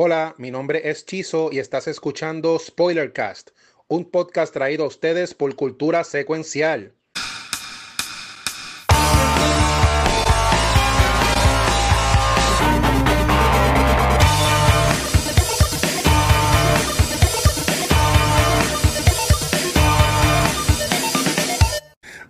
Hola, mi nombre es Chizo y estás escuchando Spoilercast, un podcast traído a ustedes por Cultura Secuencial.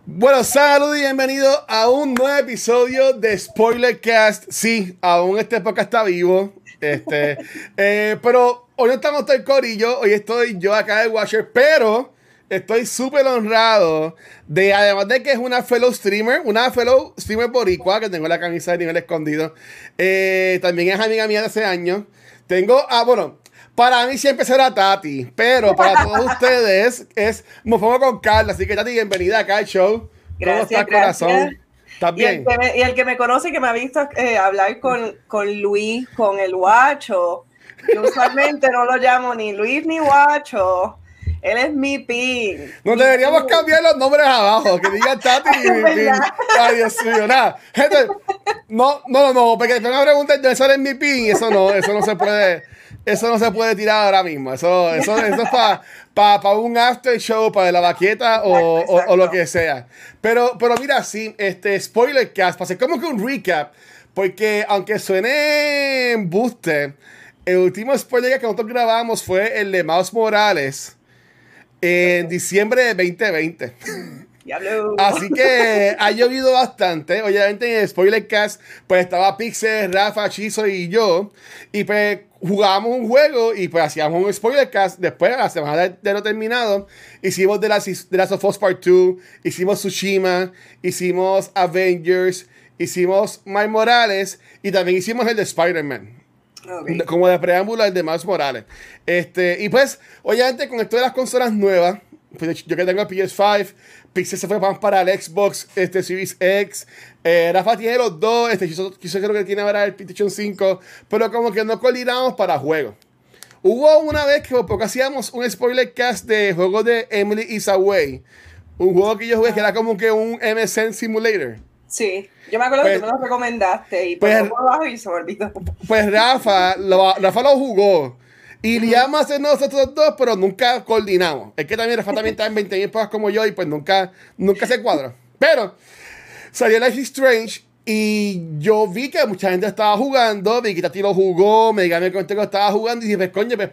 Bueno, saludos y bienvenido a un nuevo episodio de Spoilercast. Sí, aún este podcast está vivo. Este, eh, pero hoy no estamos todo el corillo, hoy estoy yo acá de Watcher, pero estoy súper honrado de, además de que es una fellow streamer, una fellow streamer boricua, que tengo la camisa de nivel escondido, eh, también es amiga mía de hace años. Tengo, ah, bueno, para mí siempre será Tati, pero para todos ustedes es me pongo con Carla. Así que Tati, bienvenida acá al show. Gracias, ¿Cómo estás, corazón? Y el, que me, y el, que me, conoce, que me ha visto eh, hablar con, con, Luis, con el guacho, yo usualmente no lo llamo ni Luis ni guacho. Él es mi pin. Nos deberíamos cambiar los nombres abajo, que diga Tati y mi pin. Ay, Dios mío, nada. Gente, no, no, no, porque me preguntan, ¿eso es mi pin? Eso no, eso no se puede eso no se puede tirar ahora mismo. Eso, eso, eso es para un after show, para la baqueta o, o, lo que sea. Pero, pero mira, sí, este spoiler cast, para hacer como que un recap, porque aunque suene en booster, el último spoiler que nosotros grabamos fue el de Mouse Morales en diciembre de 2020. Así que ha llovido bastante. Obviamente en el cast pues estaba Pixel, Rafa, Chizo y yo. Y pues jugábamos un juego y pues hacíamos un spoiler cast Después, la semana de, lo terminado, hicimos The Last, The Last of Us Part 2, hicimos Tsushima, hicimos Avengers, hicimos My Morales y también hicimos el de Spider-Man. Como de preámbulo el de Miles Morales. Este, y pues, obviamente con esto de las consolas nuevas, pues yo que tengo el PS5, Pixel se fue para el Xbox este, Series X. Eh, Rafa tiene los dos. Este, yo, creo que tiene ahora el PlayStation 5. Pero como que no coordinamos para juegos. Hubo una vez que porque hacíamos un spoiler cast de juegos de Emily is Away. Un juego que yo jugué que era como que un MSN Simulator. Sí, yo me acuerdo que tú pues me lo recomendaste y pues, y se me Pues Rafa, Rafa lo jugó. Y liamos hacer nosotros dos, pero nunca coordinamos. Es que también Rafa también está en 20 mil como yo y pues nunca, nunca se cuadra. Pero salió Life is Strange y yo vi que mucha gente estaba jugando. Vi que Tati lo jugó, me digan que que estaba jugando y dije, pues coño, pues,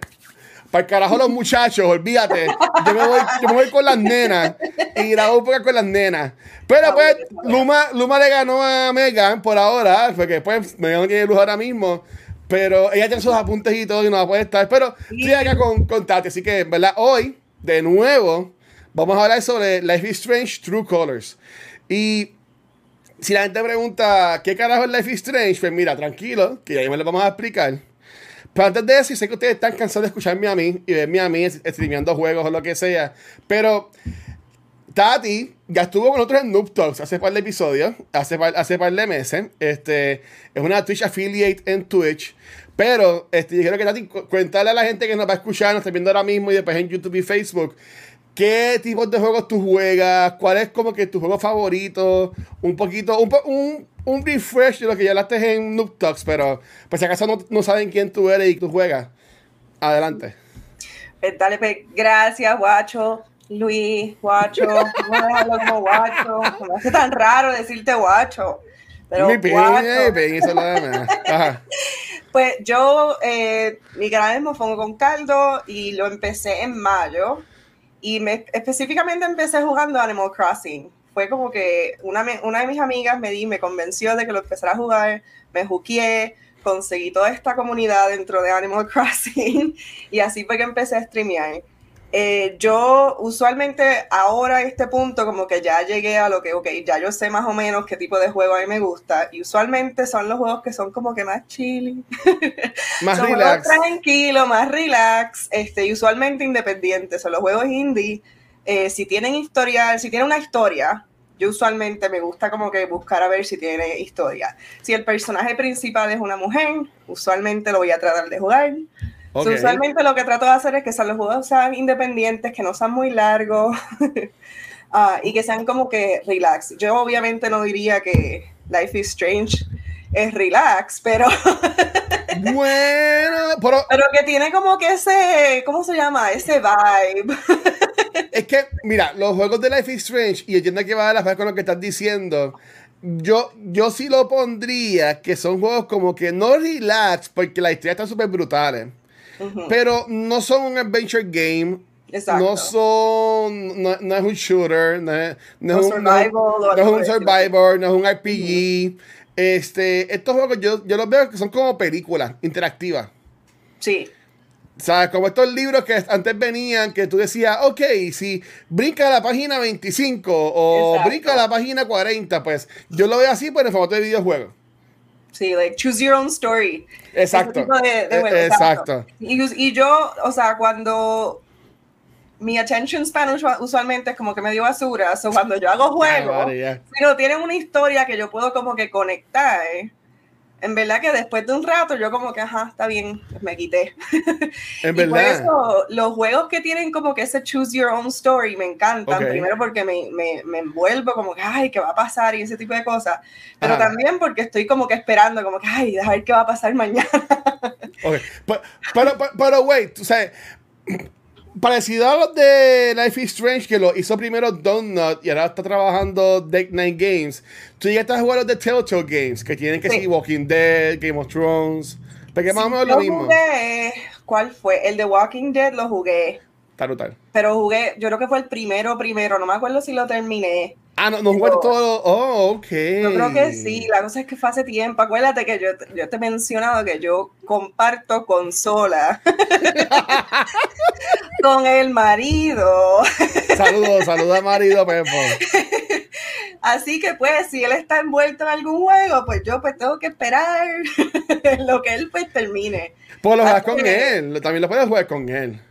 para el carajo los muchachos, olvídate. Yo me voy, yo me voy con las nenas y grabo un poco con las nenas. Pero pues Luma, Luma le ganó a Megan por ahora, porque pues Megan tiene luz ahora mismo. Pero ella tiene sus apuntes y todo y no va a poder estar. Pero estoy acá con, con Tati. Así que, ¿verdad? Hoy, de nuevo, vamos a hablar sobre Life is Strange True Colors. Y si la gente pregunta, ¿qué carajo es Life is Strange? Pues mira, tranquilo, que ahí me lo vamos a explicar. Pero antes de eso, sé que ustedes están cansados de escucharme a mí y verme a mí streameando juegos o lo que sea. Pero Tati ya estuvo con nosotros en Noob Talks hace par de episodios, hace par, hace par de meses. Este, es una Twitch affiliate en Twitch. Pero este, yo quiero que Tati cuéntale a la gente que nos va a escuchar, nos está viendo ahora mismo y después en YouTube y Facebook. ¿Qué tipos de juegos tú juegas? ¿Cuál es como que tu juego favorito? Un poquito, un, un, un refresh de lo que ya hablaste en Noob Talks, pero pues si acaso no, no saben quién tú eres y tú juegas. Adelante. Eh, dale, pues, gracias, guacho. Luis, guacho, no como guacho. Me hace tan raro decirte guacho. Pero mi guacho. Pues yo, eh, mi es Mofongo con Caldo y lo empecé en mayo. Y me, específicamente empecé jugando Animal Crossing. Fue como que una, una de mis amigas me di, me convenció de que lo empezara a jugar, me juqueé, conseguí toda esta comunidad dentro de Animal Crossing y así fue que empecé a streamear. Eh, yo usualmente ahora a este punto como que ya llegué a lo que, ok, ya yo sé más o menos qué tipo de juego a mí me gusta. Y usualmente son los juegos que son como que más chill, más relax, tranquilo, más relax, este, y usualmente independientes, son los juegos indie, eh, si tienen historia, si tienen una historia, yo usualmente me gusta como que buscar a ver si tiene historia. Si el personaje principal es una mujer, usualmente lo voy a tratar de jugar usualmente lo que trato de hacer es que los juegos sean independientes, que no sean muy largos ah, y que sean como que relax. Yo obviamente no diría que Life is Strange es relax, pero... Bueno, pero, Pero que tiene como que ese, ¿cómo se llama? Ese vibe. es que, mira, los juegos de Life is Strange, y entiendo que va a la vez con lo que estás diciendo, yo, yo sí lo pondría que son juegos como que no relax, porque la historia está súper brutales, Pero no son un adventure game. Exacto. No son, no, no es un shooter, no es, no es O un, no- survival o no es un survivor, no es un RPG. Este, estos juegos yo, yo los veo que son como películas interactivas. Sí, ¿Sabes? Como estos libros que antes venían, que tú decías, ok, si brinca a la página 25 o Exacto. brinca a la página 40, pues yo lo veo así, pero en formato de videojuego. Sí, like choose your own story. Exacto. De- de Eh, juego, exacto. Y, y yo, o sea, cuando mi attention span usua- usualmente es como que medio basura, o cuando yo hago juegos, pero tienen una historia que yo puedo como que conectar. En verdad que después de un rato yo como que, ajá, está bien, me quité. En Y por verdad. eso los juegos que tienen como que ese choose your own story me encantan. Primero porque me, me, me envuelvo como que, ay, ¿qué va a pasar? Y ese tipo de cosas. Pero también porque estoy como que esperando, como que, ay, a ver qué va a pasar mañana. Ok. Pero, pero, pero, wait, o sea, parecido a los de Life is Strange, que lo hizo primero Donut y ahora está trabajando Deck Nine Games, tú llegaste a jugar los de Telltale Games, que tienen que Sí. ser Walking Dead, Game of Thrones, porque más o menos lo mismo. jugué, ¿cuál fue? El de Walking Dead lo jugué. Está brutal. Pero jugué, yo creo que fue el primero, primero, no me acuerdo si lo terminé. Ah, no, no jugaste todo. Oh, ok. Yo creo que sí, la cosa es que fue hace tiempo. Acuérdate que yo, yo te he mencionado que yo comparto consola con el marido. Saludos, saludos a marido Pepo. Así que pues, si él está envuelto en algún juego, pues yo pues tengo que esperar lo que él pues termine. Pues lo juegas con él, también lo puedes jugar con él.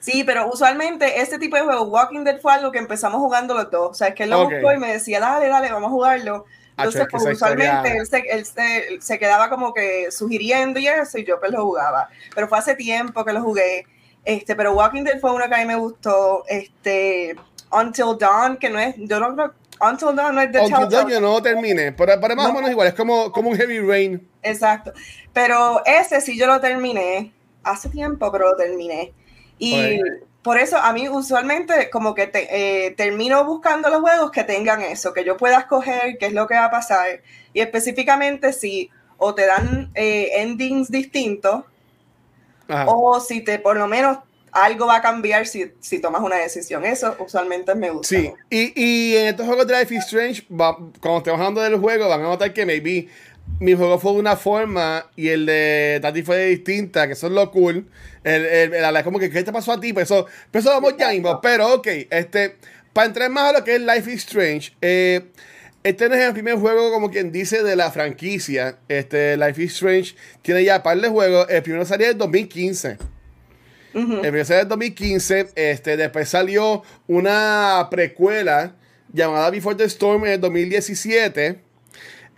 Sí, pero usualmente este tipo de juego, Walking Dead fue algo que empezamos jugando los dos. O sea, es que él lo buscó y me decía, dale, dale, vamos a jugarlo. Entonces, es que pues, esa usualmente historia- él, se, él se- él se quedaba como que sugiriendo y eso, y yo pues lo jugaba. Pero fue hace tiempo que lo jugué. Este, pero Walking Dead fue uno que a mí me gustó. Este, Until Dawn, que no es, yo no creo, Until Dawn no es de Until Dawn yo no terminé, pero, pero más o No. menos igual, es como, como un Heavy Rain. Exacto. Pero ese sí yo lo terminé hace tiempo, pero lo terminé. Y Oye. por eso a mí usualmente como que te- eh, termino buscando los juegos que tengan eso, que yo pueda escoger qué es lo que va a pasar. Y específicamente si o te dan eh, endings distintos Ajá. o si te por lo menos algo va a cambiar si, si tomas una decisión. Eso usualmente me gusta. Sí, y, y en estos juegos de Life is Strange, va- cuando estemos hablando del juego, van a notar que maybe mi juego fue de una forma y el de Tati fue distinta, que eso es lo cool. El, el, el- la- como que, ¿qué te pasó a ti? Pues eso, pues eso vamos ya mismo. Pero, ok, este, para entrar más a lo que es Life is Strange, eh, este no es el primer juego, como quien dice, de la franquicia. Este, Life is Strange tiene ya par de juegos. El primero salió en 2015. Ujú. El primero salió en 2015. Este, después salió una precuela llamada Before the Storm en el 2017.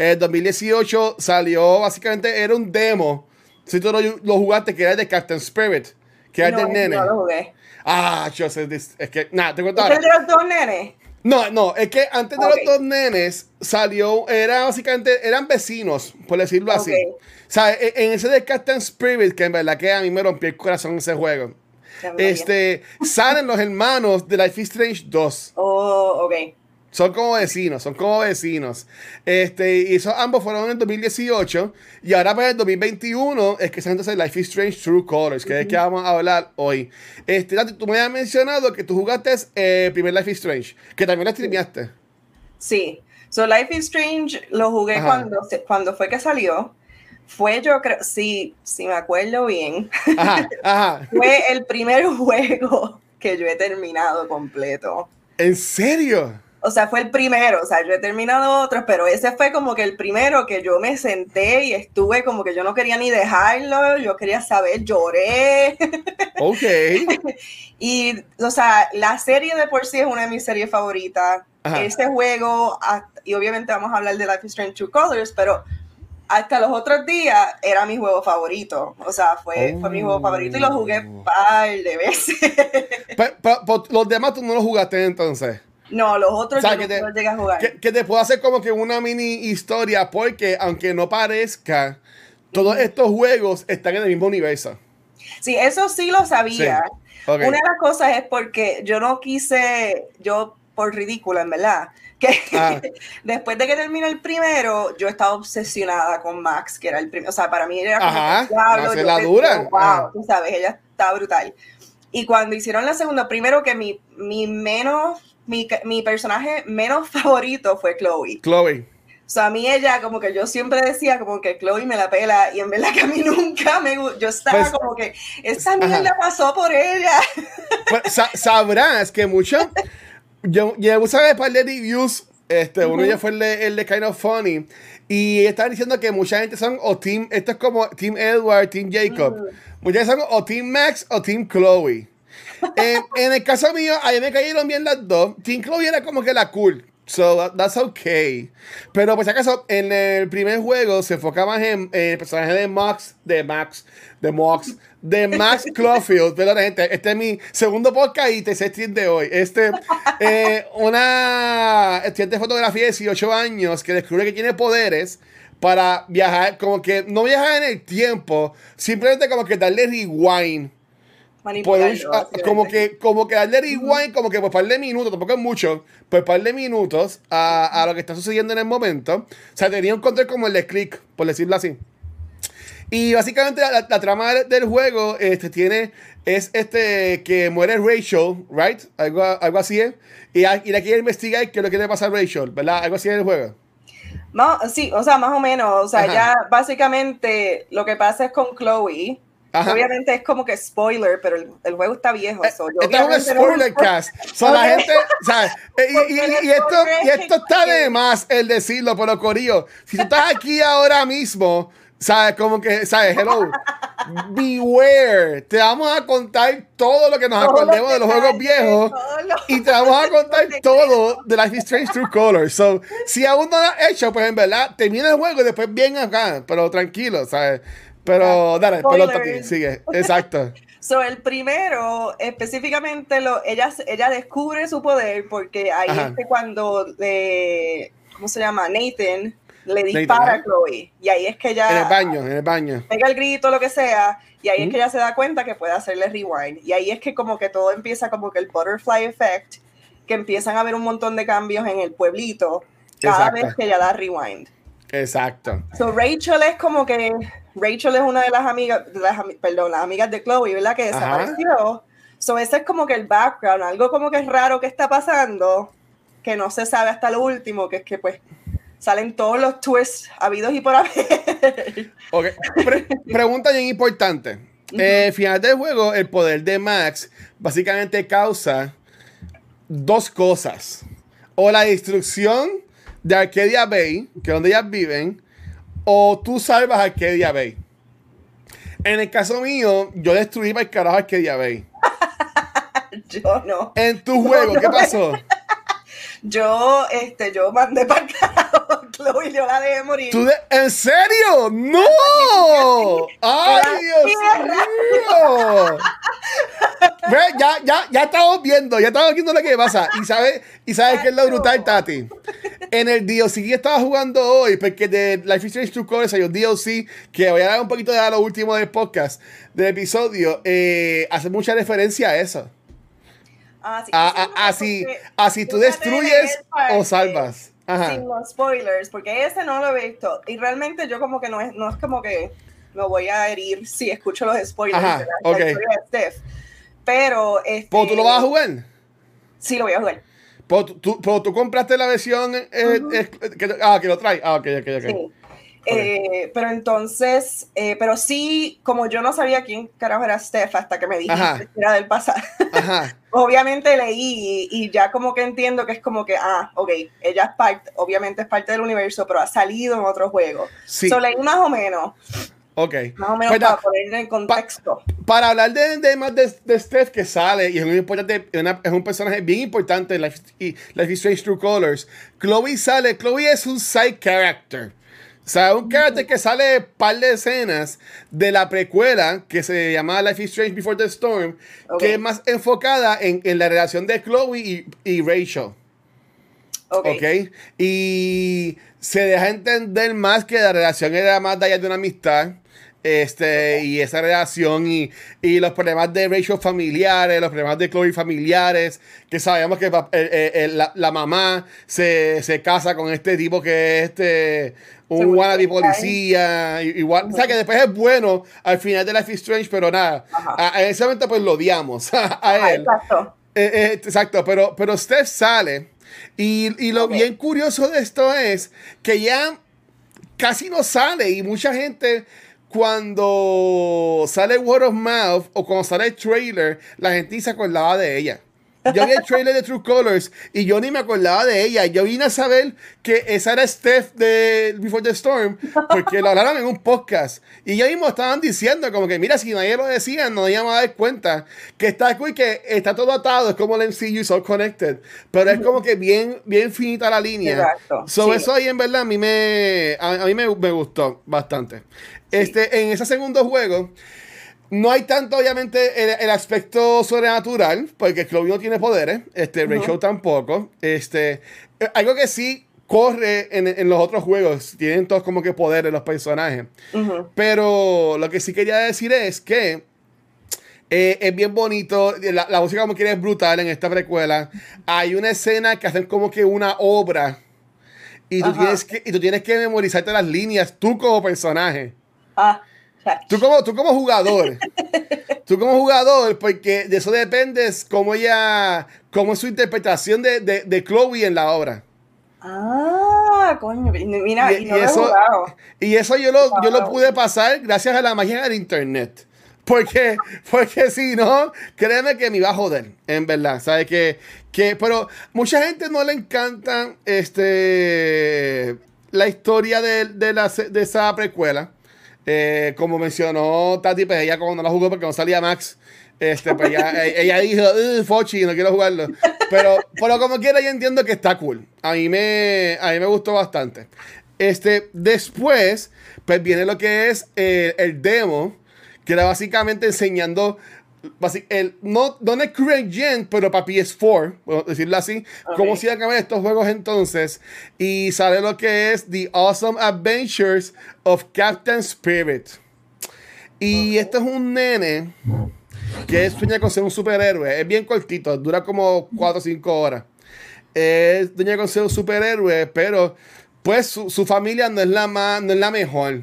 En el 2018 salió, básicamente, era un demo. Si tú lo, lo jugaste, que era de Captain Spirit, que era No, del nene. no lo jugué. Ah, yo sé, es que, nada, te cuento ¿Es ahora. de los dos nenes? No, no, es que antes de los dos nenes salió, era básicamente, eran vecinos, por decirlo así. O sea, e- en ese de Captain Spirit, que en verdad que a mí me rompió el corazón ese juego. Este, salen los hermanos de Life is Strange 2. Oh, ok. Son como vecinos, son como vecinos. Este, y esos ambos fueron en el 2018. Y ahora para el 2021 es que se entonces Life is Strange True Colors, que es que vamos a hablar hoy. Este, tú me habías mencionado que tú jugaste eh, primer Life is Strange, que también la streameaste. Sí. So Life is Strange lo jugué Ajá. cuando, cuando fue que salió. Fue yo creo, sí, si me acuerdo bien, Ajá, ajá. fue el primer juego que yo he terminado completo. ¿En serio? O sea, fue el primero, o sea, yo he terminado otros, pero ese fue como que el primero que yo me senté y estuve como que yo no quería ni dejarlo, yo quería saber, lloré. Ok. Y, o sea, la serie de por sí es una de mis series favoritas. Ajá. Este juego, hasta- y obviamente vamos a hablar de Life is Strange True Colors, pero hasta los otros días era mi juego favorito. O sea, fue, fue mi juego favorito y lo jugué Oh. un par de veces. Pe- pe- po- los demás tú no los jugaste entonces. No, los otros O sea, yo que no te- a jugar. Que, que te puedo hacer como que una mini historia, porque aunque no parezca, todos estos juegos están en el mismo universo. Sí, eso sí lo sabía. Una de las cosas es porque yo no quise, yo por ridícula, en verdad, que ah. después de que terminó el primero, yo estaba obsesionada con Max, que era el primero, o sea, para mí era como Ajá, la dura. Wow, tú sabes, ella está brutal. Y cuando hicieron la segunda, primero que mi, mi menos, mi, mi personaje menos favorito fue Chloe. Chloe. O sea, a mí ella, como que yo siempre decía, como que Chloe me la pela, y en verdad que a mí nunca me Yo estaba pues, como que, esta mierda pasó por ella. Pues, sabrás que mucho. Yo, ver un par de reviews. Este, uno ya fue el de, el de Kind of Funny. Y estaban diciendo que mucha gente son o Team. Esto es como Team Edward, Team Jacob. Muchas son o Team Max o Team Chloe. En el caso mío, a mí me cayeron bien las dos. Team Chloe era como que la cool. So that's okay. Pero por si acaso, en el primer juego se enfocaba en, el personaje de Max, de Max, de Max, de Max Clofield. Pero gente, este es mi segundo podcast y tercer stream de hoy. Este, eh, una estudiante de fotografía de 18 años que descubre que tiene poderes para viajar, como que no viajar en el tiempo, simplemente como que darle rewind Ah, como que como que darle rewind, como que por par de minutos, tampoco es mucho, por par de minutos a, a, lo que está sucediendo en el momento. O sea, tenía un control como el de click, por decirlo así. Y básicamente la, trama del juego este, tiene, es este, que muere Rachel, ¿right? Algo, algo así es. Y, y la quiere investigar qué es lo que le pasa a Rachel, ¿verdad? Algo así en el juego. No, sí, o sea, más o menos. O sea, ya básicamente lo que pasa es con Chloe Obviamente es como que spoiler, pero el, juego está viejo. Eh, este es un spoiler cast. la gente, Y, y, esto, y esto está de más el decirlo, pero Corillo, si tú estás aquí ahora mismo, ¿sabes? Como que, ¿sabes? Hello. Beware. Te vamos a contar todo lo que nos acordemos de los juegos viejos. Y te vamos a contar todo de Life is Strange True Colors. So, si aún no lo has hecho, pues en verdad, termina el juego y después bien acá. Pero tranquilo, ¿sabes? Pero dale, pelota a ti, sigue. Exacto. So, el primero, específicamente, lo, ella, ella descubre su poder porque ahí es que cuando le, ¿cómo se llama? Nathan le dispara a Chloe. Y ahí es que ella. En el baño, en el baño. Pega el grito, lo que sea. Y ahí es que ella se da cuenta que puede hacerle rewind. Y ahí es que, como que todo empieza, como que el butterfly effect, que empiezan a haber un montón de cambios en el pueblito cada vez que ella da rewind. Exacto. So, Rachel es como que Rachel es una de las amigas, perdón, las amigas de Chloe, ¿verdad? Que desapareció. So, ese es como que el background, algo como que es raro que está pasando, que no se sabe hasta lo último, que es que pues salen todos los twists habidos y por haber. Ok, pregunta bien importante. Eh, final del juego, el poder de Max básicamente causa dos cosas. O la destrucción de Arcadia Bay, que es donde ellas viven, o tú salvas a Arcadia Bay. En el caso mío, yo destruí para el carajo Arcadia Bay. yo no. En tu juego, ¿qué pasó? Yo, este, yo mandé para carajo Chloe yo la dejé morir. ¿En serio? ¡No! ¡Ay, Dios mío! Ve, ya, ya, ya estamos viendo, ya estamos viendo lo que pasa. Y sabes, y sabes qué es lo brutal, Tati en el DLC que estaba jugando hoy, porque de Life is Strange 2 Colors hay un DLC que voy a dar un poquito de a lo último del podcast, del episodio, eh, hace mucha referencia a eso. Ah, así, así tú destruyes o salvas. Sin los spoilers, porque ese no lo he visto. Y realmente yo como que no es, no es como que me voy a herir si escucho los spoilers de la, historia de Steph. Pero... Este, tú lo vas a jugar? Sí, lo voy a jugar. Pero tú, compraste la versión eh, que, ah, que lo trae. Ah, ok, ok, ok. Sí. Eh, pero entonces, eh, pero sí, como yo no sabía quién carajo era Steph hasta que me dijiste que era del pasado, obviamente leí y, ya como que entiendo que es como que, ah, ok, ella es parte, obviamente es parte del universo, pero ha salido en otro juego. Sí. So, leí más o menos. Ok. Más o menos pues para poner en contexto. para hablar de, de más de, de, Steph que sale, y es un, importante, es un personaje bien importante en Life, Life is Strange True Colors. Chloe sale, Chloe es un side character. O sea, un character que sale un par de escenas de la precuela que se llama Life is Strange Before the Storm, que es más enfocada en, en, la relación de Chloe y, y Rachel. Okay. ok. Y se deja entender más que la relación era más de allá de una amistad Este, y esa relación y, y los problemas de Rachel familiares, los problemas de Chloe familiares, que sabemos que eh, eh, eh, la, la mamá se, se casa con este tipo que es este un wannabe policía, igual, o sea que después es bueno al final de Life is Strange, pero nada, a, a ese momento pues lo odiamos a, Ajá, él. exacto. Eh, eh, exacto, pero, pero Steph sale. Y, y lo Ok. bien curioso de esto es que ya casi no sale. Y mucha gente, cuando sale Word of Mouth o cuando sale el trailer, la gente se acordaba de ella. Yo vi el trailer de True Colors y yo ni me acordaba de ella. Yo vine a saber que esa era Steph de Before the Storm porque lo hablaron en un podcast. Y ya mismo estaban diciendo como que, mira, si nadie lo decía, no íbamos a dar cuenta que está cool, que está todo atado, es como el MCU, so connected. Pero es como que bien, bien finita la línea. Exacto, So, sí. Eso ahí en verdad a mí me, a, a mí me, me gustó bastante. Este, en ese segundo juego, no hay tanto, obviamente, el, el aspecto sobrenatural, porque Chloe no tiene poderes, este, Rachel tampoco. Este, eh, algo que sí corre en, en los otros juegos, tienen todos como que poderes los personajes. Pero lo que sí quería decir es que eh, es bien bonito, la, la música como quiera es brutal en esta precuela. Hay una escena que hacen como que una obra y tú, Ajá. tienes que, y tú tienes que memorizarte las líneas, tú como personaje. Ah. Tú como, tú como jugador. tú como jugador, porque de eso depende cómo ella, cómo es su interpretación de, de, de Chloe en la obra. Ah, coño, mira, Y- y, no y lo he eso- jugado. Y eso yo lo, yo lo pude pasar gracias a la magia del internet. Porque, porque si no, créeme que me iba a joder, en verdad. ¿Sabes que, que Pero mucha gente no le encanta este la historia de, de, la, de esa precuela. Eh, como mencionó Tati, pues ella cuando no la jugó porque no salía Max. Este, pues ella, ella dijo, "Ugh, Fochi, no quiero jugarlo. Pero, pero como quiera, yo entiendo que está cool. A mí me, a mí me gustó bastante. Este, después, pues viene lo que es eh, el demo, que era básicamente enseñando, el, no, no es current gen, pero para PS4, por decirlo así, Ok. cómo se iban a ver estos juegos entonces. Y sale lo que es The Awesome Adventures of Captain Spirit. Y este es un nene que sueña con ser un superhéroe. Es bien cortito, dura como 4 o 5 horas. Él sueña con ser un superhéroe, pero pues su, su familia no es la más, no es la mejor.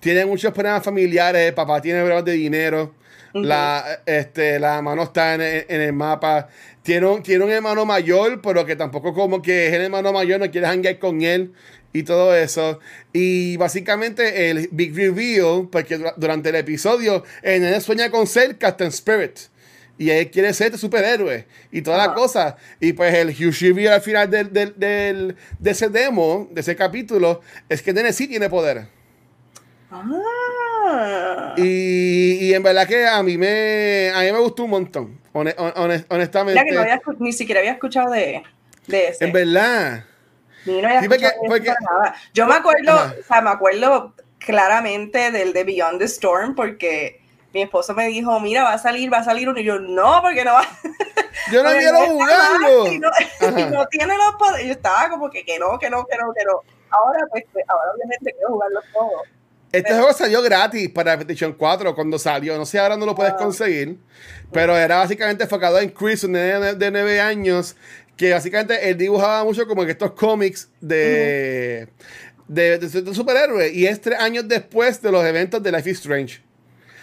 Tiene muchos problemas familiares, papá tiene problemas de dinero, la, este, la mamá no está en, el- en el mapa. Tiene un, tiene un hermano mayor, pero que tampoco como que es el hermano mayor, no quiere hangar con él y todo eso. Y básicamente el big reveal, porque dura- durante el episodio, el nene sueña con ser Captain Spirit. Y él quiere ser este superhéroe y toda la cosa. Y pues el huge reveal al final del, del- del- de ese demo, de ese capítulo, es que el nene sí tiene poder. Ah. Y, y en verdad que a mí me, a mí me gustó un montón, hone- hone- honestamente. Que no había ni siquiera había escuchado de, de ese. En verdad. Ni no había Sí, porque- escuchado de eso porque- para nada. Yo me acuerdo, o sea, me acuerdo claramente del de Beyond the Storm porque mi esposo me dijo, mira, va a salir, va a salir uno. Y yo, no, porque no va Yo no quiero jugarlo. Y no, y no tiene los poderes. Yo estaba como que, que no, que no, que no, que no. Ahora, pues, pues, ahora obviamente quiero jugarlos todos. Este juego salió gratis para PlayStation 4 cuando salió. No sé, ahora no lo puedes conseguir. Pero era básicamente enfocado en Chris, un nene de, de 9 años, que básicamente él dibujaba mucho como que estos cómics de, de, de- de superhéroes. Y es tres años después de los eventos de Life is Strange.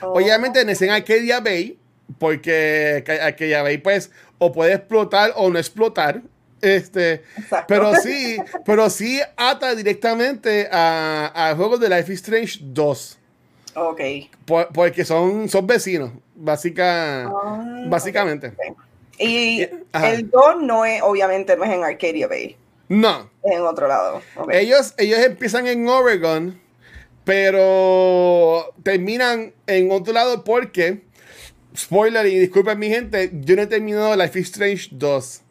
Oh. Obviamente en ese Arcadia Bay, porque Arca- Arcadia Bay pues o puede explotar o no explotar. Este, Exacto. pero sí, pero sí ata directamente a, a juegos de Life is Strange 2. Ok. por- porque son, son vecinos, básica, Ah, básicamente. Y Ajá. el 2 no es, obviamente, no es en Arcadia Bay, No, es en otro lado. Ellos, ellos empiezan en Oregon, pero terminan en otro lado porque, spoiler y disculpen mi gente, yo no he terminado Life is Strange 2.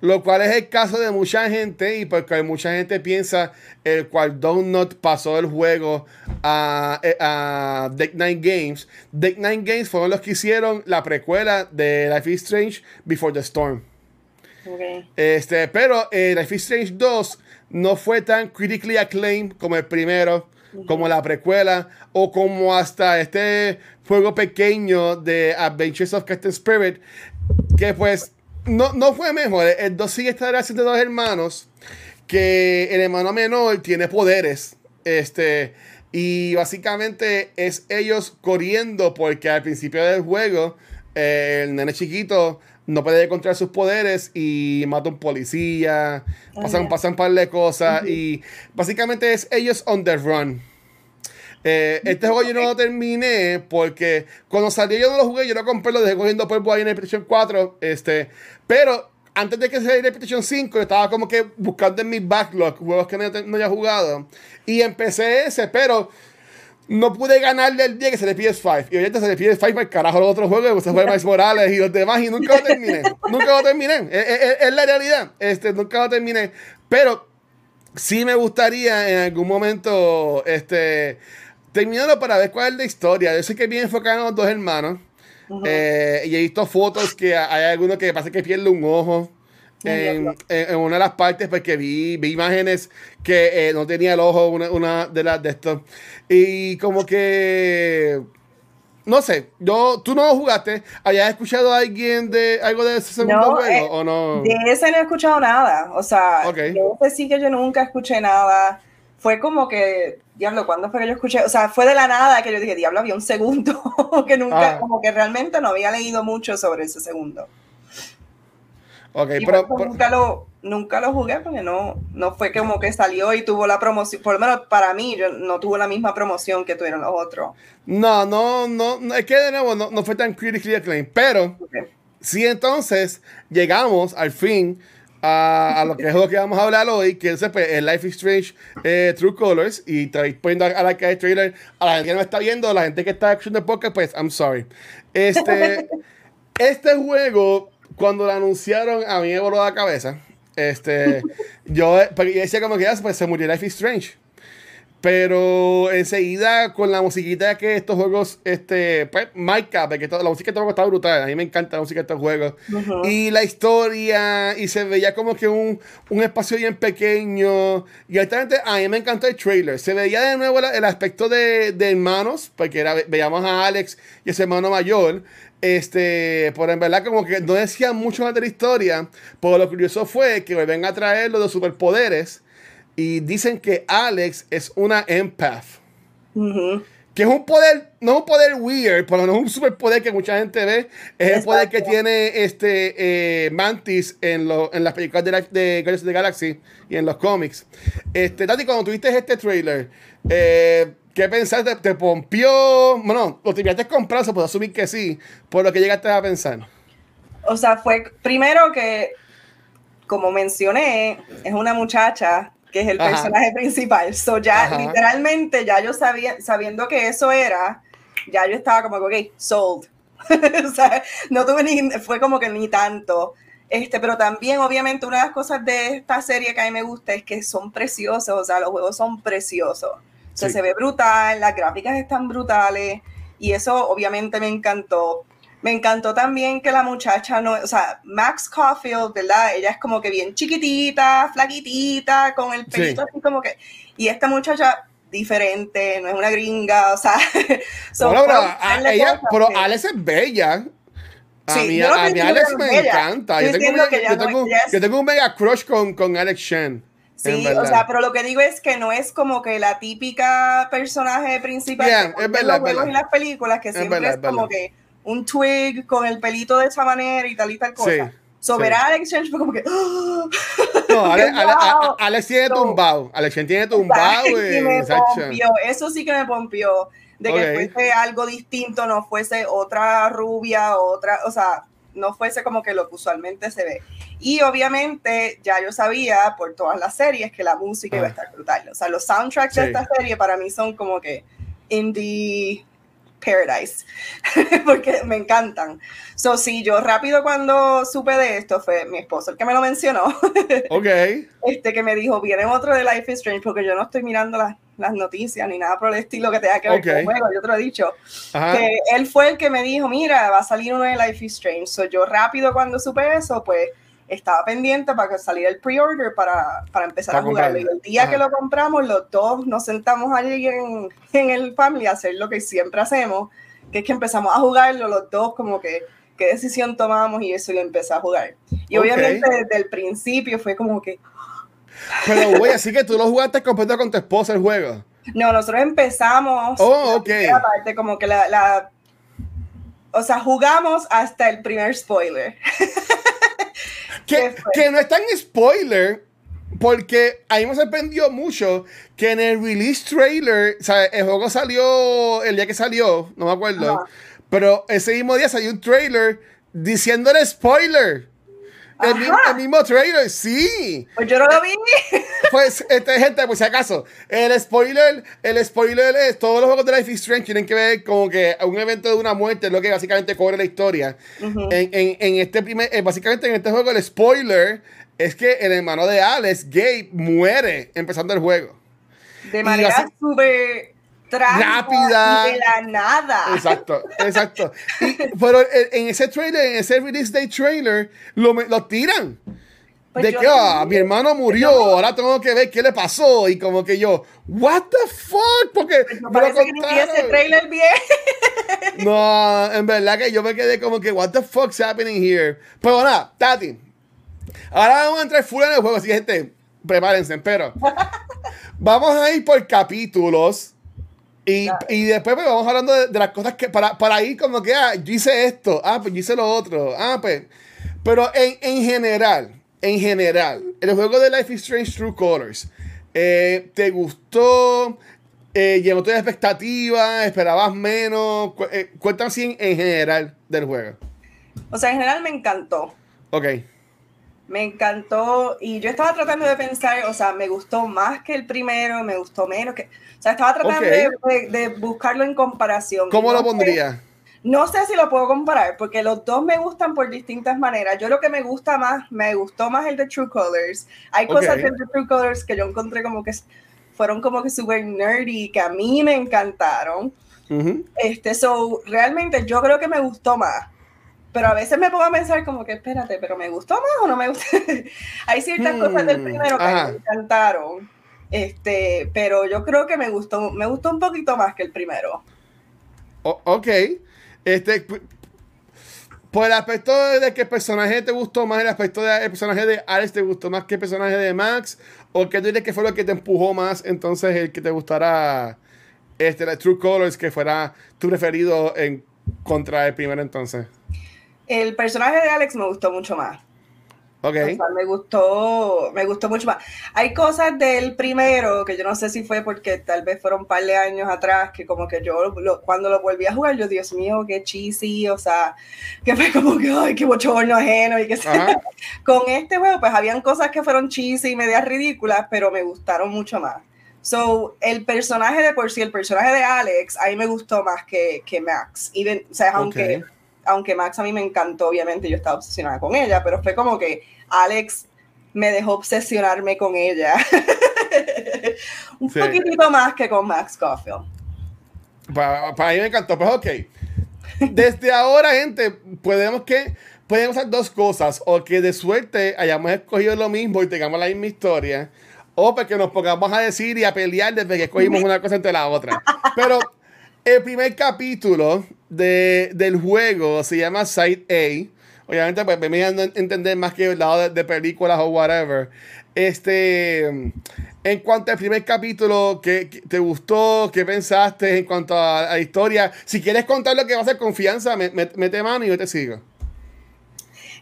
Lo cual es el caso de mucha gente y porque mucha gente piensa el cual Donut pasó el juego a, eh, a Deck Nine Games. Deck Nine Games fueron los que hicieron la precuela de Life is Strange Before the Storm. Ok. Este, pero eh, Life is Strange 2 no fue tan critically acclaimed como el primero. como la precuela, o como hasta este juego pequeño de Adventures of Captain Spirit, que pues no, no fue mejor. El 2 sigue esta relación de dos hermanos, que el hermano menor tiene poderes. Este, y básicamente es ellos corriendo porque al principio del juego eh, el nene chiquito no puede encontrar sus poderes y mata a un policía, pasan, pasan un par de cosas y básicamente es ellos on the run. Eh, este juego yo no lo terminé porque cuando salió yo no lo jugué, yo lo compré, lo dejé cogiendo polvo ahí en el PlayStation 4, este, pero antes de que saliera el PlayStation 5, estaba como que buscando en mi backlog juegos que no, no haya jugado y empecé ese, pero no pude ganarle el día que se le pide 5. Y ahorita se le pide 5 para el carajo los otros juegos, se fue Miles Morales y los demás, y nunca lo terminé. nunca lo terminé. Es, la realidad. Este, nunca lo terminé. Pero sí me gustaría en algún momento este, terminarlo para ver cuál es la historia. Yo sé que bien enfocado en los dos hermanos. Eh, y he visto fotos que hay algunos que pasa que pierde un ojo en, una de las partes porque vi, vi imágenes que eh, no tenía el ojo una, de las de estos y como que no sé, yo, tú no jugaste, ¿hayas escuchado a alguien de algo de ese segundo juego eh, o no? De ese no he escuchado nada, o sea, de ese sí que yo nunca escuché nada. Fue como que, diablo, ¿cuándo fue que yo escuché? O sea, fue de la nada que yo dije, diablo, había un segundo, que nunca, ah. como que realmente no había leído mucho sobre ese segundo. Ok, pero, nunca, lo, nunca lo jugué porque no, no fue como que salió y tuvo la promoción, por lo menos para mí, yo, no tuvo la misma promoción que tuvieron los otros. No, no, no, es que de nuevo no, no fue tan critically acclaimed, pero sí entonces llegamos al fin a, a, lo que es lo que vamos a hablar hoy, que es pues, el Life is Strange eh, True Colors. Y estoy poniendo a la que hay trailer a la gente que no está viendo, a la gente que está escuchando el podcast, pues I'm sorry. Este, este juego cuando lo anunciaron, a mí me voló la cabeza. Este, yo, decía como que ya pues, se murió Life is Strange. Pero enseguida con la musiquita que estos juegos, este, pues, marca, porque la música de estos juegos está brutal. A mí me encanta la música de estos juegos. Y la historia, y se veía como que un, un espacio bien pequeño. Y altamente a mí me encantó el trailer. Se veía de nuevo el, aspecto de, de hermanos, porque era, veíamos a Alex y ese hermano mayor. Este, por en verdad, como que no decía mucho más de la historia. Pero lo curioso fue que vuelven a traer lo de superpoderes. Y dicen que Alex es una empath. Que es un poder, no es un poder weird, pero no es un superpoder que mucha gente ve. Es el poder que tiene este eh, Mantis en, en las películas de, de Guardians of the Galaxy y en los cómics. Este, Tati, cuando tuviste este trailer, eh, ¿Qué pensaste? ¿Te pompió? Bueno, lo tenías comprar, se puede asumir que sí, por lo que llegaste a pensar. O sea, fue primero que, como mencioné, es una muchacha que es el personaje principal. So ya, literalmente, ya yo sabía, sabiendo que eso era, ya yo estaba como, ok, sold. o sea, no tuve ni, fue como que ni tanto. Este, pero también, obviamente, una de las cosas de esta serie que a mí me gusta es que son preciosos, o sea, los juegos son preciosos se ve brutal, las gráficas están brutales y eso obviamente me encantó. Me encantó también que la muchacha no, o sea, Max Caulfield, ¿verdad? Ella es como que bien chiquitita, flaquitita, con el pelito así como que. Y esta muchacha diferente, no es una gringa, o sea. bueno, pero, ella, pero Alex es bella. A mí, a Alex me encanta. Yo tengo, yo, tengo, un mega crush con, con Alex Shen. Sí, o sea, pero lo que digo es que no es como que la típica personaje principal en los juegos y las películas, que siempre es, como que un twig con el pelito de esa manera y tal y tal cosa. Sí, Sobre Alex Change fue como que. No, Alex, tiene tumbado. Alex tiene tumbado. Y me pompió. Eso sí que me pompió. De que fuese algo distinto, no fuese otra rubia, otra. O sea, no fuese como que lo que usualmente se ve. Y obviamente ya yo sabía por todas las series que la música iba a ah. estar brutal. O sea, los soundtracks de esta serie para mí son como que indie paradise, porque me encantan. So, sí, yo rápido cuando supe de esto fue mi esposo el que me lo mencionó. ok. Este que me dijo, viene otro de Life is Strange, porque yo no estoy mirando las, las noticias ni nada por el estilo que tenga que ver con el juego, yo te lo he dicho. Que él fue el que me dijo, mira, va a salir uno de Life is Strange. So, yo rápido cuando supe eso, pues estaba pendiente para que saliera el pre-order para, para, empezar a jugarlo. Y el día que lo compramos, los dos nos sentamos allí en, en el family a hacer lo que siempre hacemos, que es que empezamos a jugarlo los dos como que qué decisión tomamos y eso y lo empecé a jugar. Y obviamente desde el principio fue como que... Pero güey, así que tú lo jugaste completo con tu esposa el juego. No, nosotros empezamos... Oh, ok. Aparte, como que la, la... O sea, jugamos hasta el primer spoiler. que, que no es tan spoiler, porque a mí me sorprendió mucho que en el release trailer, o sea, el juego salió el día que salió, no me acuerdo, pero ese mismo día salió un trailer diciendo el spoiler. El mismo, trailer, sí. Pues yo no lo vi. Pues, este, gente, pues si acaso, el spoiler, el spoiler es todos los juegos de Life is Strange tienen que ver como que un evento de una muerte es lo que básicamente cubre la historia. en, en, en, este primer, eh, básicamente en este juego, el spoiler es que el hermano de Alex, Gabe, muere empezando el juego. De manera súper rápida. de la nada. Exacto, exacto. pero en ese trailer, en ese release day trailer, lo, lo tiran. Pues de que ah, mi hermano murió, ahora tengo que ver qué le pasó. Y como que yo, what the fuck? Porque pues no parece que ese trailer bien. no, en verdad que yo me quedé como que, what the fuck's happening here? Pero nada, Tati. Ahora vamos a entrar full en el juego, así gente, prepárense, pero vamos a ir por capítulos y, después pues, vamos hablando de, las cosas que, para, para ir como que, ah, yo hice esto, ah, pues yo hice lo otro, ah, pues. Pero en, en general, en general, el juego de Life is Strange True Colors, eh, ¿te gustó? Eh, ¿Llenó tu expectativas? ¿Esperabas menos? Eh, cuéntame así en, general del juego. O sea, en general me encantó. Ok. Me encantó y yo estaba tratando de pensar, o sea, me gustó más que el primero, me gustó menos que... O sea, estaba tratando de, buscarlo en comparación. ¿Cómo lo pondría? no sé si lo puedo comparar, porque los dos me gustan por distintas maneras. Yo lo que me gusta más, me gustó más el de True Colors. Hay cosas del de True Colors que yo encontré como que fueron como que súper nerdy, que a mí me encantaron. Este, so, realmente yo creo que me gustó más. Pero a veces me pongo a pensar como que, espérate, pero ¿me gustó más o no me gustó? Hay ciertas cosas del hmm, primero que me encantaron este, pero yo creo que me gustó, me gustó un poquito más que el primero. ok. Este, por el aspecto de que el personaje te gustó más, el aspecto del personaje de Alex te gustó más que el personaje de Max, o que tú dices que fue lo que te empujó más, entonces el que te gustara este, la True Colors, que fuera tu preferido en contra el primero entonces. El personaje de Alex me gustó mucho más. Okay. me gustó, me gustó mucho más. Hay cosas del primero que yo no sé si fue porque tal vez fueron un par de años atrás que como que yo cuando lo volví a jugar, yo, Dios mío, qué cheesy, o sea, que fue como que, ay, qué bochorno ajeno y que Con este juego, pues habían cosas que fueron cheesy y medias ridículas, pero me gustaron mucho más. So, el personaje de por sí, el personaje de Alex, a mí me gustó más que, que Max. Even, o sea, aunque aunque Max a mí me encantó, obviamente yo estaba obsesionada con ella, pero fue como que Alex me dejó obsesionarme con ella. Un poquitito más que con Max Caulfield. Para, mí me encantó, pues ok. Desde ahora, gente, podemos que podemos hacer dos cosas, o que de suerte hayamos escogido lo mismo y tengamos la misma historia, o porque nos pongamos a decir y a pelear desde que escogimos una cosa entre la otra. Pero el primer capítulo de, del juego se llama Side A. Obviamente, pues me a entender más que el lado de, películas o whatever. Este, en cuanto al primer capítulo, ¿qué, te gustó? ¿Qué pensaste en cuanto a, la historia? Si quieres contar lo que va a ser confianza, mete mano y yo te sigo.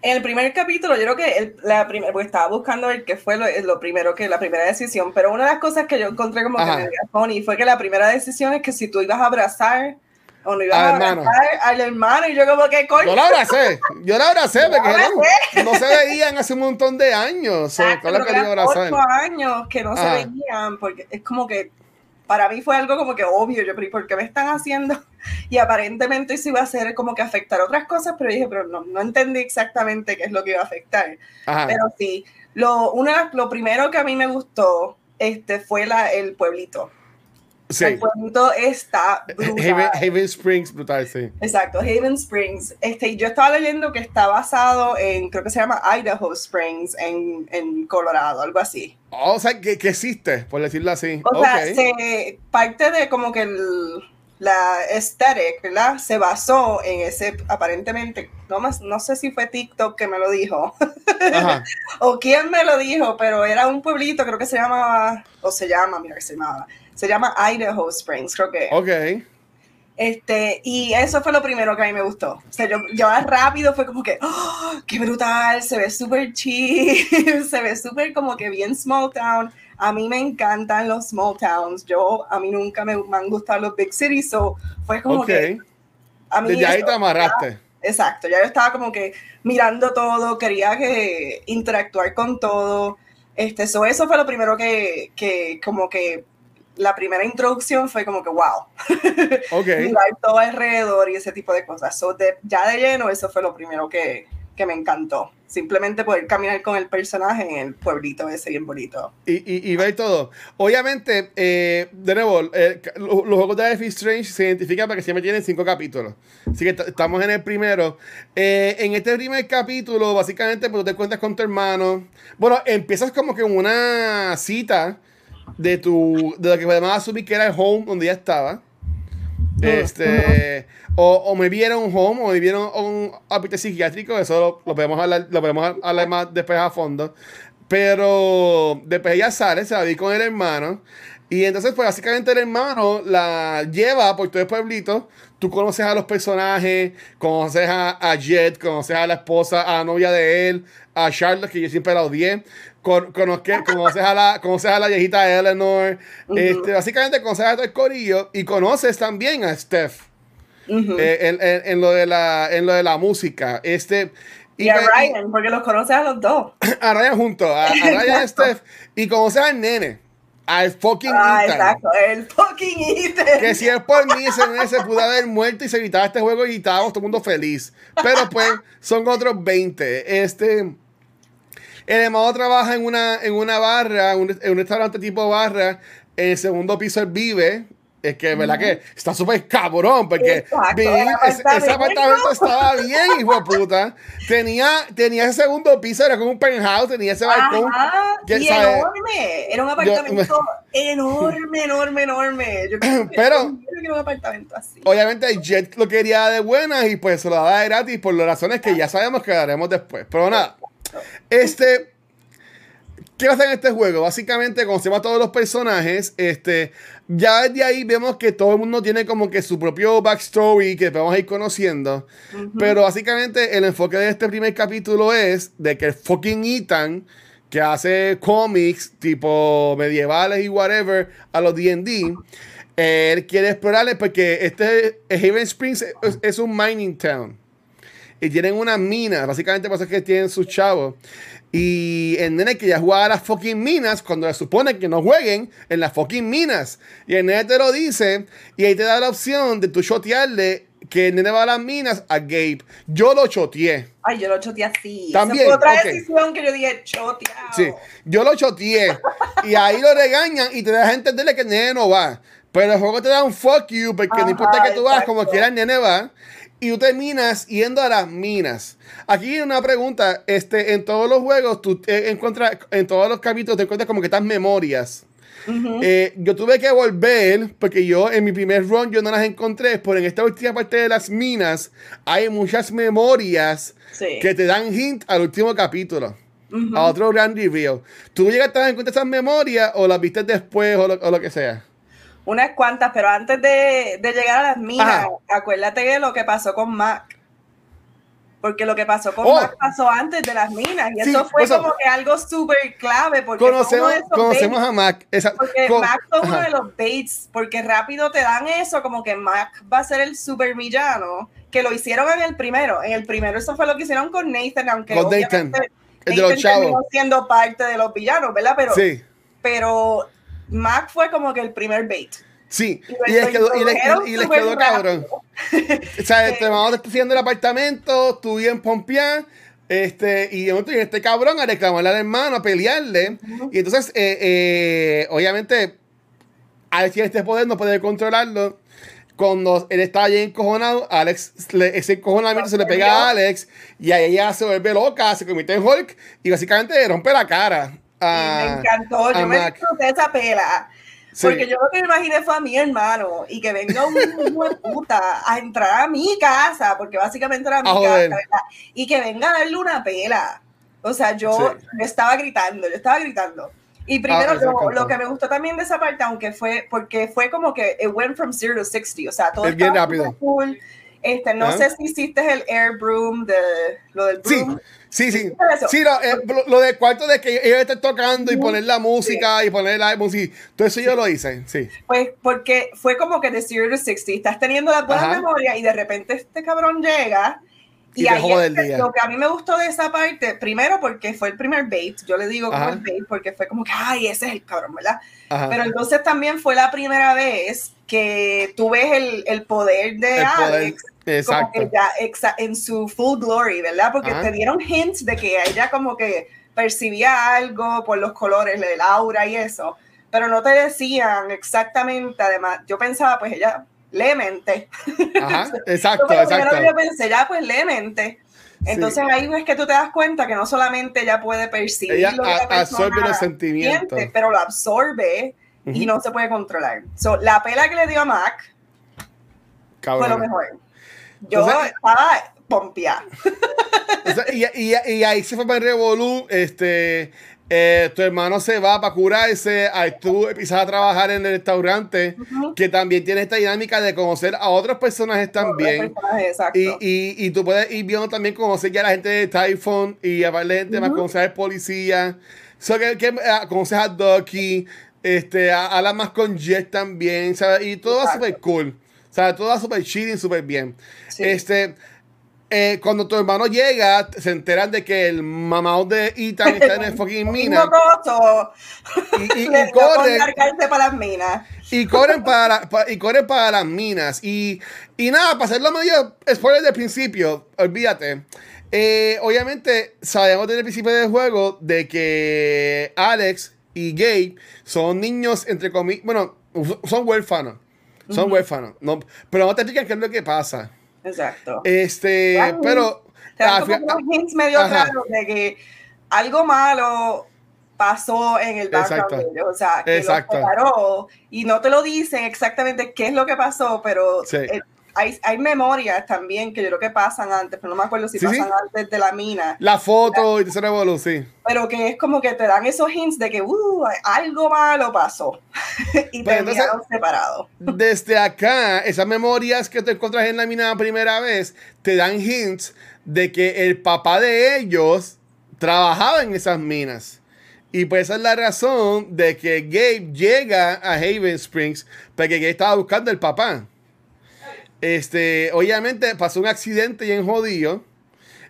En el primer capítulo, yo creo que la primera, porque estaba buscando el que fue lo, primero que la primera decisión, pero una de las cosas que yo encontré como que me fue que la primera decisión es que si tú ibas a abrazar o no ibas a abrazar al hermano, y yo como que coño. Yo la abracé, yo la abracé, porque No, se veían hace un montón de años. Claro, que ocho años que no se veían, porque es como que para mí fue algo como que obvio, yo, pero ¿por qué me están haciendo? Y aparentemente eso iba a ser como que afectar otras cosas, pero dije, pero no, no entendí exactamente qué es lo que iba a afectar. Pero sí, lo, una, lo primero que a mí me gustó este, fue la, el pueblito. Sí. El pueblito está brutal. Haven, Haven Springs, brutal, sí. Exacto, Haven Springs. Este, yo estaba leyendo que está basado en, creo que se llama Idaho Springs, en, en Colorado, algo así. Oh, o sea, que, que existe, por decirlo así. O sea, Ok. se, parte de como que el- la aesthetic, ¿verdad? Se basó en ese, aparentemente, no, más, no sé si fue TikTok que me lo dijo, Ajá. o quién me lo dijo, pero era un pueblito, creo que se llamaba, o se llama, mira que se llamaba, se llama Idaho Springs, creo que. Ok. Este, y eso fue lo primero que a mí me gustó. O sea, yo, yo rápido fue como que, ¡oh, qué brutal! Se ve súper chill, se ve súper como que bien small town. A mí me encantan los small towns. Yo, a mí nunca me, me han gustado los big cities, so fue como que a mí Desde ahí te amarraste. Exacto, ya yo estaba como que mirando todo, quería que interactuar con todo. Este, so eso fue lo primero que, que como que la primera introducción fue como que wow Ok. mirar todo alrededor y ese tipo de cosas. So, de- ya de lleno, eso fue lo primero que, que me encantó. Simplemente poder caminar con el personaje en el pueblito ese bien bonito. Y, y, y ver todo. Obviamente, eh, de nuevo, eh, los, los juegos de Life is Strange se identifican porque siempre tienen cinco capítulos. Así que estamos en el primero. Eh, en este primer capítulo, básicamente, pues te cuentas con tu hermano. Bueno, empiezas como que una cita de tu de lo que podemos asumir que era el home donde ya estaba. Este, o, o me vieron home, o me vieron un hospital psiquiátrico, eso lo, lo podemos hablar, lo podemos hablar más después a fondo. Pero después ella sale, se va a ir con el hermano. Y entonces, pues básicamente el hermano la lleva por todo el pueblito. Tú conoces a los personajes, conoces a, a Jet, conoces a la esposa, a la novia de él, a Charlotte, que yo siempre la odié. Con, conoces, conoces, a la, conoces a la viejita Eleanor. Este, básicamente conoces a todo el corillo y conoces también a Steph eh, en, en- en lo de la, en lo de la música. Este, y a Ryan, porque los conoces a los dos. a Ryan junto, a, a Ryan y. Steph. Y conoces al nene, al fucking Ah, Ethan. exacto, el fucking Ethan. Que si es por mí, se pudo haber muerto y se evitaba este juego y estábamos todo el mundo feliz. Pero pues, son otros 20. Este. El hermano trabaja en una, en una barra, en un, en un restaurante tipo barra. En el segundo piso él vive. Es que, ¿verdad? Que está súper cabrón. Porque Exacto, ese, apartamento. estaba bien, hijo de puta. Tenía, tenía ese segundo piso, era como un penthouse, tenía ese balcón. Ajá, que, y enorme. Era un apartamento enorme, enorme, enorme. Yo creo que Pero- yo quiero un apartamento así. Obviamente Jet lo quería de buenas y pues se lo daba de gratis por las razones que ya sabemos que daremos después. Pero nada, este... ¿Qué pasa en este juego? Básicamente conocemos a todos los personajes. Este, ya desde ahí vemos que todo el mundo tiene como que su propio backstory que vamos a ir conociendo. Pero básicamente el enfoque de este primer capítulo es de que el fucking Ethan, que hace cómics tipo medievales y whatever a los D&D, él quiere explorarles porque este Haven Springs es, es un mining town. Y tienen unas minas, básicamente es que tienen sus chavos. Y el nene que ya juega a las fucking minas cuando le supone que no jueguen en las fucking minas. Y el nene te lo dice y ahí te da la opción de tú chotearle que el nene va a las minas a Gabe. Yo lo choteé. Ay, yo lo choteé así. También, Esa fue otra ok. decisión que yo dije, choteado. Sí, yo lo choteé. y ahí lo regañan y te dejan entenderle que el nene no va. Pero el juego te da un fuck you porque no importa que tú vas, como quiera el nene va. Y tú terminas yendo a las minas. Aquí una pregunta. Este, en todos los juegos, tú eh, encuentras, en todos los capítulos te encuentras como que estas memorias. Eh, yo tuve que volver, porque yo en mi primer run yo no las encontré, pero en esta última parte de las minas hay muchas memorias Sí. que te dan hint al último capítulo. A otro grand reveal. ¿Tú llegaste a encontrar esas memorias o las viste después o lo, o lo que sea? Unas cuantas, pero antes de, de llegar a las minas, Ajá. acuérdate de lo que pasó con Mac. Porque lo que pasó con Oh. Mac pasó antes de las minas. Y Sí, eso fue como que algo súper clave. Porque Conocemos, conocemos a Mac. Esa- Porque con- Mac fue uno de los baits. Porque rápido te dan eso, como que Mac va a ser el super villano. Que lo hicieron en el primero. En el primero, eso fue lo que hicieron con Nathan, aunque Con Nathan, el de los chavos. siendo parte de los villanos, ¿verdad? Pero, Sí, pero Mac fue como que el primer bait. sí. Y les quedó, y les- y les quedó cabrón. O sea, este mamá te está haciendo el apartamento, tú bien pompeado. Este, y de momento viene este cabrón a reclamarle al hermano, a pelearle. Y entonces, eh, eh, obviamente, Alex tiene este poder, no puede controlarlo. Cuando él está ahí encojonado, Alex, ese encojonamiento se le pega a Alex y ahí ella se vuelve loca, se convierte en Hulk y básicamente le rompe la cara. Me encantó, yo me disfruté esa pela. Porque yo lo que me imaginé fue a mi hermano y que venga un hijo de puta a entrar a mi casa, porque básicamente era mi casa, ¿verdad? Y que venga a darle una pela. O sea, yo estaba gritando, yo estaba gritando. Y primero, ah, lo, que me gustó también de esa parte, aunque fue, porque fue como que it went from zero to 60, o sea, todo es bien rápido. Cool. Este, no sé si hiciste el air broom, de, lo del broom. Sí, sí, sí. lo, eh, lo, de cuarto de que ellos estén tocando y poner la música y poner la música, todo eso yo lo hice, sí. Pues porque fue como que de zero to 60, estás teniendo la buena memoria y de repente este cabrón llega y, ahí lo que a mí me gustó de esa parte, primero porque fue el primer bait, yo le digo como el bait porque fue como que, ay, ese es el cabrón, ¿verdad? Pero entonces también fue la primera vez que tú ves el, el poder de Alex. Como que ya en su full glory, ¿verdad? Porque te dieron hints de que ella como que percibía algo por los colores, el aura y eso, pero no te decían exactamente, además, yo pensaba, pues ella lee mente. Ajá, exacto, exacto. Yo pensé, ya, pues lee mente. Entonces ahí es que tú te das cuenta que no solamente ella puede percibir ella lo que absorbe los sentimientos, pero lo absorbe y no se puede controlar. So, la pela que le dio a Mac fue lo mejor. Yo estaba pompeada. y, y, y, ahí se fue para el Revolu, este eh, tu hermano se va para curarse, ahí tú empiezas a trabajar en el restaurante, que también tiene esta dinámica de conocer a otros personajes también. y, y, y, tú puedes ir viendo también conocer ya a la gente de Typhon y a la gente más conocer al policía. So que, que uh, conoces a Ducky, este, habla más con Jet también, ¿sabes? Y todo súper cool. O sea, todo va súper chill y súper bien. Este eh, cuando tu hermano llega, se enteran de que el mamá de Ethan está en el fucking mina. y, y, y corren. para las minas. Y corren para, y corren para las minas. Y, y nada, para hacerlo medio spoiler del principio, olvídate. Eh, obviamente, sabemos desde el principio del juego de que Alex y Gabe son niños, entre comillas, bueno, son huérfanos. Son huérfanos. No, pero no te explican qué es lo que pasa. Exacto. Este, pero. Te dan como hints medio de que algo malo pasó en el background de O sea, que Exacto. lo y no te lo dicen exactamente qué es lo que pasó, pero hay, hay, memorias también que yo creo que pasan antes, pero no me acuerdo si pasan antes de la mina. La foto y revolú, sí. Pero que es como que te dan esos hints de que uh, algo malo pasó y te terminaron separados. Desde acá, esas memorias que te encuentras en la mina la primera vez te dan hints de que el papá de ellos trabajaba en esas minas. Y pues esa es la razón de que Gabe llega a Haven Springs, porque Gabe estaba buscando el papá. Este, obviamente pasó un accidente y en jodido.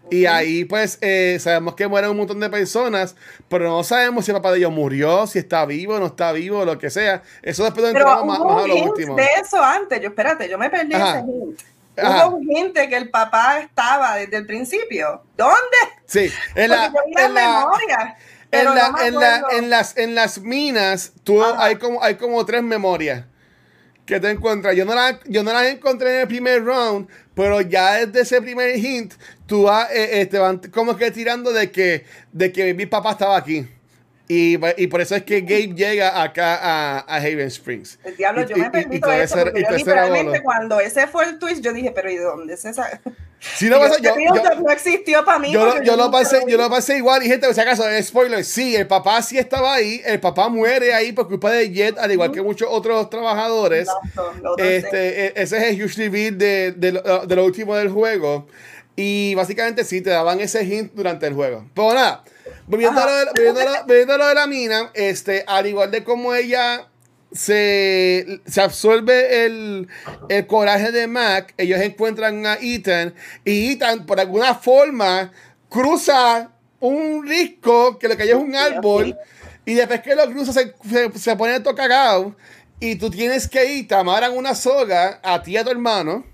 Y ahí, pues, eh, sabemos que mueren un montón de personas, pero no sabemos si el papá de ellos murió, si está vivo, no está vivo, lo que sea. Eso después de más, más a lo último. De eso antes, yo espérate, yo me perdí ese hint. Hubo gente que el papá estaba desde el principio. ¿Dónde? Sí, en la, en la, en, la, en, la, en, las, en las minas, tú, hay, como, hay como tres memorias que te encuentras. Yo no, la, yo no las encontré en el primer round, pero ya desde ese primer hint, tú vas eh, este, como que tirando de que, de que mi papá estaba aquí. Y, y, por eso es que Gabe llega acá a, a Haven Springs. El diablo, yo me permito eso, porque yo literalmente cuando ese fue el twist, yo dije, pero ¿y dónde es esa? Si no, pasa, yo, yo, no existió para mí. Yo, yo lo pasé, yo lo pasé igual. Y gente, si acaso, spoiler, sí, el papá sí estaba ahí. El papá muere ahí por culpa de Jet, al igual que muchos otros trabajadores. este, e, ese es el huge reveal de, de, de, lo último del juego. Y básicamente sí, te daban ese hint durante el juego. Pero nada, volviendo, a lo, de la mina, este, al igual de como ella se, se absorbe el, el, coraje de Mac, ellos encuentran a Ethan y Ethan por alguna forma cruza un risco que lo que hay es un árbol y después que lo cruza se, se, pone todo cagado y tú tienes que ir, te amarran una soga a ti y a tu hermano.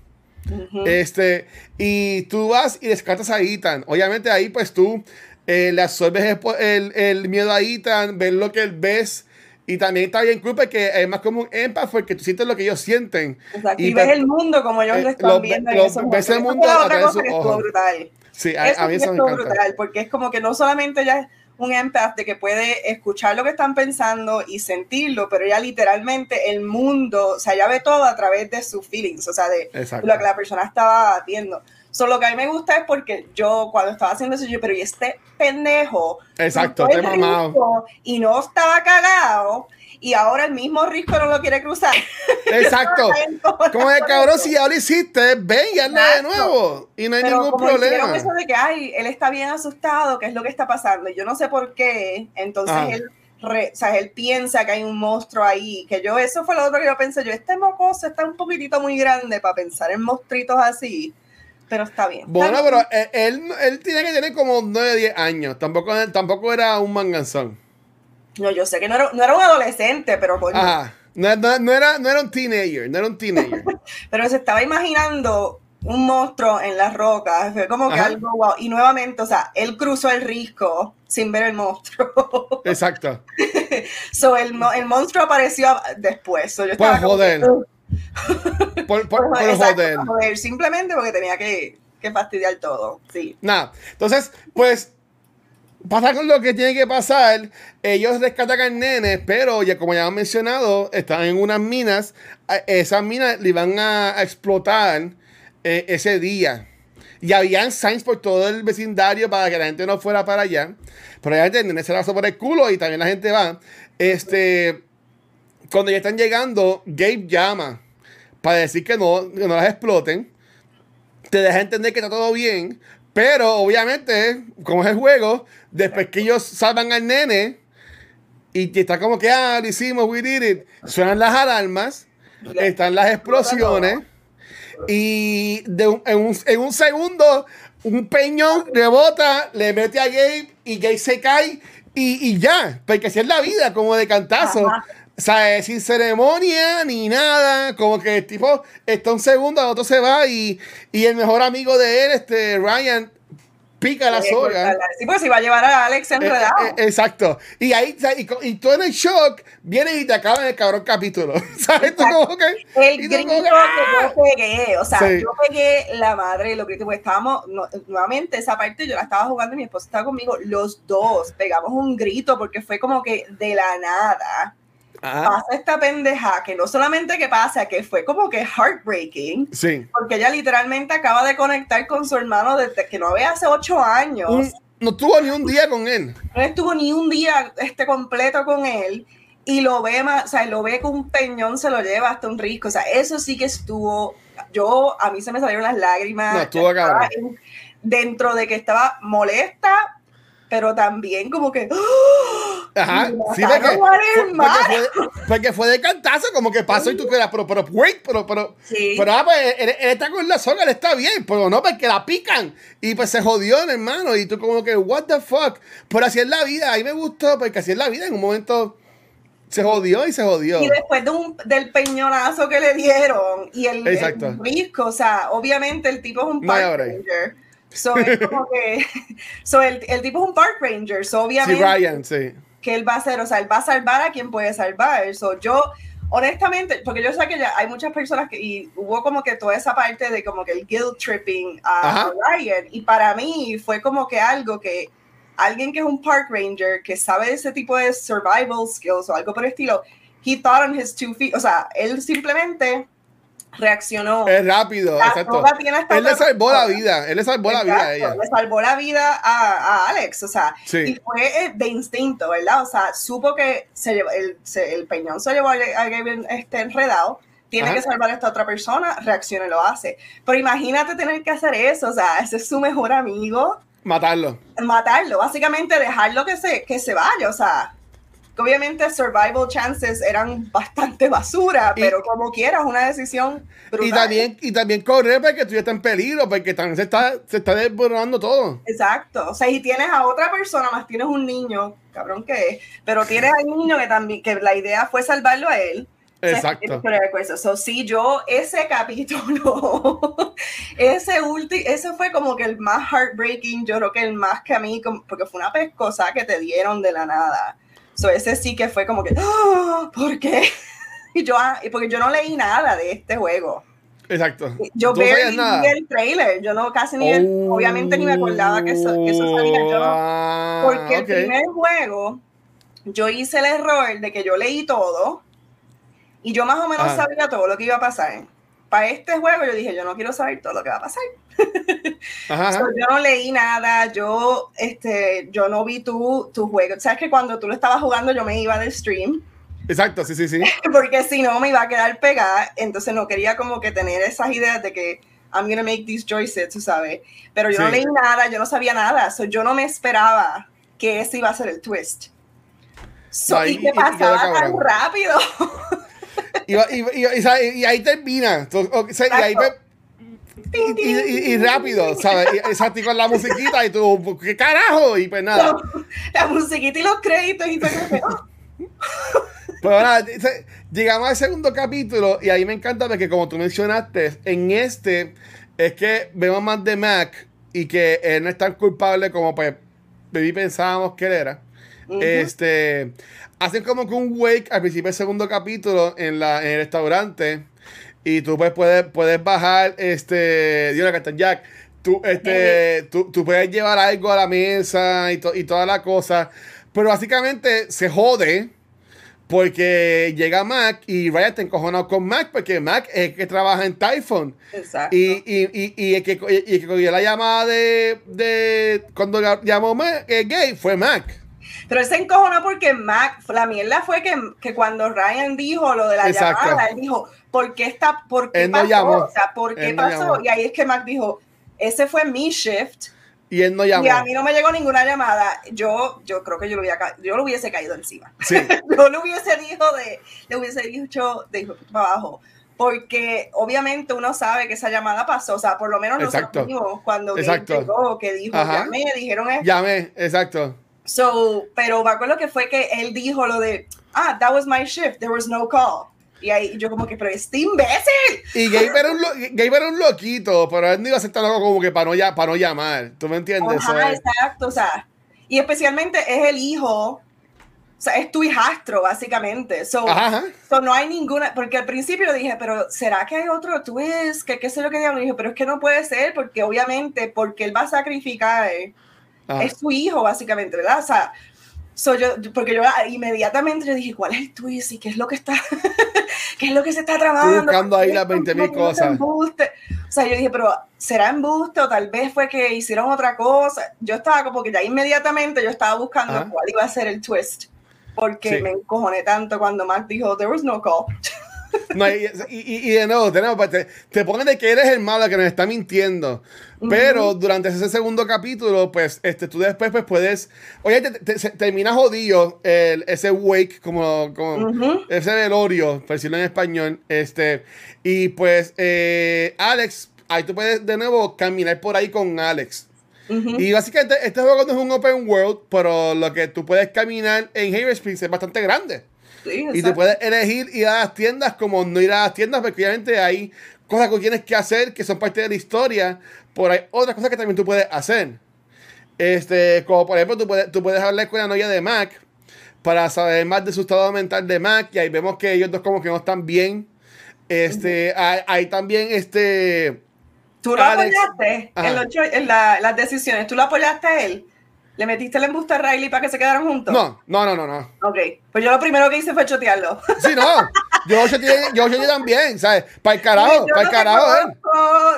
Este, y tú vas y descartas a Ethan. Obviamente ahí pues tú eh, le absorbes el, el, miedo a Ethan, ves lo que él ves Y también está bien cool porque es más como un empath porque tú sientes lo que ellos sienten. Exacto. Y, ves el mundo como ellos lo están viendo. Lo, ves el mundo a través de sus ojos. brutal. Sí, a, a mí eso me encanta. brutal porque es como que no solamente ya un empath de que puede escuchar lo que están pensando y sentirlo, pero ya literalmente el mundo, o sea, ya ve todo a través de sus feelings, o sea, de lo que la persona estaba viendo. Solo que a mí me gusta es porque yo cuando estaba haciendo eso, yo, pero y este pendejo. Exacto, te mamado. Y no estaba cagado y ahora el mismo risco no lo quiere cruzar. Exacto. como el cabrón, si ya lo hiciste, ven y hazlo de nuevo. Y no hay ningún como problema. eso de que, ay, él está bien asustado, ¿qué es lo que está pasando? Yo no sé por qué. Entonces ah. él, o sea, él piensa que hay un monstruo ahí. Que yo, eso fue lo otro que yo pensé. Yo, este mocoso está un poquitito muy grande para pensar en monstruitos así pero está bien. Bueno, pero él, él, tiene que tener como 9, 10 años. Tampoco, tampoco era un manganzón. No, yo sé que no era, no era un adolescente, pero No, no, no, era, no era un teenager, no era un teenager. pero se estaba imaginando un monstruo en las rocas, fue como que algo wow. Y nuevamente, o sea, él cruzó el risco sin ver el monstruo. Exacto. so, el, el monstruo apareció después. So, yo por joder. Por, por, joder. Simplemente porque tenía que, que fastidiar todo. Sí. Nada. Entonces, pues pasa con lo que tiene que pasar. Ellos rescatan al nene, pero ya como ya han mencionado, están en unas minas. Esas minas le van a, explotar eh, ese día. Y habían signs por todo el vecindario para que la gente no fuera para allá. Pero ya el nene se por el culo y también la gente va. Este, cuando ya están llegando, Gabe llama para decir que no, que no las exploten. Te deja entender que está todo bien. Pero obviamente, como es el juego, después que ellos salvan al nene y está como que, ah, lo hicimos, we did it, suenan las alarmas, están las explosiones y de en, un, en, un, segundo un peñón rebota, le mete a Gabe y Gabe se cae y, y ya, porque así es la vida, como de cantazo. Sea, sin ceremonia ni nada, como que el tipo está un segundo, el otro se va y, y el mejor amigo de él, este Ryan, pica la soga. Sí, pues si va a llevar a Alex eh, enredado. Eh, exacto. Y ahí, y, y, tú en el shock, vienes y te acaban el cabrón capítulo. ¿Sabes? Tú como que, el grito que, yo ¡ah! pegué, o sea, yo pegué la madre, lo grité, porque estábamos, nuevamente, esa parte yo la estaba jugando y mi esposa estaba conmigo, los dos pegamos un grito porque fue como que de la nada pasa esta pendeja que no solamente que pasa, que fue como que heartbreaking. Sí. Porque ella literalmente acaba de conectar con su hermano desde que no ve hace ocho años. no estuvo ni un día con él. No estuvo ni un día este, completo con él. Y lo ve más, o sea, lo ve con un peñón, se lo lleva hasta un risco. O sea, eso sí que estuvo. Yo, a mí se me salieron las lágrimas. No, estuvo acá. Dentro de que estaba molesta, pero también como que. ¡oh! Ajá, sí, porque, fue, porque, fue, de cantazo, como que pasó y tú quedas, pero, pero, wait, pero, pero, sí. pero, ah, pues, él, está con la soga, él está bien, pero no, porque la pican y pues se jodió, hermano, y tú como que, what the fuck, pero así es la vida, a mí me gustó, porque así es la vida, en un momento se jodió y se jodió. Y después de un, del peñonazo que le dieron y el, el risco, o sea, obviamente el tipo es un Park Ranger. So, es como que, so el, el, tipo es un park ranger, so obviamente sí, Ryan, sí. Que él va a hacer, o sea, él va a salvar a quien puede salvar. So, yo, honestamente, porque yo sé que ya hay muchas personas que, y hubo como que toda esa parte de como que el guilt tripping a, Ryan, y para mí fue como que algo que alguien que es un park ranger, que sabe ese tipo de survival skills o algo por el estilo, he thought on his two feet, o sea, él simplemente reaccionó. Es rápido, exacto. Él le salvó la vida, él le salvó la vida a ella. Le salvó la vida a, a Alex, o sea, y fue eh, de instinto, ¿verdad? O sea, supo que se llevó, el, el, peñón se llevó a, Gabriel este, enredado, tiene que salvar a esta otra persona, reacciona y lo hace. Pero imagínate tener que hacer eso, o sea, ese es su mejor amigo. Matarlo. Matarlo, básicamente dejarlo que se, que se vaya, o sea, obviamente survival chances eran bastante basura, pero como quieras, una decisión brutal. Y también, y también correr porque tú ya estás en peligro, porque también se está, se está desbordando todo. Exacto. O sea, y tienes a otra persona, más tienes un niño, cabrón que es, pero tienes a un niño que también, que la idea fue salvarlo a él. Exacto. O sea, sí, yo ese capítulo, ese último, ese fue como que el más heartbreaking, yo creo que el más que a mí, porque fue una pescosa que te dieron de la nada. So ese sí que fue como que, ¡Ah! ¿por qué? Y yo, ah, porque yo no leí nada de este juego. Exacto. Yo veo el trailer, yo no casi ni, oh, obviamente ni me acordaba que eso, que eso salía yo. Ah, porque el primer juego, yo hice el error de que yo leí todo y yo más o menos sabía todo lo que iba a pasar. Para este juego yo dije, yo no quiero saber todo lo que va a pasar. yo no leí nada, yo, este, yo no vi tu, tu juego. Sabes que cuando tú lo estabas jugando yo me iba del stream Exacto, sí, sí, sí. Porque si no me iba a quedar pegada, entonces no quería como que tener esas ideas de que I'm gonna make these choices, tú sabes. Pero yo no leí nada, yo no sabía nada, so yo no me esperaba que ese iba a ser el twist. y que pasaba tan rápido. y, y, ahí termina. y, rápido, ¿sabes? Y, con la musiquita y tú, ¿qué carajo? Y pues nada. La, musiquita y los créditos y todo. Pero nada, llegamos al segundo capítulo y ahí me encanta porque como tú mencionaste, en este es que vemos más de Mac y que él no es tan culpable como pues pensábamos que él era. Este hacen como que un wake al principio del segundo capítulo en, la, en el restaurante y tú pues puedes, puedes bajar este Dios Captain Jack tú, este, tú, tú, puedes llevar algo a la mesa y, y toda la cosa pero básicamente se jode porque llega Mac y Ryan está encojonado con Mac porque Mac es el que trabaja en Typhon. Exacto. Y, y, y, y el, que, y que cogió la llamada de, de cuando llamó Mac, eh, gay fue Mac. Pero él se encojonó porque Mac, la mierda fue que, que cuando Ryan dijo lo de la llamada, él dijo, ¿por qué está, por qué pasó? o sea, ¿por qué pasó? y ahí es que Mac dijo, ese fue mi shift y él no llamó. Y a mí no me llegó ninguna llamada. Yo, yo creo que yo lo, hubiera, yo lo hubiese caído encima. Sí. yo lo hubiese dicho de, le hubiese dicho de para abajo. Porque obviamente uno sabe que esa llamada pasó. O sea, por lo menos nosotros cuando llegó, que dijo, llamé, dijeron esto. Llamé, exacto. So, pero me acuerdo que fue que él dijo lo de, ah, that was my shift, there was no call. Y ahí yo como que, pero este imbécil. Y Gabe era, un era un loquito, pero él no iba a aceptar algo como que para no, para no llamar. ¿Tú me entiendes? exacto, o sea, y especialmente es el hijo, o sea, es tu hijastro, básicamente. So, so, no hay ninguna, porque al principio dije, pero ¿será que hay otro twist? que qué sé lo que digo? dije, pero es que no puede ser, porque obviamente, porque él va a sacrificar, es su hijo, básicamente, ¿verdad? O sea, So yo, porque yo inmediatamente yo dije, ¿cuál es el twist? ¿Y qué es lo que está, qué es lo que se está trabajando? buscando ahí las 20 mil cosas. O sea, yo dije, pero ¿será embuste o tal vez fue que hicieron otra cosa? Yo estaba como que ya inmediatamente yo estaba buscando cuál iba a ser el twist. Porque me encojoné tanto cuando Mark dijo, there was no call. No, y, y, de nuevo, pues, te, te ponen de que eres el malo que nos está mintiendo. Pero durante ese segundo capítulo, pues, este, tú después pues, puedes. Oye, te, te, termina jodido el, ese wake, como, como ese velorio, por decirlo en español. Este, y pues, eh, Alex, ahí tú puedes de nuevo caminar por ahí con Alex. Y básicamente, este juego no es un open world, pero lo que tú puedes caminar en Haver Springs es bastante grande y te puedes elegir ir a las tiendas como no ir a las tiendas, porque obviamente hay cosas que tienes que hacer que son parte de la historia, pero hay otras cosas que también tú puedes hacer. Este, como por ejemplo, tú puedes, tú puedes hablar con la novia de Mac para saber más de su estado mental de Mac, y ahí vemos que ellos dos como que no están bien. Este, hay, también este... ¿Tú lo apoyaste en, las decisiones? ¿Tú lo apoyaste a él? ¿Le metiste el embuste a Riley para que se quedaran juntos? No, no, no, no, no. Ok, pues yo lo primero que hice fue chotearlo. Sí, no, yo choteé, yo choteé también, ¿sabes? Para el carajo, para el carajo, ¿eh?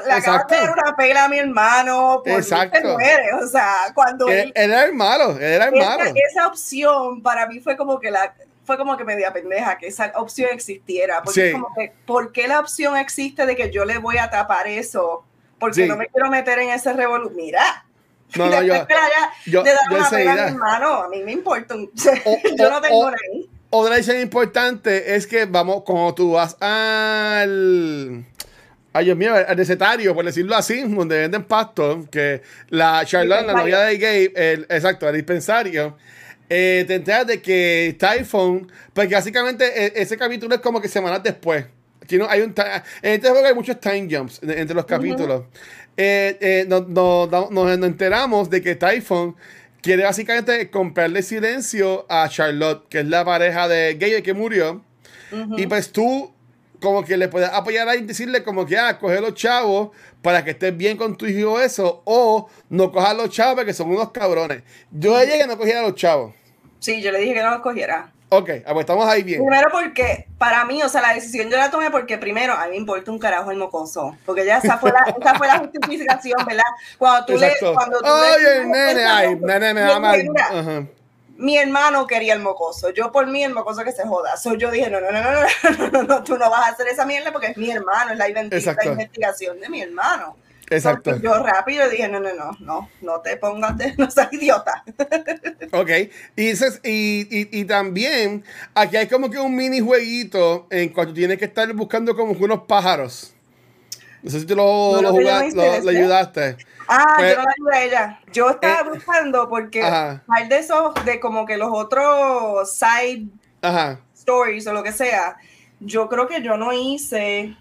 La Exacto. de una pela a mi hermano, por Exacto. Muere. o sea, cuando... Él, él, era el malo, él era el malo. Esa opción para mí fue como que la fue como que media pendeja que esa opción existiera. Porque es como que, ¿por qué la opción existe de que yo le voy a tapar eso? Porque no me quiero meter en ese revolución. Mira, no, no, yo, yo, de dar una pega a mi hermano, a mí me importa. yo no tengo ahí. Otra decisión importante es que vamos, como tú vas al. Ay, Dios mío, al recetario, por decirlo así, donde venden pasto, que la Charlotte, la novia de Gabe, el, exacto, el dispensario, eh, te enteras de que Typhon, porque básicamente e, ese capítulo es como que semanas después. Aquí no, hay un en este juego hay muchos time jumps entre los capítulos. Eh, eh, nos, enteramos de que Typhon quiere básicamente comprarle silencio a Charlotte, que es la pareja de Gabe que murió. Y pues tú como que le puedes apoyar a y decirle como que, ah, coge los chavos para que estés bien con tu hijo eso, o no cojas los chavos porque son unos cabrones. Yo le dije que no cogiera los chavos. Sí, yo le dije que no los cogiera. Ok, ah, pues estamos ahí bien. Primero porque, para mí, o sea, la decisión yo la tomé porque primero, a mí me importa un carajo el mocoso, porque ya esa fue la, esa fue la justificación, ¿verdad? Cuando tú le... Cuando tú Oye, le, nene, ay, nene me mal. Mi hermano quería el mocoso, yo por mí el mocoso que se joda. So, yo dije, no, no, no, no, no, no, no, tú no vas a hacer esa mierda porque es mi hermano, es la, investigación de mi hermano. Exacto. yo rápido dije, no, no, no, no, no te pongas de, no seas idiota. ok, y, y, y, también aquí hay como que un mini jueguito en cuanto tienes que estar buscando como unos pájaros. No sé si tú lo, lo, lo, ayudaste. Ah, yo pues no la ayudé a ella. Yo estaba eh, buscando porque hay de esos, de como que los otros side stories o lo que sea, yo creo que yo no hice,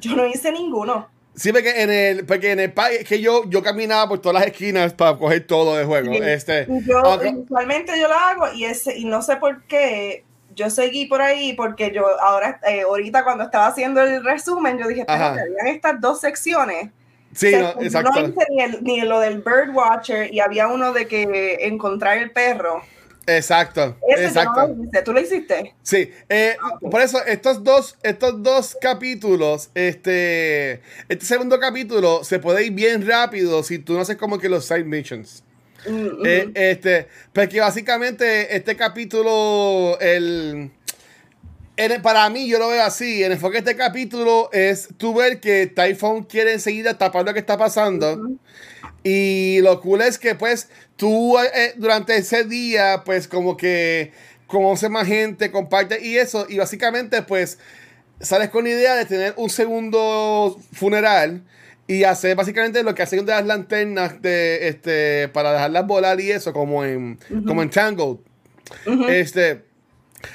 yo no hice ninguno. Sí, porque en el, porque en el país que yo, yo caminaba por todas las esquinas para coger todo de juego. Este, yo usualmente yo lo hago y ese, y no sé por qué yo seguí por ahí porque yo ahora, eh, ahorita cuando estaba haciendo el resumen, yo dije, pero habían estas dos secciones. Sí, no, exacto. No hice ni, el, ni lo del bird watcher y había uno de que encontrar el perro. Exacto. exacto. ¿Tú lo hiciste? Sí. Eh, ah, por eso, estos dos, estos dos capítulos, este, este segundo capítulo se puede ir bien rápido si tú no haces como que los side missions. Mm, eh, este, porque básicamente este capítulo, el, para mí, yo lo veo así. El enfoque de este capítulo es tú ver que Typhon quiere enseguida tapar lo que está pasando. Y lo cool es que, pues, tú eh, durante ese día, pues, como que conoces más gente, comparte y eso. Y básicamente, pues, sales con la idea de tener un segundo funeral y hacer básicamente lo que hacen de las lanternas de este para dejarlas volar y eso como en como en Tangled. Este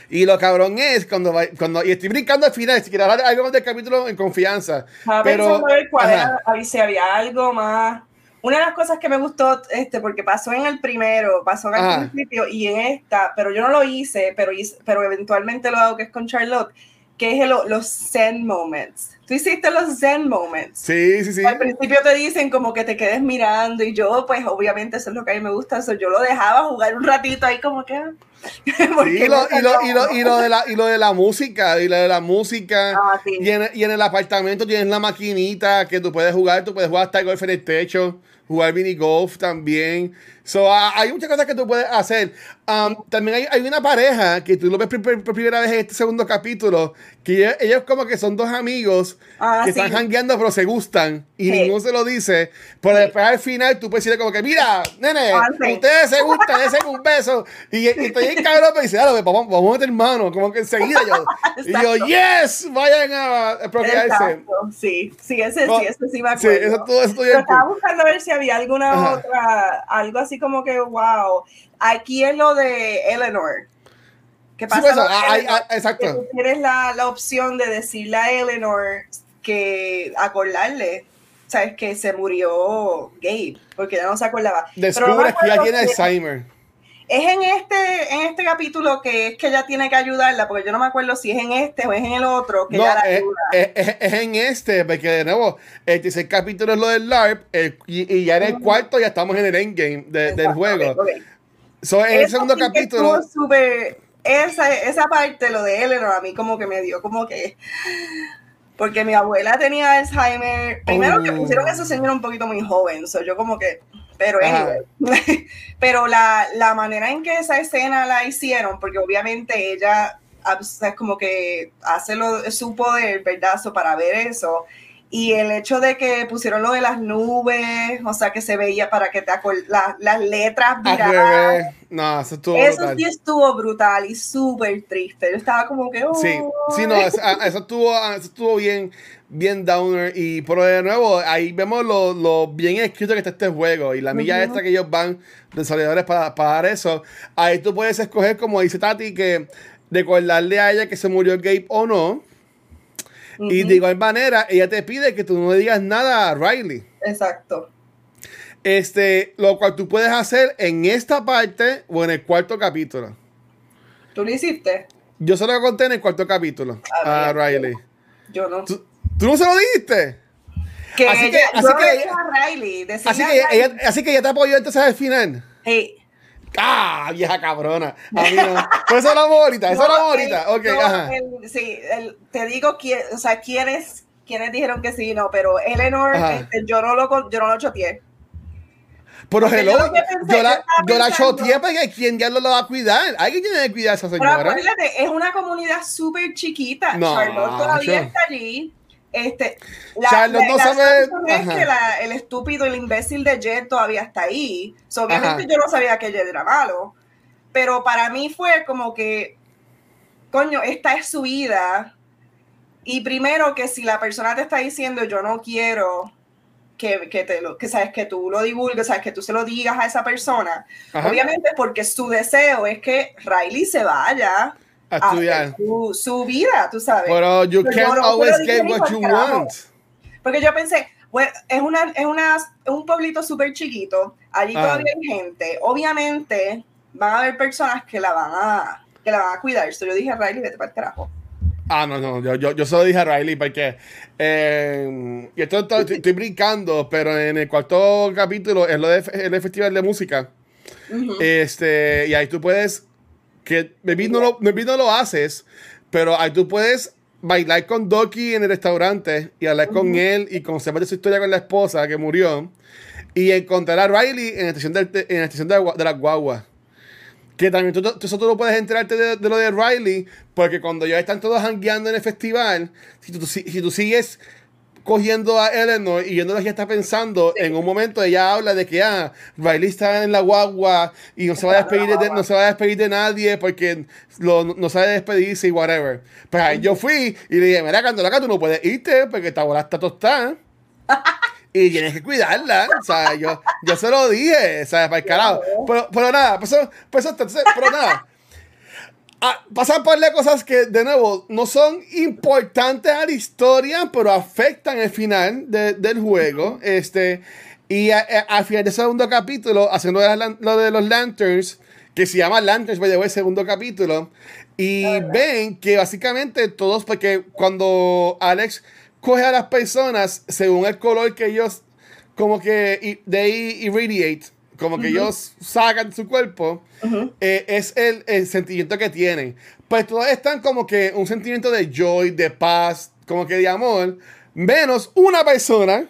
y lo cabrón es cuando, cuando y estoy brincando al final, si quieres hablar algo más del capítulo en confianza. pero a ver cuál era, si había algo más una de las cosas que me gustó, este, porque pasó en el primero, pasó en el principio y en esta, pero yo no lo hice, pero, pero eventualmente lo hago que es con Charlotte, que es los Zen Moments. Tú hiciste los Zen Moments. Sí, sí, sí. Al principio te dicen como que te quedes mirando y yo, pues obviamente eso es lo que a mí me gusta, eso yo lo dejaba jugar un ratito ahí como que... y, lo, y, lo, y, lo, y, lo, de la, y lo de la música, y lo de la música. Ah, y, en, y en el apartamento tienes la maquinita que tú puedes jugar, tú puedes jugar hasta golf en el techo jugar mini golf también. So, uh, hay muchas cosas que tú puedes hacer. Um, también hay, hay, una pareja que tú lo ves por, primera vez en este segundo capítulo, que ellos, como que son dos amigos ah, que están jangueando pero se gustan y ninguno se lo dice. Pero después al final tú puedes decirle como que, mira, nene, ah, ustedes se gustan, dense un beso. Y, y estoy en cabrón pero dice, dale, vamos, vamos a meter mano, como que enseguida yo. y yo, yes, vayan a, procrearse. Sí, sí, ese sí, ese sí me acuerdo. Sí, eso todo eso Estaba buscando a ver si había alguna otra, algo así como que, wow. Aquí es lo de Eleanor. ¿Qué pasa? Pues, ah, ah, exacto. tú tienes la, la, opción de decirle a Eleanor que acordarle, sabes que se murió Gabe, porque ya no se acordaba. Descubre que ya tiene Alzheimer. Es en este, en este capítulo que es que ella tiene que ayudarla, porque yo no me acuerdo si es en este o es en el otro que no, ella la es, es, es, en este, porque de nuevo, el capítulo es lo del LARP y, ya en el cuarto ya estamos en el endgame del juego. So, en el segundo capítulo. esa, esa parte, lo de Eleanor, a mí como que me dio como que. Porque mi abuela tenía Alzheimer. Primero que oh. pusieron a esa señora un poquito muy joven. So yo como que. Pero pero la, la, manera en que esa escena la hicieron, porque obviamente ella es como que hace lo, su poder, ¿verdad? para ver eso. Y el hecho de que pusieron lo de las nubes, o sea, que se veía para que te la, las letras viradas. No, eso estuvo Eso sí estuvo brutal y súper triste. Yo estaba como que. Sí, sí, no, eso, ah, eso, estuvo, ah, eso estuvo bien, bien downer. Y por de nuevo, ahí vemos lo, lo bien escrito que está este juego. Y la milla extra que ellos van, desarrolladores, para, para dar eso. Ahí tú puedes escoger, como dice Tati, que recordarle a ella que se murió Gabe o no y de igual manera, ella te pide que tú no digas nada a Riley. Exacto. Este, lo cual tú puedes hacer en esta parte o en el cuarto capítulo. ¿Tú lo hiciste? Yo solo lo conté en el cuarto capítulo A. Riley. Yo no. ¿Tú, tú no se lo dijiste? Que Así que- ella- así yo que- le dije a Riley, Así que, ella, así que ella te apoyó entonces al final. hey, ¡Ah! Vieja cabrona. A mí no. Pues eso hablamos ahorita. Eso no, hablamos ahorita. Ok, no, ajá. el- sí, el- te digo quién, o sea, quiénes, quiénes dijeron que sí, no, pero Eleanor, este, yo no lo, yo no lo choteé. Pero Porque hello, yo lo pensé, la, yo la choteé porque ¿quién ya lo va a cuidar? Alguien tiene que cuidar a esa Pero señora. acuérdate, es una comunidad súper chiquita. No, Charlotte todavía yo- está allí. Este, la, Charlotte no sabe- situación es que la- el estúpido, el imbécil de Jet todavía está ahí. So, obviamente Ajá. yo no sabía que Jet era malo. Pero para mí fue como que, coño, esta es su vida. Y primero que si la persona te está diciendo yo no quiero que, que te lo, que sabes que tú lo divulgues, sabes que tú se lo digas a esa persona, Ajá. obviamente porque su deseo es que Riley se vaya A a estudiar. su, su vida, tú sabes. Pero you Pero yo can't no always get what you want. Porque yo pensé, bueno, es, una, es, una, es un pueblito súper chiquito, allí Ah. todavía hay gente, obviamente van a haber personas que la van a, que la van a cuidar. So yo dije, Riley, vete para el carajo. Ah, no, no, yo, yo, yo solo dije a Riley porque eh, y esto, esto- estoy, estoy brincando, pero en el cuarto capítulo es lo de, es el festival de música. Ujú. Este, y ahí tú puedes, que maybe no lo, maybe no lo haces, pero ahí tú puedes bailar con Doki en el restaurante y hablar con él y de su historia con la esposa que murió y encontrar a Riley en la estación, del- en la estación de, de las guaguas. Que también tú, tú- eso tú no puedes enterarte de, de lo de Riley, porque cuando ya están todos hangueando en el festival, si tú, si, si tú sigues cogiendo a Eleanor y yendo lo que está pensando, en un momento ella habla de que ah, Riley está en la guagua y no se va a despedir de, no se va a despedir de nadie porque lo- no sabe despedirse y whatever. Pues ahí yo fui y le dije, mira, Candelaca, tú no puedes irte porque esta bola está tostada. Y tienes que cuidarla, sea, yo, yo se lo dije, ¿sabes? Para el carajo. Pero, pero nada, pues pues pero nada. Ah, pasan por de cosas que, de nuevo, no son importantes a la historia, pero afectan el final de- del juego. Este, y a- a- al final del segundo capítulo, haciendo lo de, las de los Lanterns, que se llama Lanterns, by the way, segundo capítulo, y ven que básicamente todos, porque cuando Alex coge a las personas según el color que ellos, como que they irradiate, como que ellos sacan su cuerpo, eh, es el, el sentimiento que tienen. Pues todos están como que un sentimiento de joy, de paz, como que de amor, menos una persona,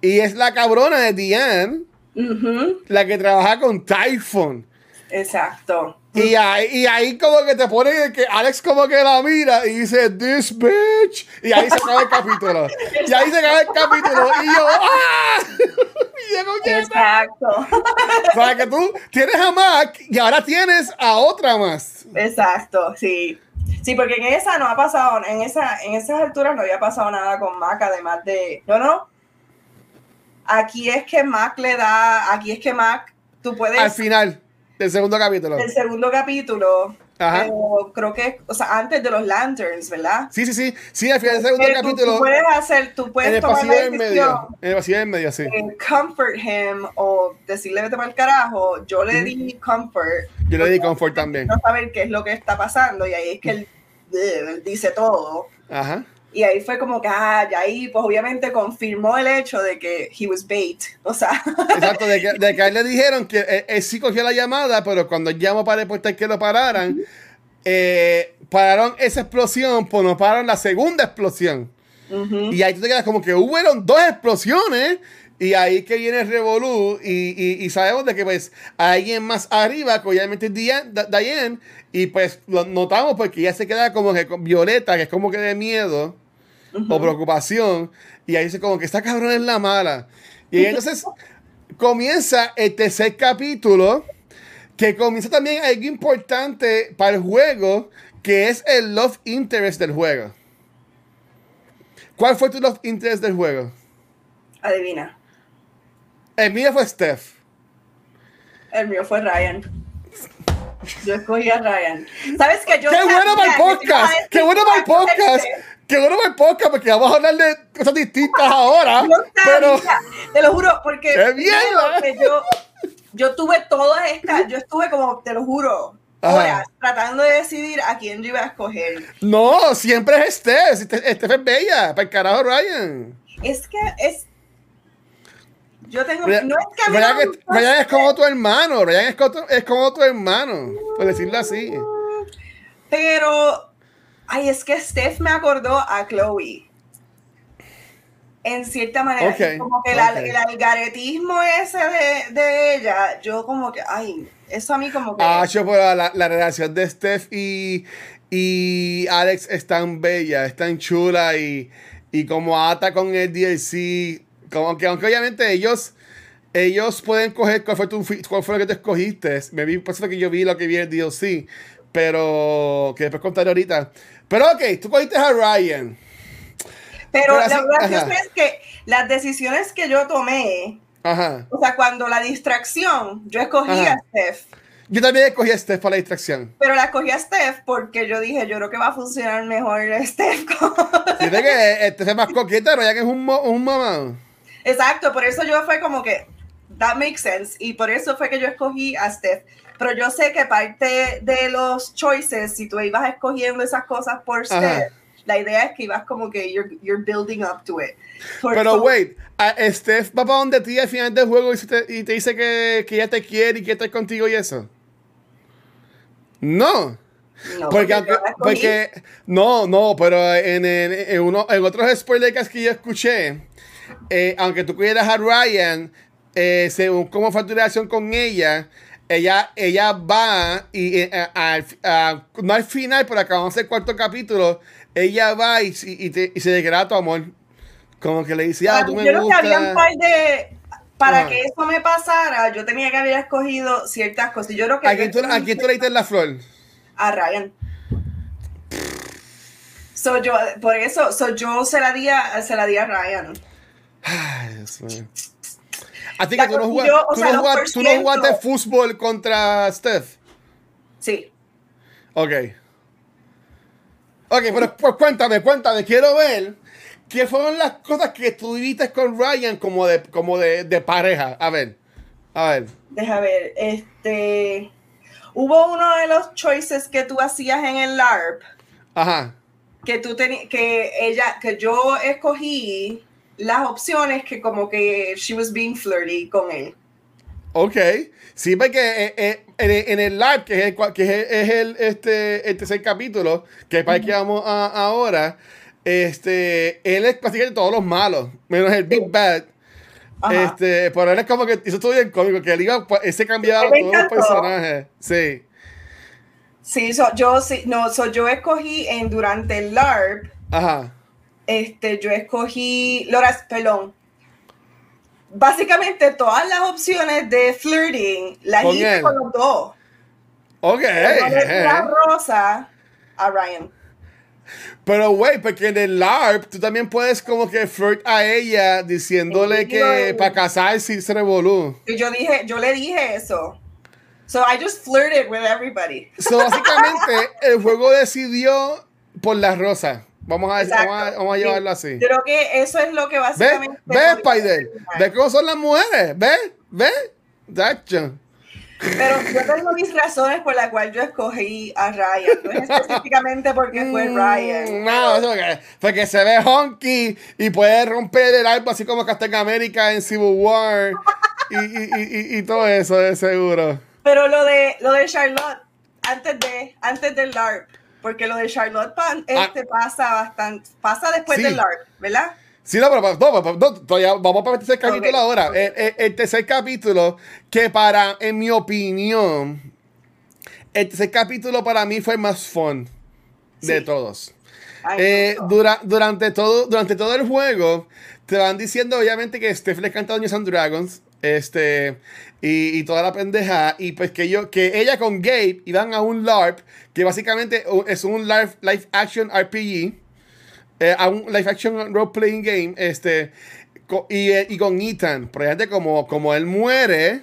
y es la cabrona de Diane, Ujú, la que trabaja con Typhon. Exacto. Y ahí, y ahí como que te pone que Alex como que la mira y dice, this bitch. Y ahí se acaba el capítulo. Y ahí se acaba el capítulo. Y yo, ¡ah! Y yo. Exacto. O sea, que tú tienes a Mac y ahora tienes a otra más. Exacto, sí. Sí, porque en esa no ha pasado, en esa, en esas alturas no había pasado nada con Mac, además de. No, no. Aquí es que Mac le da. Aquí es que Mac, tú puedes. Al final del segundo capítulo. el segundo capítulo. Ajá. pero creo que, o sea, antes de los lanterns, ¿verdad? Sí, sí, sí. Sí, al final del segundo capítulo. Tú puedes hacer, tú En puedes el tomar la del medio. decisión En el pasillo del medio, sí. de comfort him o decirle vete para el carajo. Yo le di comfort. Yo le di confort también. No saber qué es lo que está pasando y ahí es que él, él dice todo. Ajá. Y ahí fue como que, ah, ya ahí, pues obviamente confirmó el hecho de que he was bait. O sea, Exacto, de que, de que a él le dijeron que él, él sí cogió la llamada, pero cuando llamó para reportar que lo pararan, eh, pararon esa explosión, pues no pararon la segunda explosión. Y ahí tú te quedas como que hubieron dos explosiones. Y ahí que viene el Revolú. Y, y- y sabemos de que pues alguien más arriba, que obviamente es Diane, Y pues lo notamos porque ya se queda como que con Violeta, que es como que de miedo o preocupación. Y ahí dice como que esta cabrón es la mala. Y entonces comienza el tercer capítulo. Que comienza también algo importante para el juego. Que es el love interest del juego. ¿Cuál fue tu love interest del juego? adivina. El mío fue Steph. El mío fue Ryan. Yo escogí a Ryan. ¿Sabes que yo ¡Qué bueno para el podcast! ¡Qué bueno para el podcast! que bueno el podcast porque vamos a hablar de cosas distintas ahora. Yo pero te lo juro, porque ¡Qué mierda! yo, yo tuve todas estas, yo estuve como, te lo juro, horas tratando de decidir a quién yo iba a escoger. no, siempre es. Steph Steph es bella. Para el carajo, Ryan. Es que es. Yo tengo. No es que me es, Ryan es como tu hermano. Ryan es como es como tu hermano. Por decirlo así. Pero. Ay, es que Steph me acordó a Chloe. En cierta manera. Ok, como que el algaretismo ese de, de ella, yo como que. Ay, eso a mí como que. Ah, yo, pero la, la relación de Steph y, y Alex es tan bella, es tan chula y, y como ata con el DLC, como que aunque obviamente ellos ellos pueden coger cuál fue, tu, cuál fue lo que tú escogiste. Me vi, por eso que yo vi lo que vi en DLC, pero que después contaré ahorita. Pero ok, tú cogiste a Ryan. pero pero así- gracioso ajá. es que las decisiones que yo tomé. Ajá. O sea, cuando la distracción, yo escogí Ajá. a Steph. Yo también escogí a Steph para la distracción. Pero la escogí a Steph porque yo dije, yo creo que va a funcionar mejor Steph. Dice que este es más coqueta, Ryan es un, un mamá. Exacto, por eso yo fue como que, that makes sense. Y por eso fue que yo escogí a Steph. Pero yo sé que parte de los choices, si tú ibas escogiendo esas cosas por Steph, Ajá. la idea es que ibas como que you're, you're building up to it. Por- Pero, wait, a Steph va para donde ti al final del juego y, te, y te dice que, que ella te quiere y que está contigo y eso. No. No, Porque, escogí. porque- no, no, pero en, en, en uno, en otros spoilers que yo escuché, eh, aunque tú quieras a Ryan, eh, según cómo fue tu relación con ella, ella, ella va y eh, a- al- a- no al final, pero acabamos el cuarto capítulo, ella va y, y, te- y se declara tu amor. Como que le dice, ah, tú me yo creo que había un par de. Para Ajá. que eso me pasara, yo tenía que haber escogido ciertas cosas. Yo creo que. ¿A quién tú, a quién tú le diste la flor? a Ryan. So yo, por eso, so yo se la di a, se la di a Ryan. Ay, Dios mío. Así que tú no, jugaste, yo, o tú sea, no los jugaste, tú no por jugaste ciento. fútbol contra Steph. Sí. Ok. Ok, pero pues cuéntame, cuéntame. Quiero ver qué fueron las cosas que tú viviste con Ryan como de, como de, de pareja. A ver. A ver. Deja ver, este. Hubo uno de los choices que tú hacías en el LARP Ajá. que tú tenías que ella que yo escogí las opciones que como que she was being flirty con él. Ok. Sí, porque eh, eh, en, el live, que es el, que es el, este, el tercer capítulo, que es para el que vamos a- ahora, este, él es prácticamente todos los malos, menos el Big Bad. Ajá. Este, pero él es como que hizo estuvo bien cómico, que él iba, pues, él se cambiaba todos los personajes. Sí. Sí, so, yo sí, no, so, yo escogí en durante el LARP, Ajá. Este, yo escogí, Loras, perdón. Básicamente todas las opciones de flirting las Con hice con los dos. Ok. La rosa a Ryan. Pero, güey, porque en el LARP tú también puedes como que flirt a ella diciéndole Sí, que para casarse se revolú. Y yo dije, yo le dije eso. So I just flirted with everybody. So, básicamente, el juego decidió por la rosa. Vamos a, vamos a, vamos a llevarlo así. Creo que eso es lo que ¿Ves? básicamente. ¿Ves, Spider? ¿Ves cómo son las mujeres? ¿Ves? ¿Ves? Dacho. Pero yo tengo mis razones por las cuales yo escogí a Ryan. No es específicamente porque fue Mm, Ryan. No, eso que, porque se ve honky y puede romper el árbol así como Captain America en Civil War y, y, y, y- y todo eso, de seguro. Pero lo de lo de Charlotte, antes de, antes del LARP, porque lo de Charlotte pan- este pasa bastante, pasa después Ah. Sí. del LARP, ¿verdad? Sí, no, pero no, pero- no, todavía vamos para el tercer capítulo ahora. ok. El, el- el tercer capítulo, que para, en mi opinión, el tercer capítulo para mí fue el más fun de todos. Ay, Eh, dura- durante, todo, durante todo el juego, te van diciendo obviamente que Steph le canta Dungeons and Dragons. Este, y, y toda la pendeja. Y pues que yo, que ella con Gabe iban a un LARP, que básicamente es un live, live action RPG. eh, a un live action role playing game. Este, y, eh, y con Ethan. Ejemplo, como, como él muere.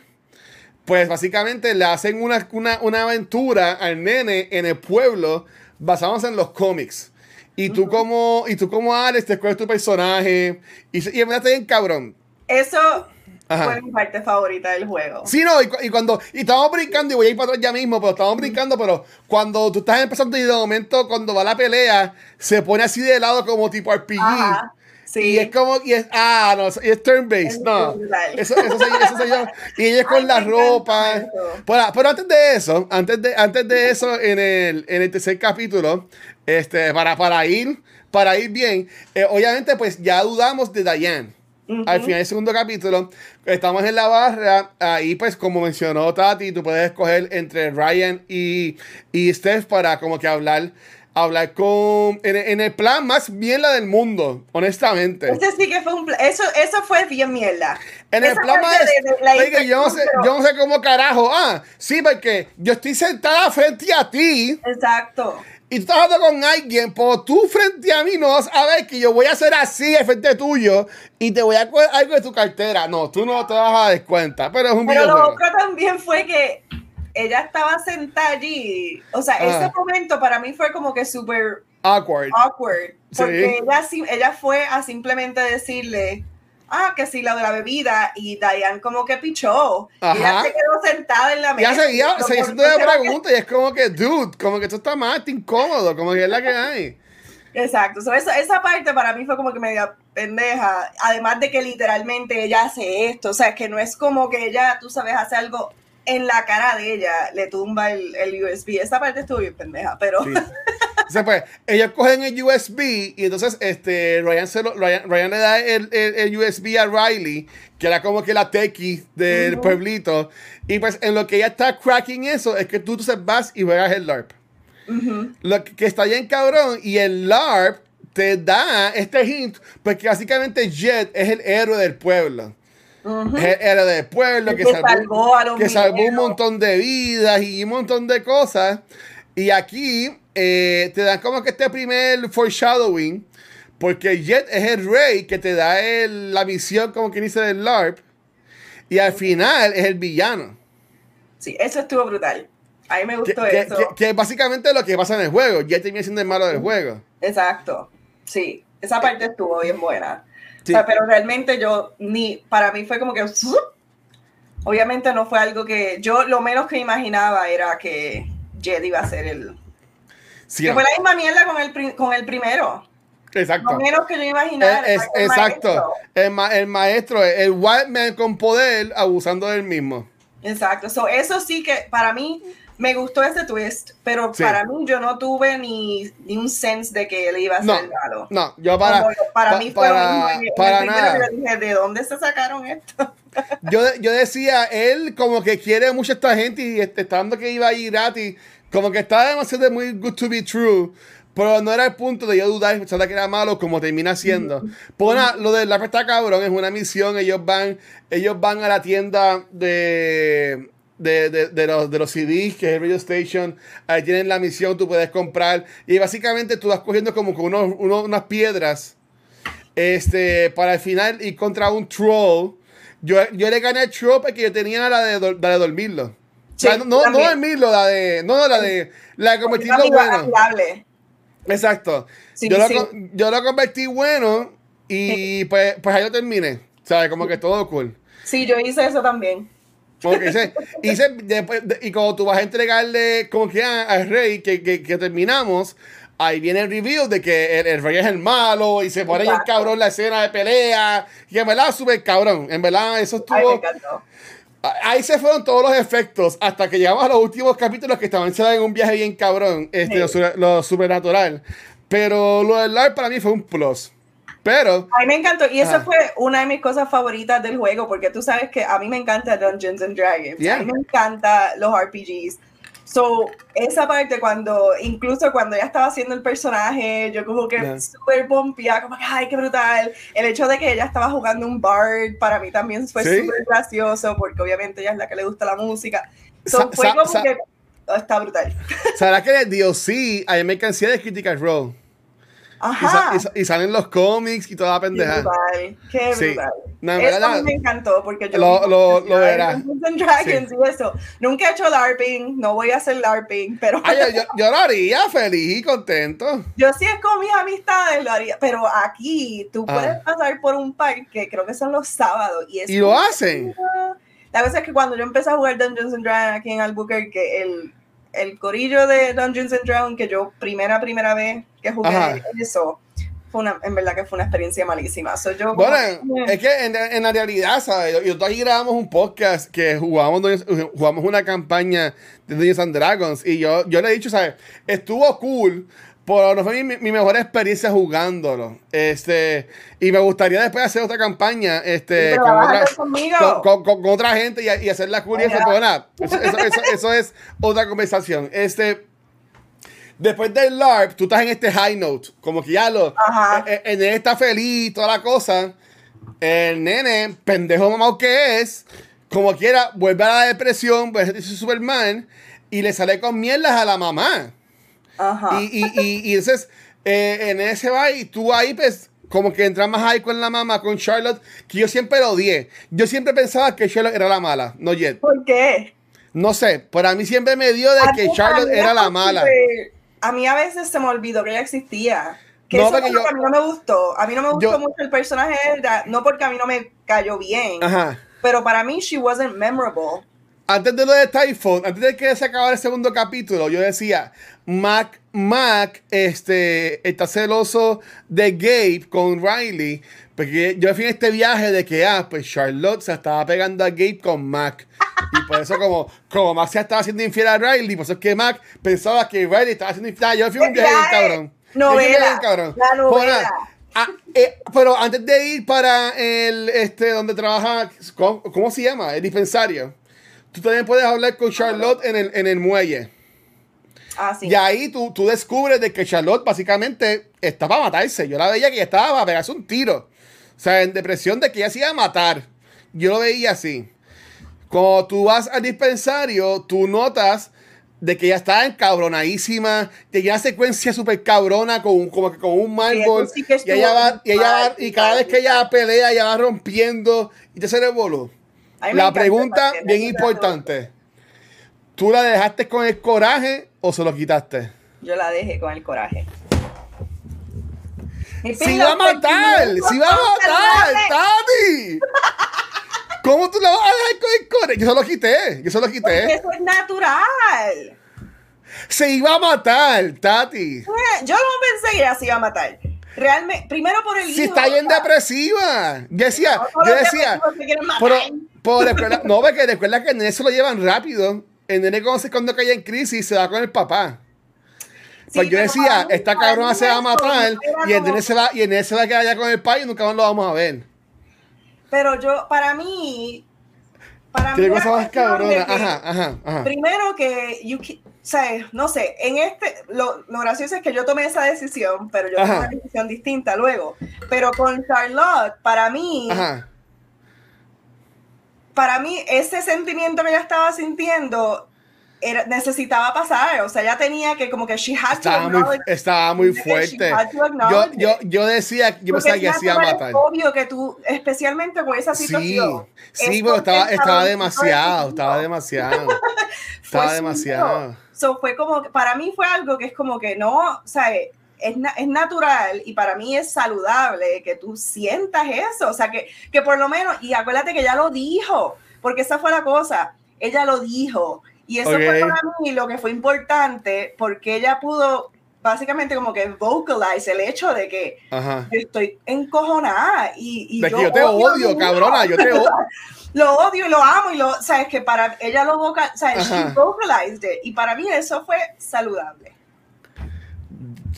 Pues básicamente le hacen una, una, una aventura al nene en el pueblo basándose en los cómics. Y tú como, y tú como Alex, te escoges tu personaje. Y, y en verdad está bien cabrón. Eso fue mi parte favorita del juego. Sí, no, y, y, cuando. Y estamos brincando, y voy a ir para atrás ya mismo, pero estamos brincando, pero cuando tú estás empezando y de momento, cuando va la pelea, se pone así de lado como tipo RPG. Sí. Y es como, y es, ah, no, y es turn-based, no. Eso, eso, soy, eso soy yo. Y ella es con la ropa. Pero, pero, antes de eso, antes de, antes de eso, en el, en el tercer capítulo, este, para, para ir, para ir bien, eh, obviamente, pues ya dudamos de Diane. Al final del segundo capítulo, estamos en la barra. Ahí, pues, como mencionó Tati, tú puedes escoger entre Ryan y, y Steph para como que hablar. Hablar con. En, el plan más bien la del mundo, honestamente. Ese sí que fue un. Eso, eso fue bien mierda. En el plan más. De, yo, no sé, yo no sé cómo carajo. Ah, sí, porque yo estoy sentada frente a ti. Exacto y tú estás hablando con alguien, pues tú frente a mí no vas a ver que yo voy a hacer así al frente tuyo y te voy a coger algo de tu cartera. No, tú no te vas a dar cuenta, pero es un Pero lo otro también fue que ella estaba sentada allí. O sea, ese momento para mí fue como que súper awkward. Awkward. Porque ella, ella fue a simplemente decirle ah, que sí, la de la bebida, y Diane como que pichó. Y ella se quedó sentada en la mesa. Ya seguía, seguía haciendo la pregunta, y es como que, dude, como que esto está más incómodo, como que es la que hay. Exacto, esa, esa parte para mí fue como que media pendeja, además de que literalmente ella hace esto, o sea, que no es como que ella, tú sabes, hace algo en la cara de ella, le tumba el, el USB, esa parte estuvo bien pendeja, pero... sea, pues, ellos cogen el USB y entonces este, Ryan, se lo, Ryan, le da el, el, USB a Riley, que era como que la tequi del pueblito. Y pues en lo que ella está cracking eso, es que tú, tú vas y juegas el LARP. Lo que, está bien cabrón. Y el LARP te da este hint, porque básicamente Jet es el héroe del pueblo. Es el héroe del pueblo que, salvó, que salvó un montón de vidas y un montón de cosas. Y aquí eh, te dan como que este primer foreshadowing, porque Jet es el rey que te da la misión, como quien dice, del LARP, y al final es el villano. Sí, eso estuvo brutal. A mí me gustó eso. Que, es básicamente lo que pasa en el juego. Jet termina siendo el malo del juego. Exacto. Sí, esa parte estuvo bien buena. pero realmente yo, ni, para mí fue como que, obviamente no fue algo que, yo lo menos que imaginaba era que Jet iba a ser el, que fue la misma mierda con el, con el primero. Exacto. Lo menos que yo imaginaba. Es, exacto. El, maestro, el white man con poder abusando del mismo. Exacto. eso sí que para mí me gustó ese twist, pero para mí yo no tuve ni, ni, un sense de que él iba a ser malo. No, yo para. para mí fue para, para nada. dije, ¿de dónde se sacaron esto? yo, yo decía, él como que quiere mucho a esta gente y está dando que iba a ir gratis como que estaba demasiado muy good to be true. Pero no era el punto de yo dudar pensar que era malo como termina siendo. Pues lo de la está cabrón, es una misión. Ellos van, ellos van a la tienda de, de, de, los, de los CDs, que es el Radio Station. Ahí tienen la misión, tú puedes comprar. Y básicamente tú vas cogiendo como unos, unas piedras. Este, para al final ir contra un troll. Yo, yo le gané al troll porque yo tenía la de, la de dormirlo no, no, no dormirlo, la de. No, la de. La de convertirlo bueno. Exacto. yo, Lo, yo, Lo, convertí bueno y pues, pues ahí lo terminé. ¿Sabes? Como que todo cool. Sí, yo hice eso también. hice, hice después, y como tú vas a entregarle como que al rey que, que, que, terminamos, ahí viene el review de que el, rey es el malo y se pone el cabrón la escena de pelea. Y en verdad, súper cabrón. En verdad, eso estuvo. Ahí se fueron todos los efectos hasta que llegamos a los últimos capítulos que estaban en un viaje bien cabrón, este, lo, supernatural. Pero lo del LARP para mí fue un plus. Pero. A mí me encantó. Y eso fue una de mis cosas favoritas del juego, porque tú sabes que a mí me encanta Dungeons and Dragons. A mí me encanta los RPGs. So, esa parte cuando, incluso cuando ella estaba haciendo el personaje, yo como que super súper pompía, como que, ay, qué brutal. El hecho de que ella estaba jugando un bard, para mí también fue súper gracioso, porque obviamente ella es la que le gusta la música. So, fue como que, oh, está brutal. ¿Sabes que Dios sí? A mí me cansé de Critical Role. Y, salen los cómics y toda la pendeja. Qué brutal, qué Sí. brutal. No, en eso me encantó porque yo lo- lo- lo verás. Dragons y eso. Nunca he hecho LARPing, no voy a hacer LARPing, pero Ay, yo, yo, yo lo haría feliz y contento. yo sí es con mis amistades lo haría, pero aquí tú Ah. puedes pasar por un parque, creo que son los sábados y es Y lo hacen. La cosa es que cuando yo empecé a jugar Dungeons and Dragons aquí en Albuquerque, el, el corillo de Dungeons and Dragons que yo primera, primera vez que jugué Ajá. eso, fue una, en verdad que fue una experiencia malísima. So, yo Bueno, como- es que en, en la realidad, ¿sabes? Yo, yo grabamos un podcast que jugamos, jugamos una campaña de Dungeons and Dragons y yo, yo le he dicho, ¿sabes? Estuvo cool, no fue mi, mi mejor experiencia jugándolo. Este, y me gustaría después hacer otra campaña este, con, otra, hacer conmigo. con, con- con- con otra gente y, y hacerla curiosa, pero nada, eso, eso- eso- eso es otra conversación. Este, después del LARP, tú estás en este high note, como que ya lo, eh, eh, el nene está feliz, toda la cosa. El nene, pendejo mamado que es, como quiera, vuelve a la depresión, vuelve a Superman y le sale con mierdas a la mamá. Ajá. Y, y, y, y entonces, eh, en ese va y tú ahí, pues, como que entras más ahí con la mamá, con Charlotte, que yo siempre lo odié. Yo siempre pensaba que Charlotte era la mala, no Jet. ¿Por qué? No sé, pero a mí siempre me dio de A que mí- Charlotte era la mala. A mí a veces se me olvidó que ella existía. Que No, eso porque yo- que a mí no me gustó. A mí no me gustó Yo- mucho el personaje no porque a mí no me cayó bien, Ajá. pero para mí she wasn't memorable. Antes de lo de Typhon, antes de que se acabara el segundo capítulo, yo decía, Mac, Mac, este, está celoso de Gabe con Riley, porque yo fui en este viaje de que, ah, pues Charlotte se estaba pegando a Gabe con Mac. Y por eso como, como Mac se estaba haciendo infiel a Riley, por eso es que Mac pensaba que Riley estaba haciendo infiel. Ah, Yo fui un viaje bien cabrón. Novela, bien cabrón. la novela. Ah, eh, pero antes de ir para el, este, donde trabaja, ¿cómo, cómo se llama? El dispensario. Tú también puedes hablar con Charlotte en el, en el muelle. Ah, sí. Y ahí tú, tú descubres de que Charlotte básicamente está para matarse. Yo la veía que estaba para pegarse un tiro. O sea, en depresión de que ella se iba a matar. Yo lo veía así. Cuando tú vas al dispensario, tú notas de que ella está encabronadísima, que una secuencia súper cabrona con, un- como que con un mármol. sí y ella va, y ella va, y cada vez que ella pelea, ella va rompiendo y te. A mí me La pregunta bien importante. ¿Tú la dejaste con el coraje o se lo quitaste? Yo la dejé con el coraje. ¡Si va a matar! ¡Si va a matar! ¡Tati! ¿Cómo tú la vas a dejar con el coraje? Yo se lo quité. Yo se lo Porque quité. Eso es natural. Se iba a matar, Tati. Yo no pensé que se iba a matar. Realmente, primero por el Si hijo, está bien o sea, depresiva. Yo decía, no yo decía, pero, no, porque recuerda que el nene se lo llevan rápido. El nene cuando se cuando cae en crisis se va con el papá. Sí, Pues yo decía, esta cabrona se va a matar y el nene se va, y el nene se va a quedar allá con el padre y nunca más lo vamos a ver. Pero yo, para mí, para mí cosa más cabrona. Ajá, ajá, ajá. Primero que, you o sea, no sé, en este, lo, lo gracioso es que yo tomé esa decisión, pero yo tomé una decisión distinta luego. Pero con Charlotte, para mí, Ajá. Para mí, ese sentimiento que ella estaba sintiendo era, necesitaba pasar. O sea, ella tenía que, como que she had to Estaba muy, acknowledge- estaba muy fuerte. to Yo, yo, yo decía, yo pensaba que es se iba a natural, matar. Es obvio que tú, especialmente con esa Sí, situación. sí, es pero estaba, estaba demasiado, es estaba demasiado. Estaba demasiado. So, fue como, para mí fue algo que es como que no, o sea, es, na- es natural y para mí es saludable que tú sientas eso, o sea, que, que por lo menos, y acuérdate que ella lo dijo, porque esa fue la cosa, ella lo dijo, y eso fue para mí lo que fue importante, porque ella pudo básicamente como que vocalize el hecho de que Ajá. yo estoy encojonada y, y De que yo te odio cabrona, yo te odio. lo odio y lo amo y lo, sabes que para ella lo vocal, sabes, Ajá. she vocalized it, y para mí eso fue saludable.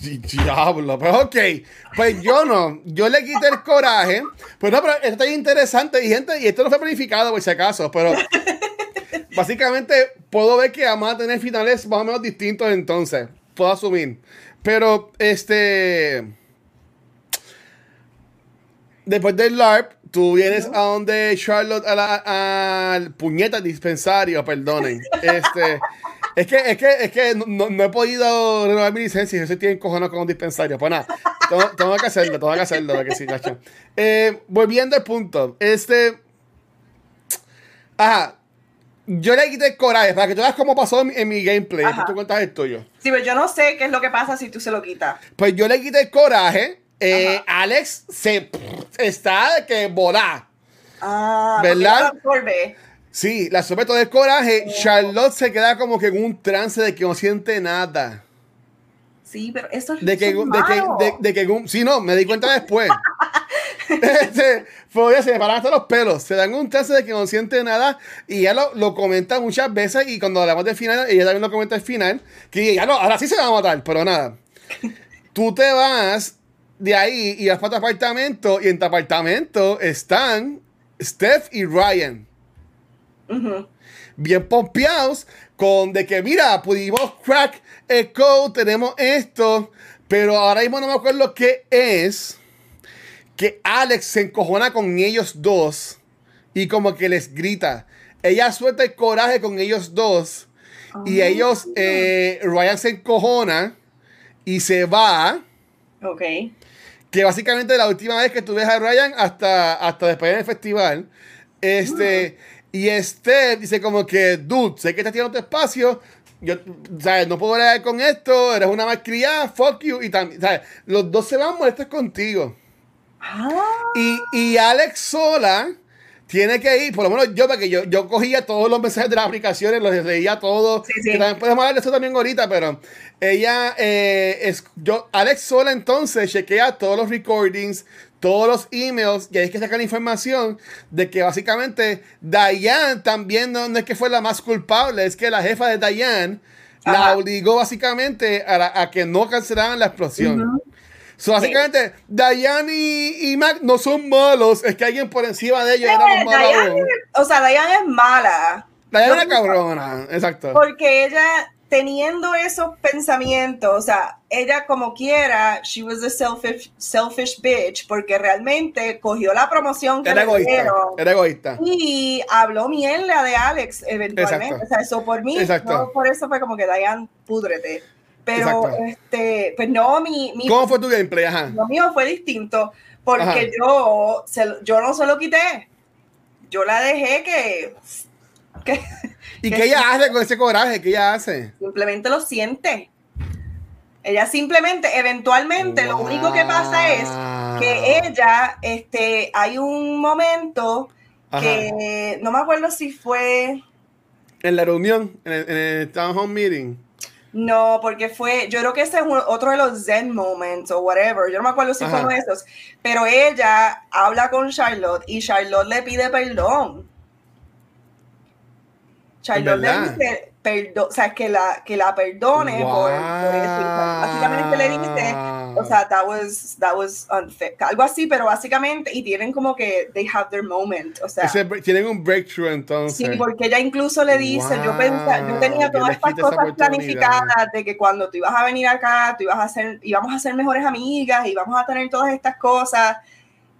Di- Diablo, pues ok. Pues yo no, yo le quité el coraje. Pues no, pero esto es interesante y gente, y esto no fue planificado por si acaso, pero básicamente puedo ver que vamos a tener finales más o menos distintos entonces. Puedo asumir. Pero este. Después del LARP, tú vienes a donde Charlotte a la- al puñeta dispensario, perdonen. Este. Es que, es que, es que no, no he podido renovar mi licencia y yo estoy encojonado con un dispensario. Pues nada, tengo, tengo que hacerlo, tengo que hacerlo, que sí. Eh, volviendo al punto, este. Ajá. Yo le quité el coraje para que tú veas cómo pasó en, mi- en mi gameplay. Ajá. Tú cuentas el tuyo. Sí, pero yo no sé qué es lo que pasa si tú se lo quitas. Pues yo le quité el coraje. Eh. Alex se está de que volá. Ah, ¿Verdad? no lo absorbe. Sí, la sobre todo el coraje. Charlotte se queda como que en un trance de que no siente nada. Sí, pero eso es De que, de que, de, de que, un- sí, no, me di cuenta después. este, fue, se me paran hasta los pelos. Se dan un trance de que no siente nada. Y ella lo, lo comenta muchas veces. Y cuando hablamos del final, ella también lo comenta al final. Que ya no, ahora sí se va a matar, pero nada. Tú te vas de ahí y vas para tu apartamento. Y en tu apartamento están Steph y Ryan Bien pompeados con de que mira, pudimos crack el code, tenemos esto, pero ahora mismo no me acuerdo qué es, que Alex se encojona con ellos dos y como que les grita. Ella suelta el coraje con ellos dos y Ah. ellos, eh, Ryan se encojona y se va. Ok. Que básicamente la última vez que tú ves a Ryan hasta, hasta después del festival. Este. Y este dice como que, dude, sé que estás tirando tu espacio. Yo, ¿sabes? No puedo hablar con esto. Eres una malcriada. Fuck you. Y también, ¿sabes? Los dos se van molestos contigo. Ah, Y, y Alex sola tiene que ir, por lo menos yo, porque yo, yo cogía todos los mensajes de las aplicaciones, los leía todos. Sí, sí. Que también podemos hablar de eso también ahorita, pero ella, eh, es, yo, Alex sola entonces chequea todos los recordings, todos los emails, y ahí es que sacan información de que básicamente Diane también no, no es que fue la más culpable, es que la jefa de Diane la obligó básicamente a, la- a que no cancelaran la explosión. Ujú. So, básicamente, Diane y, y Mac no son malos, es que alguien por encima de ellos era. Diane, aún. o sea, Diane es mala. Diane era pienso- cabrona, exacto. Porque ella, teniendo esos pensamientos, o sea, ella como quiera, she was a selfish, selfish bitch, porque realmente cogió la promoción que Era le egoísta, dieron era egoísta. y habló mierda de Alex eventualmente. Exacto. O sea, eso por mí, Exacto. no por eso fue como que Diane, púdrete. Pero, Exacto. este, pues no, mi, mi ¿Cómo fue tu gameplay? Ajá. lo mío fue distinto porque Ajá. yo, se yo no se lo quité. Yo la dejé que, que ¿Y qué ella hace con ese coraje? ¿Qué ella hace? simplemente lo siente. Ella simplemente, eventualmente, lo único que pasa es que ella, este, hay un momento Ajá. que no me acuerdo si fue, En la reunión, en el, en el town hall meeting. no, porque fue, yo creo que ese es otro de los Zen moments o whatever, yo no me acuerdo si fue Ajá. uno de esos, pero ella habla con Charlotte y Charlotte le pide perdón. Charlotte le dice perdón, o sea, que la, que la perdone por, por eso. Básicamente le dice, o sea, that was, that was unfair, algo así, pero básicamente, y tienen como que they have their moment, o sea. Ese tienen un breakthrough entonces. Sí, porque ella incluso le dice, yo pensaba, yo tenía Wow, todas estas cosas planificadas de que cuando tú ibas a venir acá, tú ibas a ser, íbamos a ser mejores amigas y vamos a tener todas estas cosas.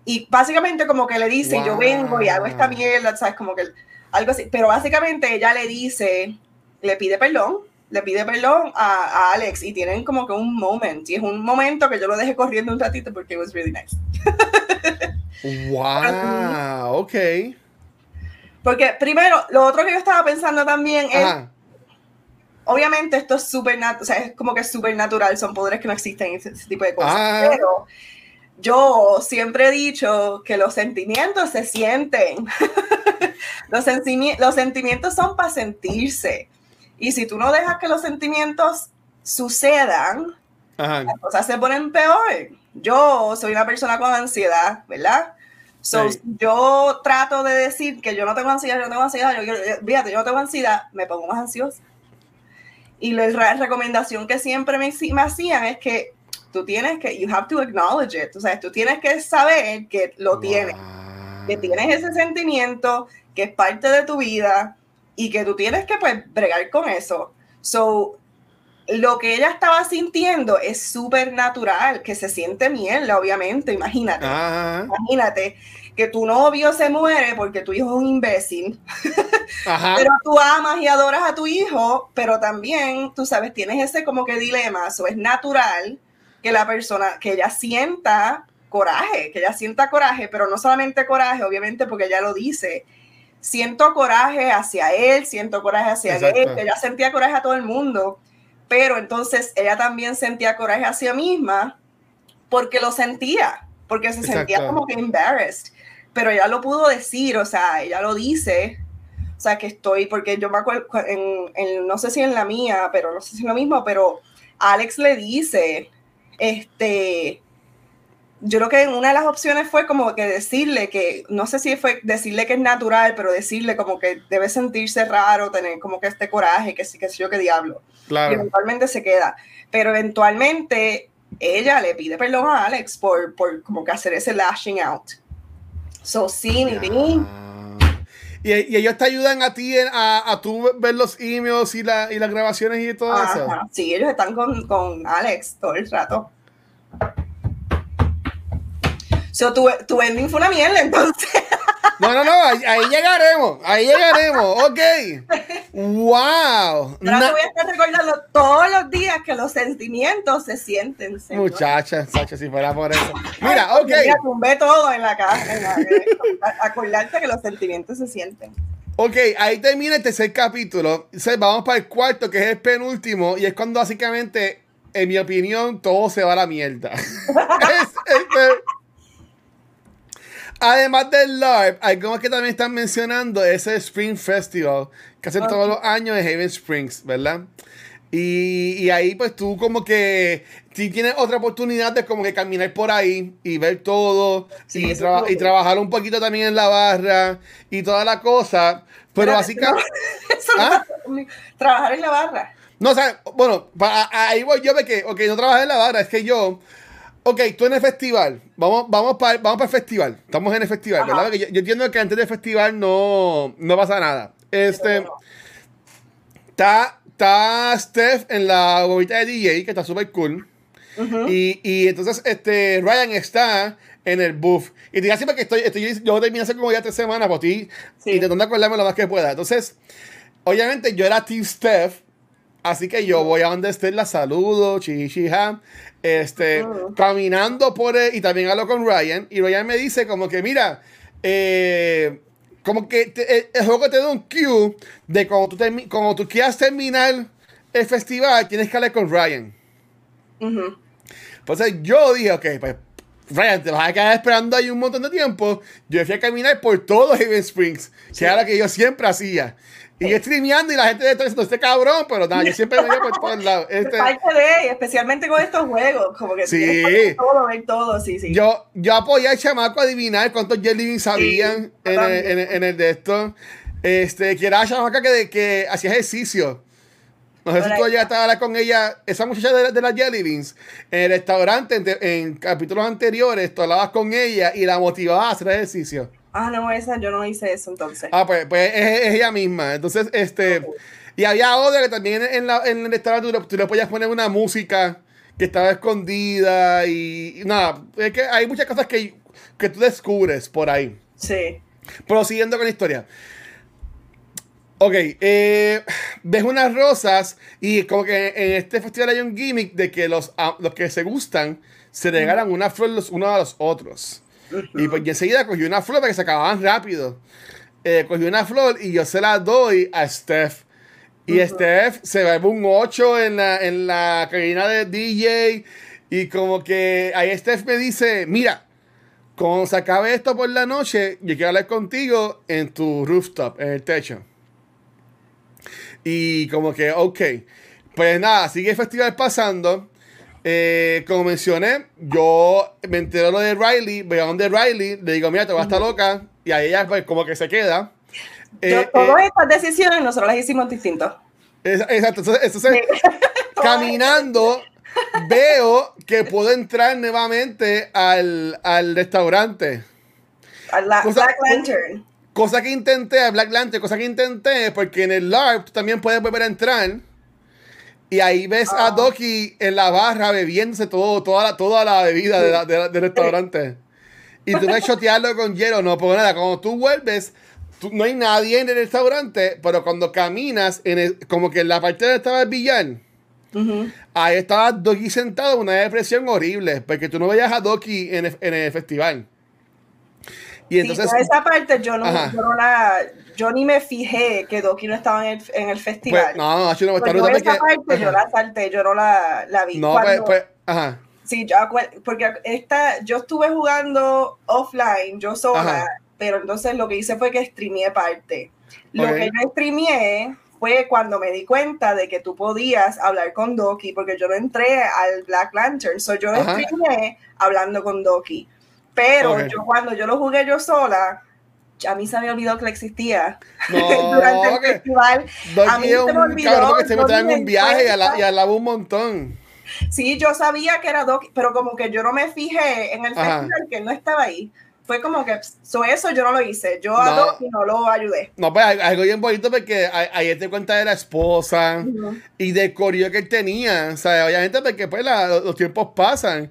Y básicamente como que le dice, yo Wow. vengo y hago esta mierda, ¿sabes? Como que algo así. Pero básicamente ella le dice, le pide perdón, le pide perdón a, a Alex y tienen como que un moment. Y es un momento que yo lo dejé corriendo un ratito porque it was really nice. Wow, ok. Porque primero, lo otro que yo estaba pensando también es... Ajá. obviamente esto es súper o sea, es como que es súper natural, son poderes que no existen, ese, ese tipo de cosas. Ah. Pero yo siempre he dicho que los sentimientos se sienten. los, los sentimientos son para sentirse. Y si tú no dejas que los sentimientos sucedan, Ajá. las cosas se ponen peor. Yo soy una persona con ansiedad, ¿verdad? So, Sí. yo trato de decir que yo no tengo ansiedad, yo no tengo ansiedad, yo, yo- fíjate, yo no tengo ansiedad, me pongo más ansiosa. Y la re- recomendación que siempre me, me hacían es que tú tienes que, you have to acknowledge it, o sea, tú tienes que saber que lo tienes, Wow. que tienes ese sentimiento, que es parte de tu vida y que tú tienes que pues bregar con eso. So, lo que ella estaba sintiendo es súper natural, que se siente mierda, obviamente, imagínate. Ajá. Imagínate. que tu novio se muere porque tu hijo es un imbécil, Ajá. pero tú amas y adoras a tu hijo, pero también, tú sabes, tienes ese como que dilema, eso es natural que la persona, que ella sienta coraje, que ella sienta coraje, pero no solamente coraje, obviamente porque ella lo dice, siento coraje hacia él, siento coraje hacia Exacto. él, ella sentía coraje a todo el mundo, pero entonces ella también sentía coraje hacia misma porque lo sentía, porque se sentía Exacto. como que embarrassed, pero ella lo pudo decir, o sea, ella lo dice, o sea, que estoy, porque yo me acuerdo, en, en- no sé si en la mía, pero no sé si es lo mismo, pero Alex le dice, este, yo creo que en una de las opciones fue como que decirle que, no sé si fue decirle que es natural, pero decirle como que debe sentirse raro, tener como que este coraje, que sí, que sé yo qué diablo. Y Claro. eventualmente se queda. Pero eventualmente ella le pide perdón a Alex por, por como que hacer ese lashing out. So, sí, mi. Ah. Y, y ellos te ayudan a ti en- a, a tú ver los emails y, la, y las grabaciones y todo eso. Sí, ellos están con, con Alex todo el rato. So, tu, tu ending fue una mierda, entonces. No, no, no, ahí, ahí llegaremos, ahí llegaremos, ok. Wow. Ahora te voy a estar recordando todos los días que los sentimientos se sienten. señor. Muchacha, Sacha, si fuera por eso. Mira, ok. Mira, tumbé todo en la casa. acordarte que los sentimientos se sienten. Ok, ahí termina el tercer capítulo. Vamos para el cuarto, que es el penúltimo, y es cuando básicamente, en mi opinión, todo se va a la mierda. Es- este- Además del LARP, hay como que también están mencionando ese Spring Festival que hacen todos los años en Haven Springs, ¿verdad? Y, y ahí pues tú como que si tienes otra oportunidad de como que caminar por ahí y ver todo Sí, y, traba- trabajar un poquito también en la barra y toda la cosa. Pero básicamente... No ¿Ah? Trabajar en la barra. No, o sea, bueno, ahí voy yo de que, ok, no trabajé en la barra, es que yo, ok, tú en el festival, vamos, vamos para vamos el festival, estamos en el festival, Ajá. ¿verdad? Yo, yo entiendo que antes del festival no, no pasa nada. Este, está, está Steph en la bobita de DJ, que está súper cool. Y, y entonces este Ryan está en el buff. Y te así porque estoy, estoy, yo terminé hace como ya tres semanas, pues estoy Sí. intentando acordarme lo más que pueda. Entonces, obviamente yo era Team Steph, así que yo voy a donde Steph, la saludo, chichija, este, Ujú. caminando por el, y también hablo con Ryan, y Ryan me dice como que, mira, eh, como que te- el, el juego te da un cue de cuando tú, termi- cuando tú quieras terminar el festival, tienes que hablar con Ryan. Entonces yo dije, ok, pues Ryan, te vas a quedar esperando ahí un montón de tiempo. Yo fui a caminar por todo Haven Springs, que era lo que yo siempre hacía. Y yo streameando y la gente de todo diciendo, este cabrón, pero nada, yo siempre me por todos lados. Este, Parte de, especialmente con estos juegos, como que Sí. que todo, ver todo, sí, sí. yo, yo apoyé al chamaco a adivinar cuántos jelly beans sabían yo en, el, en, el, en el de esto. Este, que era la chamaca que, que hacía ejercicio. No sé si tú llegaste a hablar con ella, esa muchacha de, de las Jelly Beans, en el restaurante, en, en capítulos anteriores, tú hablabas con ella y la motivabas a hacer ejercicio. Ah, no, esa, yo no hice eso entonces. Ah, pues, pues es, es ella misma. Entonces, este. Y había otra que también en, la, en el restaurante tú le, tú le podías poner una música que estaba escondida y, y nada. Es que hay muchas cosas que, que tú descubres por ahí. Sí. Pero siguiendo con la historia. Ok, eh, ves unas rosas y como que en este festival hay un gimmick de que los, los que se gustan se regalan una flor los unos a los otros. Y pues yo enseguida cogí una flor que se acababan rápido. Eh, cogí una flor y yo se la doy a Steph. Y Steph se va un 8 en la, en la cabina de DJ. Y como que ahí Steph me dice, mira, cuando se acabe esto por la noche, yo quiero hablar contigo en tu rooftop, en el techo. Y como que, ok. Pues nada, sigue el festival pasando. Eh, como mencioné, yo me entero lo de Riley, voy a donde Riley, le digo, mira, te vas a estar loca. Y ahí ella pues como que se queda. Eh, todas eh, estas decisiones nosotros las hicimos distintos. es- exacto, entonces, entonces, caminando, veo que puedo entrar nuevamente al, al restaurante. A la Cosa- Black Lantern. Cosa que intenté, a Black Lantern, cosa que intenté, porque en el LARP tú también puedes volver a entrar. Y ahí ves a Ah. Doki en la barra bebiéndose todo, toda, la, toda la bebida de la- de la- del restaurante. y tú a chotearlo con hielo. No, pues nada, cuando tú vuelves, tú- no hay nadie en el restaurante, pero cuando caminas, en el- como que en la parte donde estaba el villano, ahí estaba Doki sentado en una depresión horrible, porque tú no veías a Doki en el, en el festival. Y Sí, entonces, yo esa parte yo no, yo no la, yo ni me fijé que Doki no estaba en el, en el festival. pues, no, no, yo no, Pues yo esa parte yo ajá. la salté, yo no la, la vi. No, Cuando- pues, pues, ajá. Sí, yo porque esta, yo estuve jugando offline, yo sola, Ajá. pero entonces lo que hice fue que streameé parte. Lo Ok. que yo streameé fue cuando me di cuenta de que tú podías hablar con Doki, porque yo no entré al Black Lantern, so yo Ajá. streameé hablando con Doki. Pero yo cuando yo lo jugué yo sola, a mí se me olvidó que existía No, durante el festival. a mí se me olvidó, cabrón que se me un viaje y, alaba un montón. Sí, yo sabía que era Doki, pero como que yo no me fijé en el Ajá. festival que él no estaba ahí. Fue como que, so eso yo no lo hice. Yo a No. Doki no lo ayudé. No, pues algo bien bonito porque ahí ahí te cuenta de la esposa y del corillo que él tenía. O sea, obviamente porque pues la- los tiempos pasan.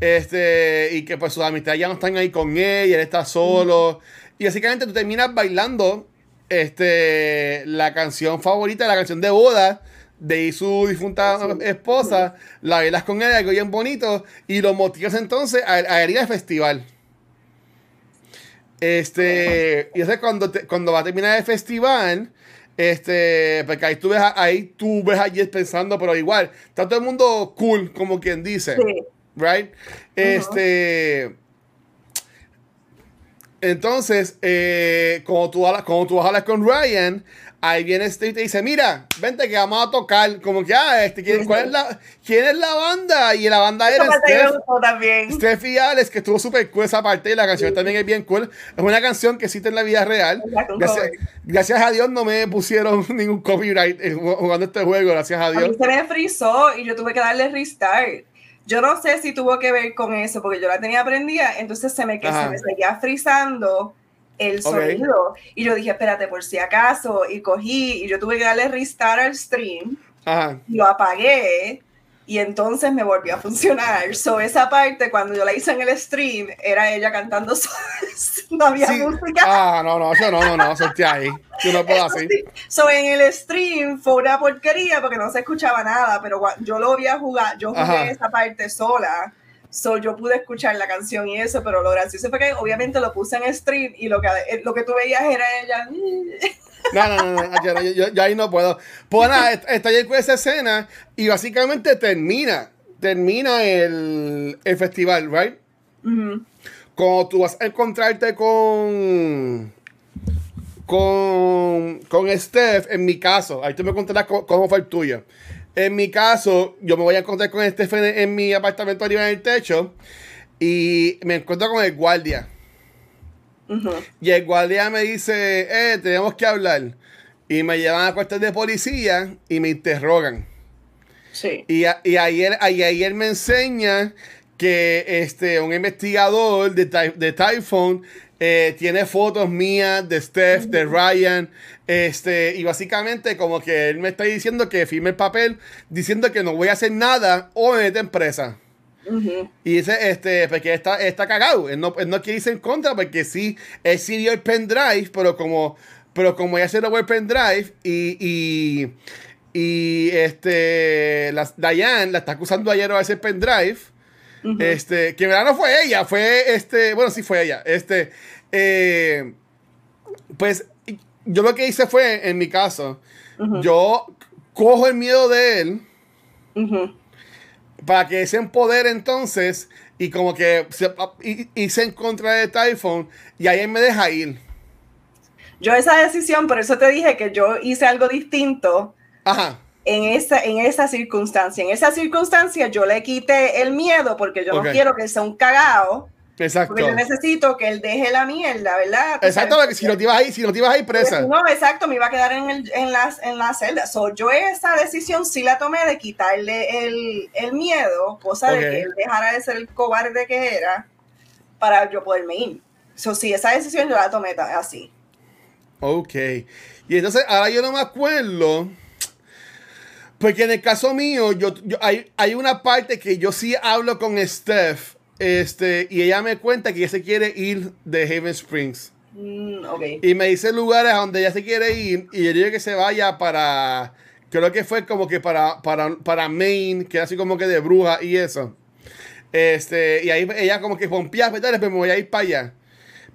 Este, y que pues sus amistades ya no están ahí con él, y él está solo. Y básicamente tú terminas bailando este, la canción favorita, la canción de boda de su difunta esposa. La bailas con él, algo bien bonito. Y lo motivas entonces a, a ir al festival. Este, y entonces cuando, te- cuando va a terminar el festival, este, porque ahí tú ves a, ahí tú ves a Jess pensando, pero igual, está todo el mundo cool, como quien dice, Sí. right? Este, entonces, eh, como, tú, hablas- como tú vas a hablar con Ryan, ahí viene Steve y te dice, mira, vente que vamos a tocar, como que, ah, este, ¿quién, Sí, cuál sí. es la, ¿quién es la banda? Y la banda era Steph. Steph y Alex, que estuvo súper cool esa parte y la canción también es bien cool. Es una canción que existe en la vida real. Gracias, gracias a Dios no me pusieron ningún copyright eh, jugando este juego, gracias a A mí Dios. se me frizó y yo tuve que darle restart. Yo no sé si tuvo que ver con eso, porque yo la tenía prendida, entonces se me, que se me seguía frizando el sonido. Y yo dije, espérate, por si acaso, y cogí, y yo tuve que darle restart al stream. Ajá. lo apagué y entonces me volvió a funcionar. So, esa parte, cuando yo la hice en el stream, era ella cantando no había Sí. música. Ah, no, no, yo no, no, no, solté ahí. Yo no puedo así. Sí. So, en el stream fue una porquería porque no se escuchaba nada, pero yo lo vi a jugar, yo jugué Ajá. esa parte sola. So, yo pude escuchar la canción y eso, pero lo gracioso fue que obviamente lo puse en stream y lo que, eh, lo que tú veías era ella. No, no, no, no, yo, no, yo- yo ahí no puedo. Pues nada, est- está ahí con esa escena y básicamente termina, termina el, el festival, ¿right? Ujú. Cuando tú vas a encontrarte con. Con. Con Steph, en mi caso, ahí tú me contarás cómo, cómo fue el tuyo. En mi caso, yo me voy a encontrar con Steph en, en mi apartamento arriba en el techo y me encuentro con el guardia. Y el guardia me dice, eh, tenemos que hablar. Y me llevan a cuartel de policía y me interrogan. Sí. Y, a- y ayer, y ayer me enseña que este, un investigador de, de Typhon eh, tiene fotos mías de Steph, de Ryan, este, y básicamente como que él me está diciendo que firme el papel diciendo que no voy a hacer nada o me meten presa. Ujú. Y dice, este, porque está, está cagado. Él no, él no quiere irse en contra porque sí, él sí dio el pendrive, pero como, pero como ya se robó el pendrive y, y, y este, la, Diane la está acusando ayer de ese pendrive. Este, que en verdad no fue ella, fue este, bueno, sí fue ella. Este, eh, pues yo lo que hice fue, en mi caso, yo cojo el miedo de él para que se empodere entonces y como que se, y- hice en contra de Typhon y ahí él me deja ir. Yo esa decisión, por eso te dije que yo hice algo distinto Ajá. En esa, en esa circunstancia. En esa circunstancia yo le quité el miedo porque yo no quiero que sea un cagao, Exacto. porque yo necesito que él deje la mierda, ¿verdad? Exacto, porque si no te ibas ahí, si no te ibas ahí presa. No, exacto, me iba a quedar en, el, en, las, en la celda. So, yo esa decisión sí la tomé de quitarle el, el miedo, cosa de que él dejara de ser el cobarde que era para yo poderme ir. So, sí, esa decisión yo la tomé así. Ok. Y entonces ahora yo no me acuerdo. Porque en el caso mío, yo, yo- hay, hay una parte que yo sí hablo con Steph este, y ella me cuenta que ella se quiere ir de Haven Springs. Mm, ok. Y me dice lugares donde ella se quiere ir. Y yo digo que se vaya para. Creo que fue como que para, para, para Maine, que era así como que de bruja y eso. Este, y ahí ella como que pompía, pero me voy a ir para allá.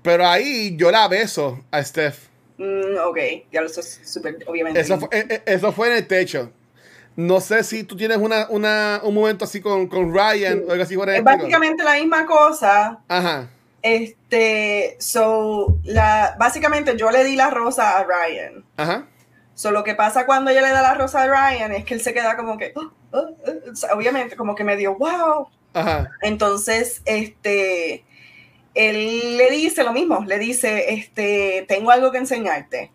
Pero ahí yo la beso a Steph. Mm, ok, ya lo sé súper, obviamente. Eso fue, eh, eh, eso fue en el techo. No sé si tú tienes una, una, un momento así con, con Ryan o algo así por es básicamente la misma cosa. Ajá. Este, so, la, básicamente yo le di la rosa a Ryan. Ajá. So, lo que pasa cuando ella le da la rosa a Ryan es que él se queda como que, "Oh, oh, oh", o sea, obviamente, como que me dio, wow. Ajá. Entonces, este, él le dice lo mismo, le dice, este, tengo algo que enseñarte.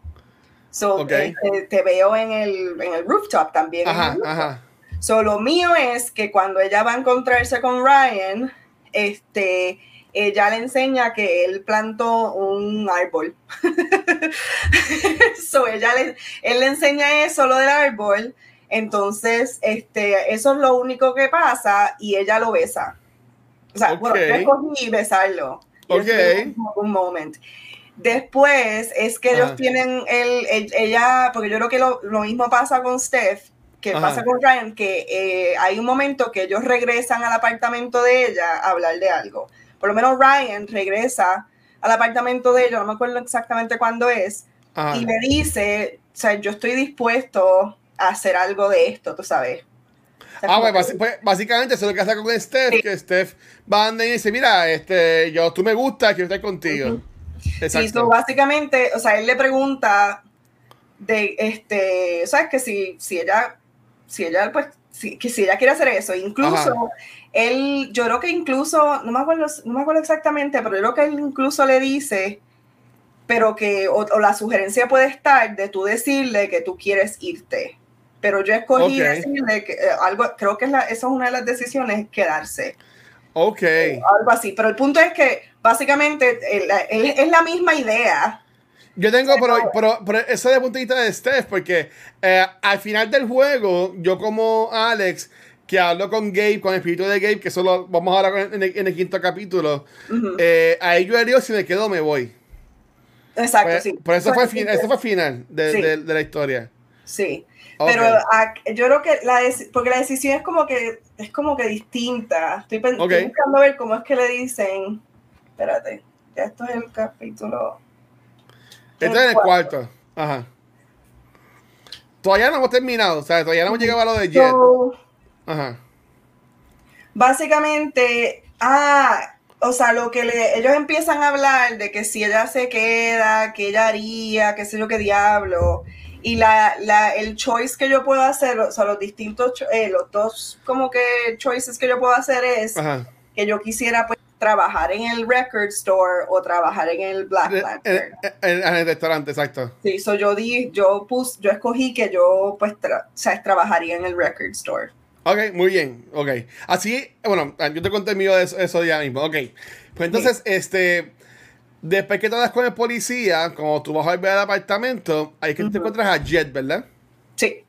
So, Ok. este, te veo en el, en el rooftop también. en el Ajá. rooftop. Ajá. So, lo mío es que cuando ella va a encontrarse con Ryan, este, ella le enseña que él plantó un árbol. so, ella le, él le enseña eso, lo del árbol. Entonces, este, eso es lo único que pasa y ella lo besa. O sea, bueno, yo Ok. escogí besarlo. Y Ok. un moment. Después es que ellos Ajá. tienen el, el- ella, porque yo creo que lo, lo mismo pasa con Steph, que Ajá. pasa con Ryan, que eh, hay un momento que ellos regresan al apartamento de ella a hablar de algo. Por lo menos Ryan regresa al apartamento de ella, no me acuerdo exactamente cuándo es, Ajá. y le dice, o sea, yo estoy dispuesto a hacer algo de esto, tú sabes. Ah, pues, pues, básicamente eso es lo que hace con Steph, Sí. que Steph va y dice, mira, este, yo, tú me gusta, quiero estar contigo. Exacto. Sí, so, básicamente, o sea, él le pregunta de, este, ¿sabes? Que si, si ella, si ella, pues, si, que si ella quiere hacer eso, incluso Ajá. él, yo creo que incluso, no me acuerdo, no me acuerdo exactamente, pero yo creo que él incluso le dice, pero que, o, o la sugerencia puede estar de tú decirle que tú quieres irte. Pero yo escogí decirle que eh, algo, creo que es la, esa es una de las decisiones, quedarse Ok. algo así. Pero el punto es que básicamente es la misma idea. Yo tengo, pero, pero, pero eso de punto de vista de Steph, porque eh, al final del juego, yo como Alex, que hablo con Gabe, con el espíritu de Gabe, que eso lo vamos a hablar en el, en el quinto capítulo, Ujú. eh, ahí yo si me quedo, me voy. Exacto, Pues, sí. Pero eso fue, fin- eso fue final de, Sí. de- de la historia. Sí. Pero ah, yo creo que la porque la decisión es como que es como que distinta. Estoy, pen- Ok. estoy buscando ver cómo es que le dicen. Espérate, ya esto es el capítulo. Esto es el cuarto. Ajro Todavía no hemos terminado, o sea, todavía no hemos llegado a lo de Jet. So, Ajá. básicamente, ah, o sea, lo que le, ellos empiezan a hablar de que si ella se queda, que ella haría, qué sé yo qué diablo. Y la, la, el choice que yo puedo hacer, o sea, los distintos, eh, los dos como que choices que yo puedo hacer es Ajá. que yo quisiera pues trabajar en el record store o trabajar en el Black En, Lantern. en- en- en el restaurante, exacto. Sí, so yo di, yo pus, yo escogí que yo pues tra- o sea, trabajaría en el record store. Ok, muy bien, ok. Así, bueno, yo te conté mío de eso, eso ya mismo, ok. Pues entonces, este, después que te das con el policía, como tú vas a ver al apartamento, ahí es que te encuentras a Jet, ¿verdad? Sí,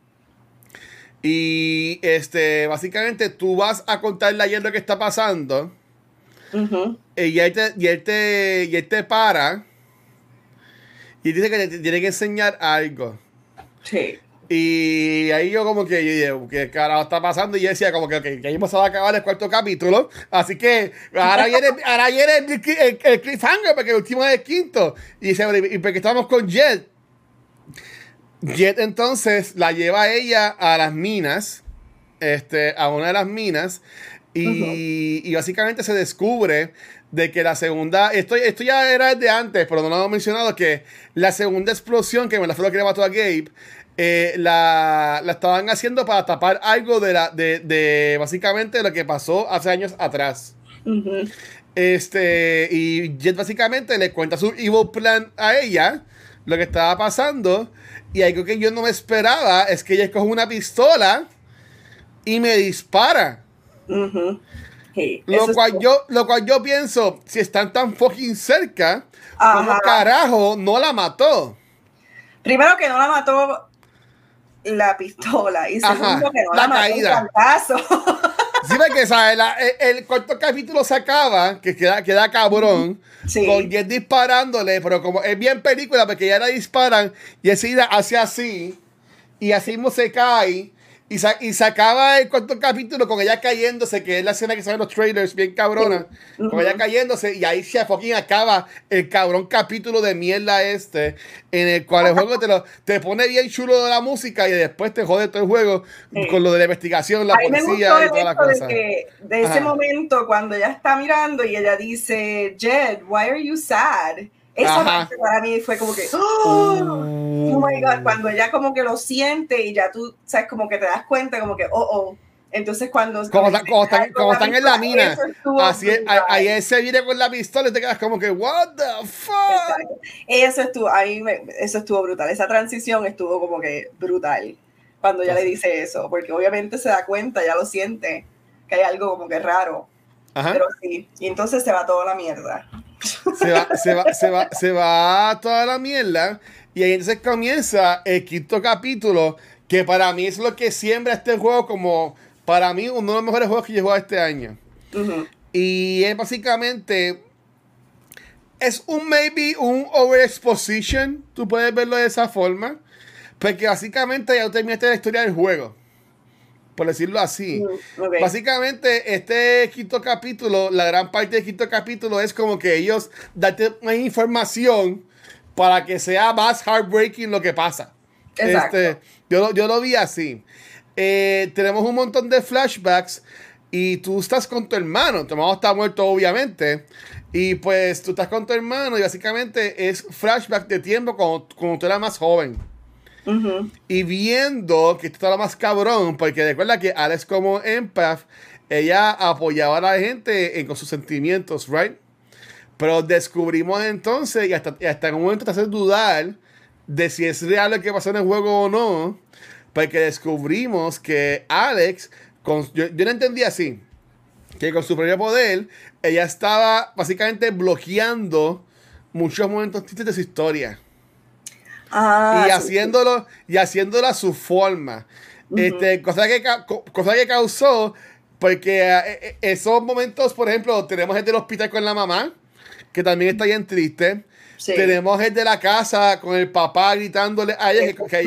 Y, este, básicamente tú vas a contarle a Jet lo que está pasando, y él te, y él te, y él te para, y dice que te tiene que enseñar algo. sí. Y ahí yo como que, yo ¿qué carajo está pasando? Y yo decía como que, ok, que ahí se va a acabar el cuarto capítulo. Así que ahora viene, ahora viene el, el- el cliffhanger porque el último es el quinto. Y dice, "Bueno, y porque estamos con Jet. Jet entonces la lleva a ella a las minas, este, a una de las minas. Y, y básicamente se descubre de que la segunda, esto, esto ya era de antes, pero no lo hemos mencionado, que la segunda explosión, que me la fue lo que le mató a Gabe, eh, la, la estaban haciendo para tapar algo de, la, de, de básicamente lo que pasó hace años atrás. Este, y Jet básicamente le cuenta su evil plan a ella, lo que estaba pasando, y algo que yo no me esperaba es que ella coge una pistola y me dispara. Lo cual, es- yo, lo cual yo pienso, si están tan fucking cerca, ¿cómo Ajá. carajo no la mató? Primero que no la mató la pistola y Ajá, segundo que no la la, caída. el cantazo. Sí, porque ¿sabes? La- el, el cuarto capítulo se acaba, que queda, queda cabrón, Sí. con Jet disparándole, pero como es bien película, porque ya la disparan y enseguida hace así, y así mismo se cae, y, sa- y se acaba el cuarto capítulo con ella cayéndose, que es la escena que sale en los trailers, bien cabrona, Sí. con ella cayéndose, y ahí se fucking acaba el cabrón capítulo de mierda este, en el cual el juego te, lo, te pone bien chulo de la música y después te jode todo el juego Sí. con lo de la investigación, la policía y toda la de, cosa. que, de ese Ajá. momento cuando ella está mirando y ella dice, Jed, why are you sad? Esa Ajá. parte para mí fue como que, oh, oh my god, cuando ella como que lo siente y ya tú, sabes, como que te das cuenta, como que, oh, oh. Entonces cuando... Como, están- como están, como están en la mina. Así es, ahí él se viene con la pistola y te quedas como que, what the fuck. Exacto. Eso estuvo, a mí me- eso estuvo brutal. Esa transición estuvo como que brutal cuando ella le dice eso, porque obviamente se da cuenta, ya lo siente, que hay algo como que raro. Ajá. Pero sí, y entonces se va toda la mierda. Se va, se va, se va, se va toda la mierda. Y ahí entonces comienza el quinto capítulo, que para mí es lo que siembra este juego como, para mí, uno de los mejores juegos que llegó este año. Y es básicamente. Es un maybe un overexposition. Tú puedes verlo de esa forma. Porque básicamente ya terminaste la historia del juego. Por decirlo así. Mm, ok. Básicamente, este quinto capítulo, la gran parte del quinto capítulo es como que ellos darte más información para que sea más heartbreaking lo que pasa. Exacto. Este, yo, lo- yo lo vi así. Eh, tenemos un montón de flashbacks y tú estás con tu hermano. Tu hermano está muerto, obviamente. Y pues tú estás con tu hermano y básicamente es flashback de tiempo cuando, cuando tú eras más joven. Y viendo que esto está lo más cabrón, porque recuerda que Alex como empath, ella apoyaba a la gente en, con sus sentimientos, ¿right? Pero descubrimos entonces, y hasta, hasta en un momento te hace dudar de si es real lo que pasó en el juego o no, porque descubrimos que Alex, con, yo, yo no entendí así, que con su propio poder, ella estaba básicamente bloqueando muchos momentos tristes de su historia Ah, y sí, haciéndolo y haciéndolo a su forma. Este cosa que cosa que causó porque eh, eh, esos momentos por ejemplo tenemos el del hospital con la mamá que también está bien triste. Sí. tenemos el de la casa con el papá gritándole a ella que, que-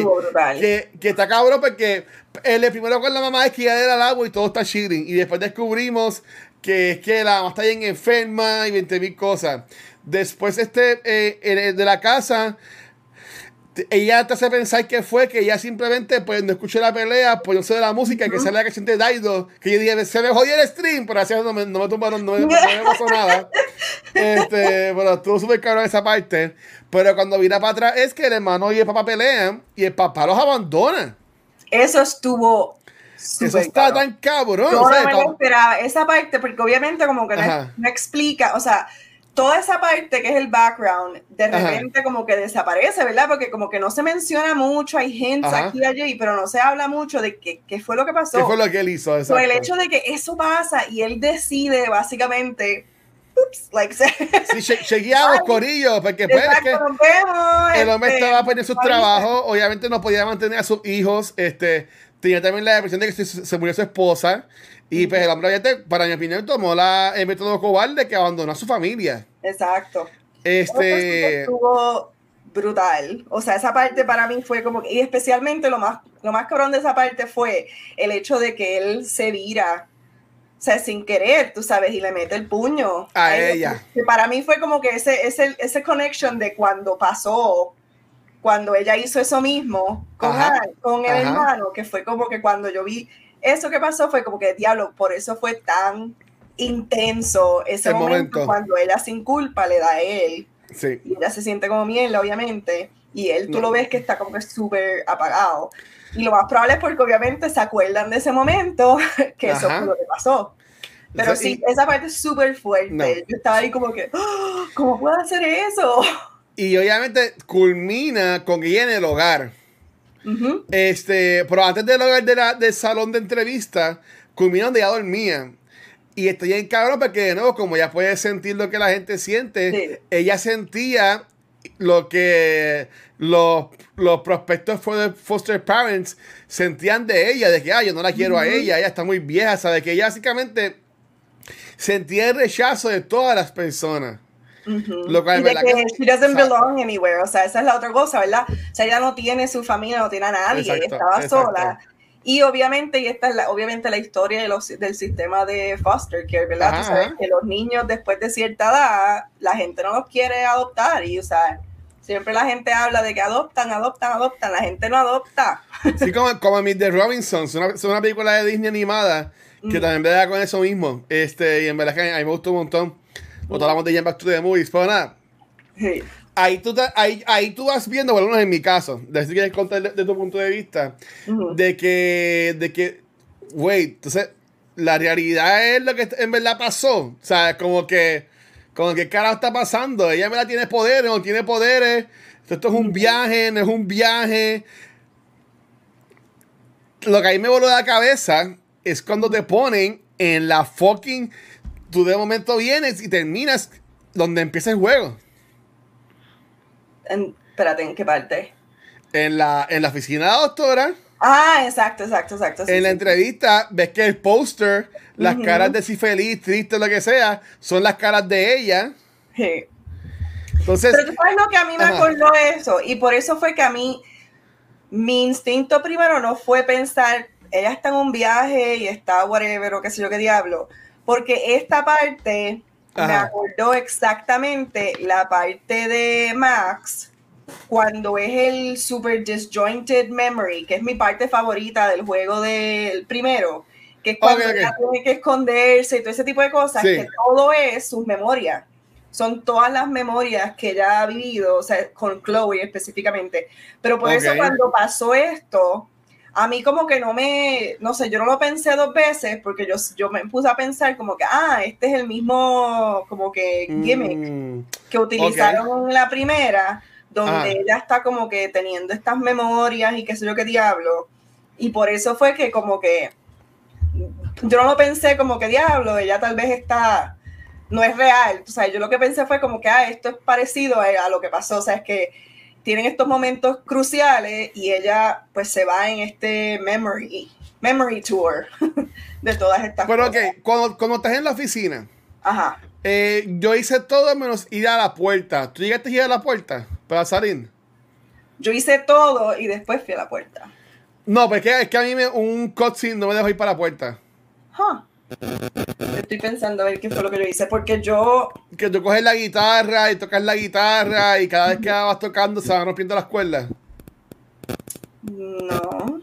que- que está cabrón porque el primero con la mamá es que ya era al agua y todo está chilling. Y después descubrimos que es que la mamá está bien enferma y 20 mil cosas. Después este eh, el- el de la casa ella te hace pensar que fue que ella simplemente pues no escuchó la pelea, pues no sé de la música, que sale la canción de Daido, que yo dije, se me jodió el stream, pero así no me, no me tumbaron, no me, no me pasó nada. Este, bueno, estuvo súper cabrón esa parte. Pero cuando vira para atrás es que el hermano y el papá pelean y el papá los abandona. Eso estuvo Eso está tan cabrón. Yo o sea, no me lo esperaba. Esa parte, porque obviamente como que no, no explica, o sea, toda esa parte que es el background, de Ajá. repente como que desaparece, ¿verdad? Porque como que no se menciona mucho, hay Ajá. aquí y allí, pero no se habla mucho de qué, qué fue lo que pasó. ¿Qué fue lo que él hizo? So, el Exacto. hecho de que eso pasa y él decide básicamente, ups, like, Sí, che- chequeamos. Corillo, porque pues es que exacto, vemos. el hombre este, estaba perdiendo sus trabajos, obviamente no podía mantener a sus hijos, este, tenía también la depresión de que se, se murió su esposa, y pues el hombre, para mi opinión, tomó la, el método cobarde que abandonó a su familia. Exacto. Este, estuvo brutal. O sea, esa parte para mí fue como y especialmente lo más, lo más cabrón de esa parte fue el hecho de que él se vira, o sea, sin querer, tú sabes, y le mete el puño A ella. Que para mí fue como que ese, ese, ese connection de cuando pasó, cuando ella hizo eso mismo con, Ajá. Con el Ajá. hermano, que fue como que cuando yo vi eso que pasó fue como que, diablo, por eso fue tan intenso ese momento, momento. cuando ella sin culpa le da a él sí. y ella se siente como mierda, obviamente, y él tú No. lo ves que está como que súper apagado. Y lo más probable es porque obviamente se acuerdan de ese momento, que eso fue lo que pasó. Pero O sea, sí, esa parte es súper fuerte. No. Yo estaba ahí como que, ¡Ah! ¿cómo puedo hacer eso? Y obviamente culmina con ella en el hogar. Este, pero antes del hogar de la- del salón de entrevista, culmina donde ella dormía. Y estoy en cabrón porque, de nuevo, como ya puede sentir lo que la gente siente, Sí. ella sentía lo que los, los prospectos foster parents sentían de ella, de que, ah, yo no la quiero a ella, ella está muy vieja, sabe que ella básicamente sentía el rechazo de todas las personas. Lo cual, y de que she doesn't belong anywhere, o sea, esa es la otra cosa, ¿verdad? O sea, ella no tiene su familia, no tiene a nadie, estaba sola. Y obviamente, y esta es la, obviamente la historia de los, del sistema de foster care, ¿verdad? Tú sabes que los niños después de cierta edad, la gente no los quiere adoptar y, o sea, siempre la gente habla de que adoptan, adoptan, adoptan, la gente no adopta. Sí, como, como Meet the Robinsons, una, es una película de Disney animada que mm. también vea con eso mismo. Este, y en verdad que a mí me gustó un montón. Como hablamos de Back to the Movies, pero nada. Ahí, tú ahí, ahí, tú vas viendo, por lo menos en mi caso, de si quieres contar de, tu punto de vista, de que, de que, wait, entonces, la realidad es lo que en verdad pasó. O sea, como que, como que carajo está pasando. Ella en verdad tiene poderes, no tiene poderes. Esto es un viaje, no es un viaje. Lo que ahí me voló la cabeza es cuando te ponen en la fucking. Tú de momento vienes y terminas donde empieza el juego. En, espérate, ¿en qué parte? En la, en la oficina de la doctora. Ah, exacto, exacto, exacto. en la entrevista ves que el póster, las caras de si feliz, triste, lo que sea, son las caras de ella. Sí. Entonces, Pero tú sabes lo que a mí me acordó eso. Y por eso fue que a mí, mi instinto primero no fue pensar, ella está en un viaje y está whatever o qué sé yo qué diablo. Porque esta parte me acordó exactamente la parte de Max cuando es el super disjointed memory, que es mi parte favorita del juego del primero, que es cuando ella tiene que esconderse y todo ese tipo de cosas, que todo es sus memorias. Son todas las memorias que ella ha vivido, o sea, con Chloe específicamente. Pero por eso cuando pasó esto, a mí como que no me, no sé, yo no lo pensé dos veces porque yo, yo me puse a pensar como que, ah, este es el mismo como que gimmick mm, que utilizaron en la primera, donde ah. ella está como que teniendo estas memorias y qué sé yo qué diablo. Y por eso fue que como que yo no lo pensé como que diablo, ella tal vez está, no es real. O sea, yo lo que pensé fue como que, ah, esto es parecido a, a lo que pasó. O sea, es que tienen estos momentos cruciales y ella pues se va en este memory, memory tour de todas estas Pero cosas. ok, cuando, cuando estás en la oficina, Ajá. Eh, yo hice todo menos ir a la puerta. ¿Tú llegaste a ir a la puerta para salir? Yo hice todo y después fui a la puerta. No, porque es que a mí me, un cutscene no me dejó ir para la puerta. Huh. Estoy pensando a ver qué fue lo que yo hice, porque yo. Que tú coges la guitarra y tocas la guitarra y cada vez que vas tocando se van rompiendo las cuerdas. No.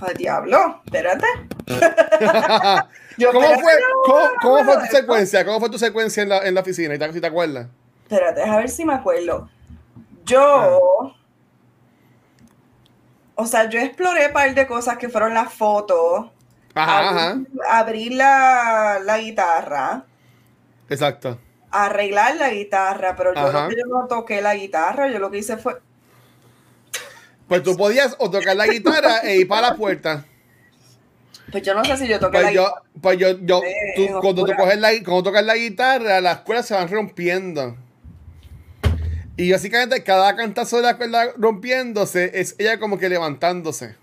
Al diablo, espérate. ¿Cómo, fue, ¿cómo, fue tu secuencia? ¿Cómo fue tu secuencia en la, en la oficina? ¿Y si te acuerdas? Espérate, a ver si me acuerdo. Yo. Ah. O sea, yo exploré un par de cosas que fueron las fotos abrir, la, guitarra. Exacto. Arreglar la guitarra, pero yo, no toqué la guitarra, yo lo que hice fue... Pues tú podías o tocar la guitarra e ir para la puerta. Pues yo no sé si yo toqué pues la guitarra. Pues yo, yo, tú, cuando, tú coges la, cuando tocas la guitarra, las cuerdas se van rompiendo. Y básicamente cada cantazo de la cuerda rompiéndose es ella como que levantándose.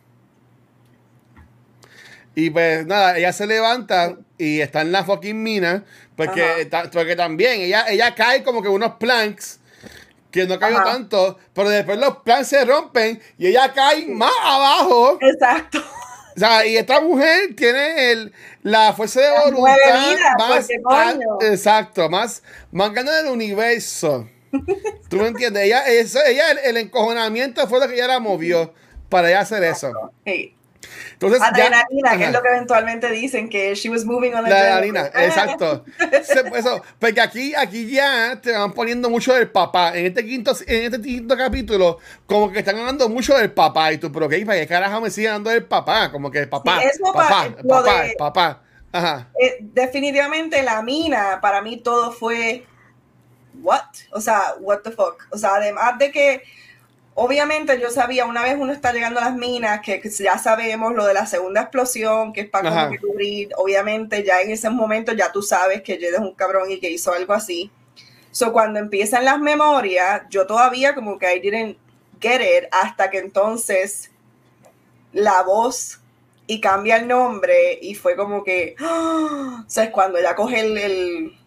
Y pues nada, ella se levanta y está en la fucking mina, porque, porque también ella, ella cae como que unos planks que no cayó tanto, pero después los planks se rompen y ella cae más abajo. Exacto. O sea, y esta mujer tiene el, la fuerza de voluntad más, exacto, más, más grande del universo. ¿Tú me entiendes? Ella, eso, ella el, encojonamiento fue lo que ella la movió para ella hacer eso. Entonces, adrenalina, que es lo que eventualmente dicen, que she was moving on la adrenalina, exacto. eso, porque aquí, aquí ya te van poniendo mucho del papá. En este quinto, en este quinto capítulo, como que están hablando mucho del papá. Y tú, pero ¿qué, ¿para qué carajo me siguen hablando del papá? Como que papá, papá, papá, papá. Ajá. Eh, definitivamente la mina, para mí todo fue, what? O sea, what the fuck. O sea, además de que Obviamente yo sabía, una vez uno está llegando a las minas, que, ya sabemos lo de la segunda explosión, que es para cubrir, obviamente ya en ese momento ya tú sabes que Jed es un cabrón y que hizo algo así. So cuando empiezan las memorias, yo todavía como que I didn't get it hasta que entonces la voz y cambia el nombre y fue como que, o sea, es cuando ella coge el, el,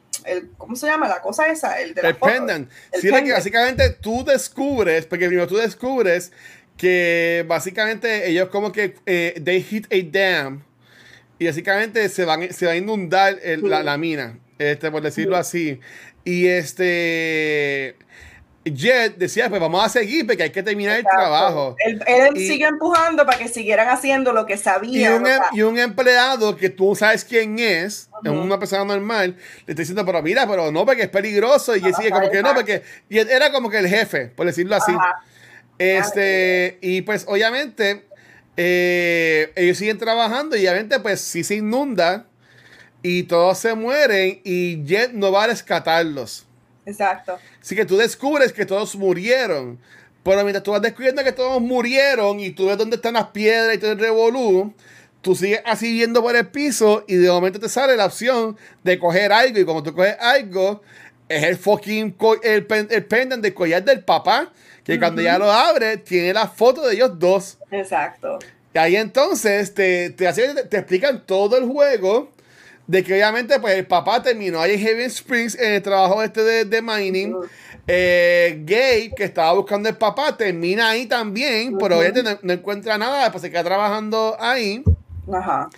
¿cómo se llama? La cosa esa, el de la El pendant. sí, que básicamente tú descubres, porque primero tú descubres que básicamente ellos como que eh, they hit a dam y básicamente se, van, se va a inundar la, la, mina, este, por decirlo así. Y este Jet decía, pues vamos a seguir porque hay que terminar el trabajo. Él, sigue empujando para que siguieran haciendo lo que sabían. Y un, em, y un empleado que tú sabes quién es, es una persona normal, le está diciendo, pero mira, pero no, porque es peligroso. Y él sigue como que no, porque y era como que el jefe, por decirlo así. Este, y pues obviamente eh, ellos siguen trabajando y obviamente pues si se inunda y todos se mueren y Jet no va a rescatarlos. Exacto. Así que tú descubres que todos murieron. Pero mientras tú vas descubriendo que todos murieron y tú ves dónde están las piedras y todo el revolú, tú sigues así viendo por el piso y de momento te sale la opción de coger algo. Y como tú coges algo, es el fucking el, el pendant del collar del papá, que cuando ya lo abre, tiene la foto de ellos dos. Exacto. Y ahí entonces te, te, te explican todo el juego de que obviamente pues el papá terminó ahí en Heaven Springs en el trabajo este de, mining. Eh, Gabe, que estaba buscando el papá, termina ahí también, pero obviamente no, encuentra nada, pues se queda trabajando ahí. Ajá.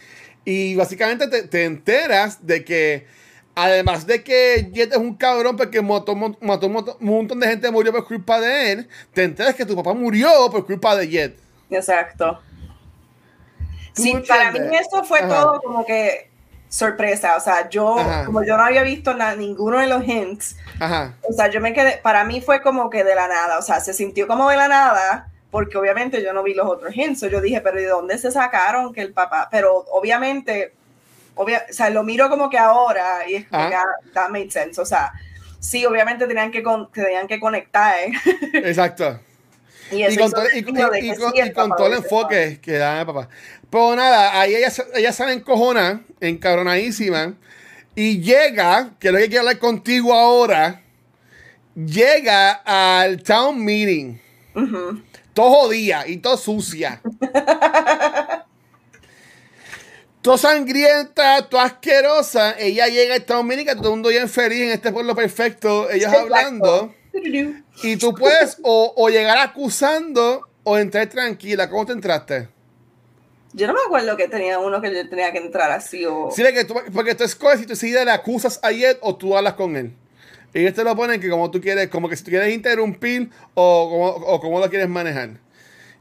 Y básicamente te, enteras de que, además de que Jet es un cabrón porque mató, mató, un montón de gente murió por culpa de él, te enteras que tu papá murió por culpa de Jet. Exacto. Sí, para mí eso fue todo como que sorpresa. O sea, yo, como yo no había visto ninguno de los hints, o sea, yo me quedé, para mí fue como que de la nada, o sea, se sintió como de la nada, porque obviamente yo no vi los otros hints. Yo dije, pero ¿de dónde se sacaron que el papá? Pero obviamente, o sea, lo miro como que ahora y es como que ah, that made sense. O sea, sí, obviamente tenían que, tenían que conectar. ¿eh? Exacto. Y, con, todo, el enfoque que da el papá. Pero nada, ahí ella, ella sale encojona, encabronadísima. Y llega, que es lo que quiero hablar contigo ahora, llega al town meeting. Todo jodida y todo sucia. todo sangrienta, todo asquerosa. Ella llega al town meeting, que todo el mundo bien feliz en este pueblo perfecto. Ellos hablando. Y tú puedes o, o llegar acusando o entrar tranquila. ¿Cómo te entraste? Yo no me acuerdo que tenía uno que yo tenía que entrar así o. Sí, que tú, porque tú escoges si tú seguida le acusas a Ed o tú hablas con él. Y este lo ponen que como tú quieres, como que si tú quieres interrumpir o como, o como lo quieres manejar.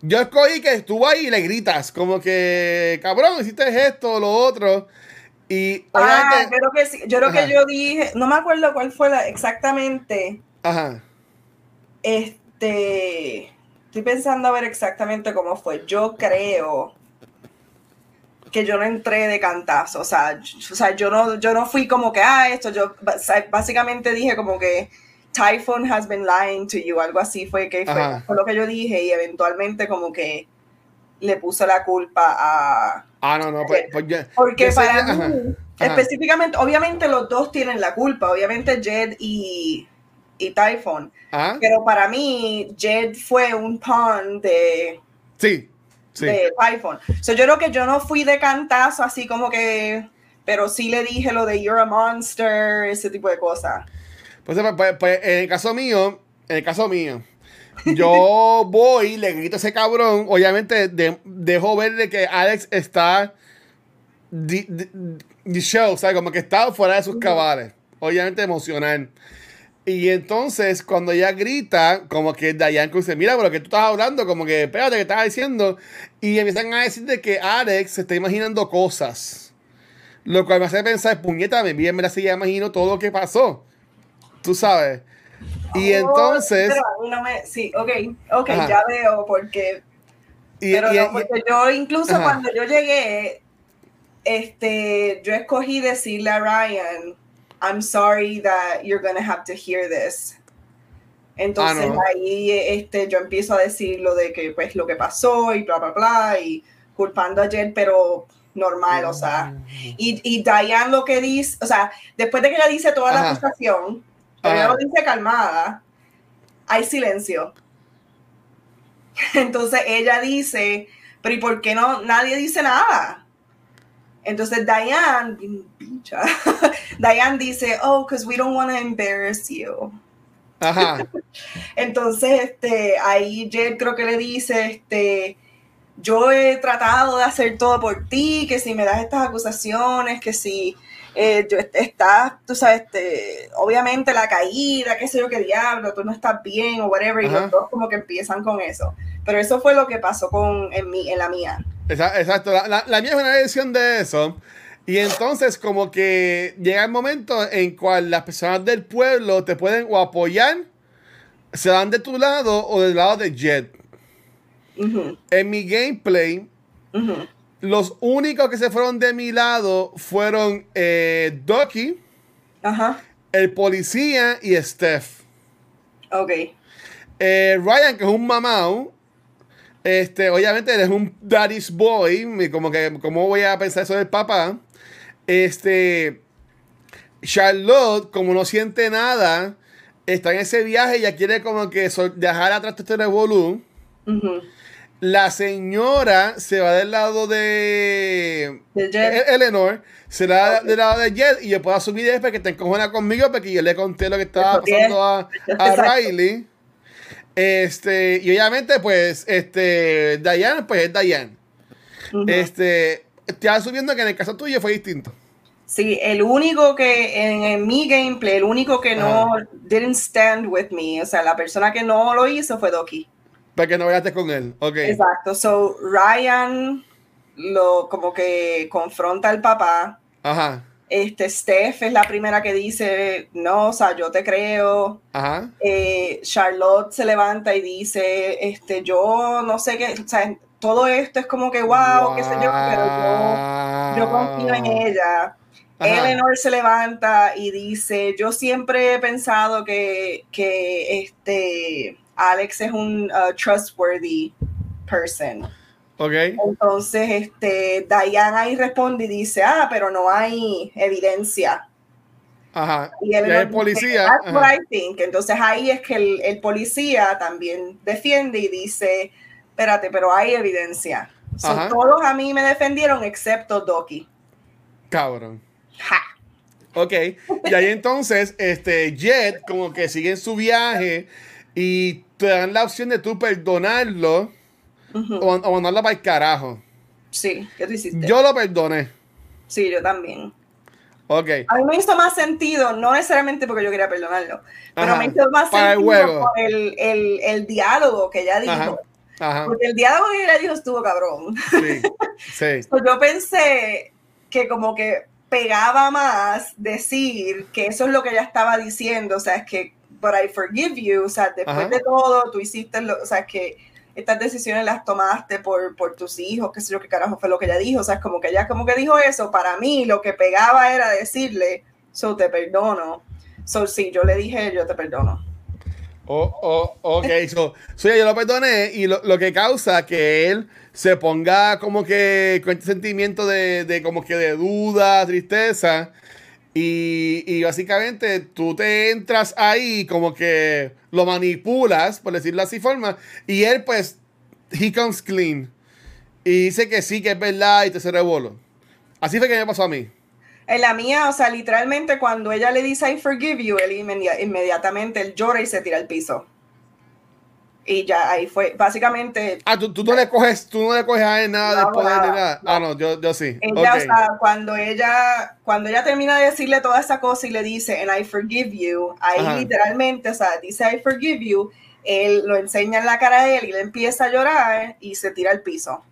Yo escogí que tú ahí y le gritas, como que, cabrón, hiciste esto o lo otro. Y ah, creo que sí. Yo creo que yo dije, no me acuerdo cuál fue la, exactamente. Ajá. Este. Estoy pensando a ver exactamente cómo fue. Yo creo que yo no entré de cantazo, o sea, o sea yo, no, yo no fui como que, ah, esto, yo básicamente dije como que Typhoon has been lying to you, algo así fue que fue, lo que yo dije y eventualmente como que le puse la culpa a... Ah, no, no, pues, pues Porque para mí, específicamente, obviamente los dos tienen la culpa, obviamente Jed y, y Typhoon, pero para mí Jed fue un pawn de... Sí de iPhone. So, yo creo que yo no fui de cantazo así como que, pero sí le dije lo de You're a Monster, ese tipo de cosas. Pues, pues, pues, pues, en el caso mío, en el caso mío, yo voy, le grito a ese cabrón, obviamente dejo ver de que Alex está the, show, o sea, como que está fuera de sus cabales, obviamente emocional. Y entonces, cuando ella grita, como que Diane dice, mira, pero que tú estás hablando, como que, espérate, ¿qué estás diciendo? Y empiezan a decir de que Alex se está imaginando cosas. Lo cual me hace pensar, puñeta, me bien, me la sigue imagino todo lo que pasó. Tú sabes. Y oh, entonces... no me, sí, ok, ok, ya veo, porque... pero no, porque yo incluso cuando yo llegué, este, yo escogí decirle a Ryan I'm sorry that you're gonna have to hear this. Entonces ah, ahí este, yo empiezo a decir lo de que pues lo que pasó y bla bla bla y culpando a Jen, pero normal, o sea. Y, y Diane lo que dice, o sea, después de que ella dice toda la acusación, ella lo dice calmada, hay silencio. Entonces ella dice, pero ¿y por qué no nadie dice nada? Entonces Diane, Diane dice, oh, because we don't want to embarrass you. Ajá. Entonces, este, ahí Jed creo que le dice, este, yo he tratado de hacer todo por ti, que si me das estas acusaciones, que si eh, yo estás, tú sabes, este, obviamente la caída, qué sé yo, qué diablo, tú no estás bien o whatever, y los dos como que empiezan con eso. Pero eso fue lo que pasó con, en, mi, en la mía. Exacto, la, la, mía es una edición de eso. Y entonces como que llega el momento en cual las personas del pueblo te pueden o apoyar, se van de tu lado o del lado de Jet. En mi gameplay, los únicos que se fueron de mi lado fueron eh, Ducky, el policía y Steph. Ok. Eh, Ryan, que es un mamau, este, obviamente él es un daddy's boy, como que, ¿cómo voy a pensar eso del papá? Este, Charlotte, como no siente nada, está en ese viaje y ya quiere como que dejar atrás este revolú. La señora se va del lado de, e-, Eleanor, se va del lado de Jed y yo puedo asumir después que te encojona conmigo porque yo le conté lo que estaba pasando a, Riley. Este, y obviamente, pues, este, Diane, pues es Diane. Este, te vas subiendo que en el caso tuyo fue distinto. Sí, el único que en, mi gameplay, el único que no didn't stand with me, o sea, la persona que no lo hizo fue Doki. Para que no vayas con él, ok. Exacto, so Ryan lo como que confronta al papá. Ajá. Este, Steph es la primera que dice, no, o sea, yo te creo. Ajá. Eh, Charlotte se levanta y dice, este, yo no sé qué, o sea, todo esto es como que, wow, qué sé yo, pero yo, yo confío en ella. Eleanor se levanta y dice, yo siempre he pensado que, que este Alex es un uh, trustworthy person. Ok. Entonces, este, Diane ahí responde y dice, ah, pero no hay evidencia. Ajá. Y el policía. That's what I think. Entonces ahí es que el, el, policía también defiende y dice, espérate, pero hay evidencia. todos a mí me defendieron excepto Doki. Cabrón. Ok, y ahí entonces, este, Jet como que sigue en su viaje y te dan la opción de tú perdonarlo o, mandarlo para el carajo. Sí, ¿qué tú hiciste? Yo lo perdoné. Sí, yo también. Ok. A mí me hizo más sentido, no necesariamente porque yo quería perdonarlo, pero me hizo más sentido el, el, el, diálogo que ella dijo. Ajá. Porque el diálogo que ella dijo estuvo cabrón. Sí, sí. pues yo pensé que como que pegaba más decir que eso es lo que ella estaba diciendo, o sea, es que, but I forgive you, o sea, después de todo, tú hiciste, lo, o sea, es que estas decisiones las tomaste por, por tus hijos, qué sé yo, qué carajo fue lo que ella dijo, o sea, es como que ella como que dijo eso, para mí lo que pegaba era decirle, so te perdono, so sí, yo le dije, yo te perdono. Oh, oh, ok, so, so yo lo perdoné y lo, lo que causa que él se ponga como que con este sentimiento de, como que de duda, tristeza. Y, básicamente tú te entras ahí como que lo manipulas, por decirlo así forma. Y él pues, he comes clean. Y dice que sí, que es verdad y te se rebolo. Así fue que me pasó a mí. En la mía, o sea, literalmente cuando ella le dice I forgive you, él inmediatamente él llora y se tira al piso y ya ahí fue, básicamente. Ah, tú, tú no le coges, tú no le coges a él nada después de nada. Ah, no, yo, yo sí. Ella, o sea, cuando ella, cuando ella termina de decirle toda esa cosa y le dice, and I forgive you, ahí literalmente, o sea, dice I forgive you, él lo enseña en la cara de él y le empieza a llorar y se tira al piso.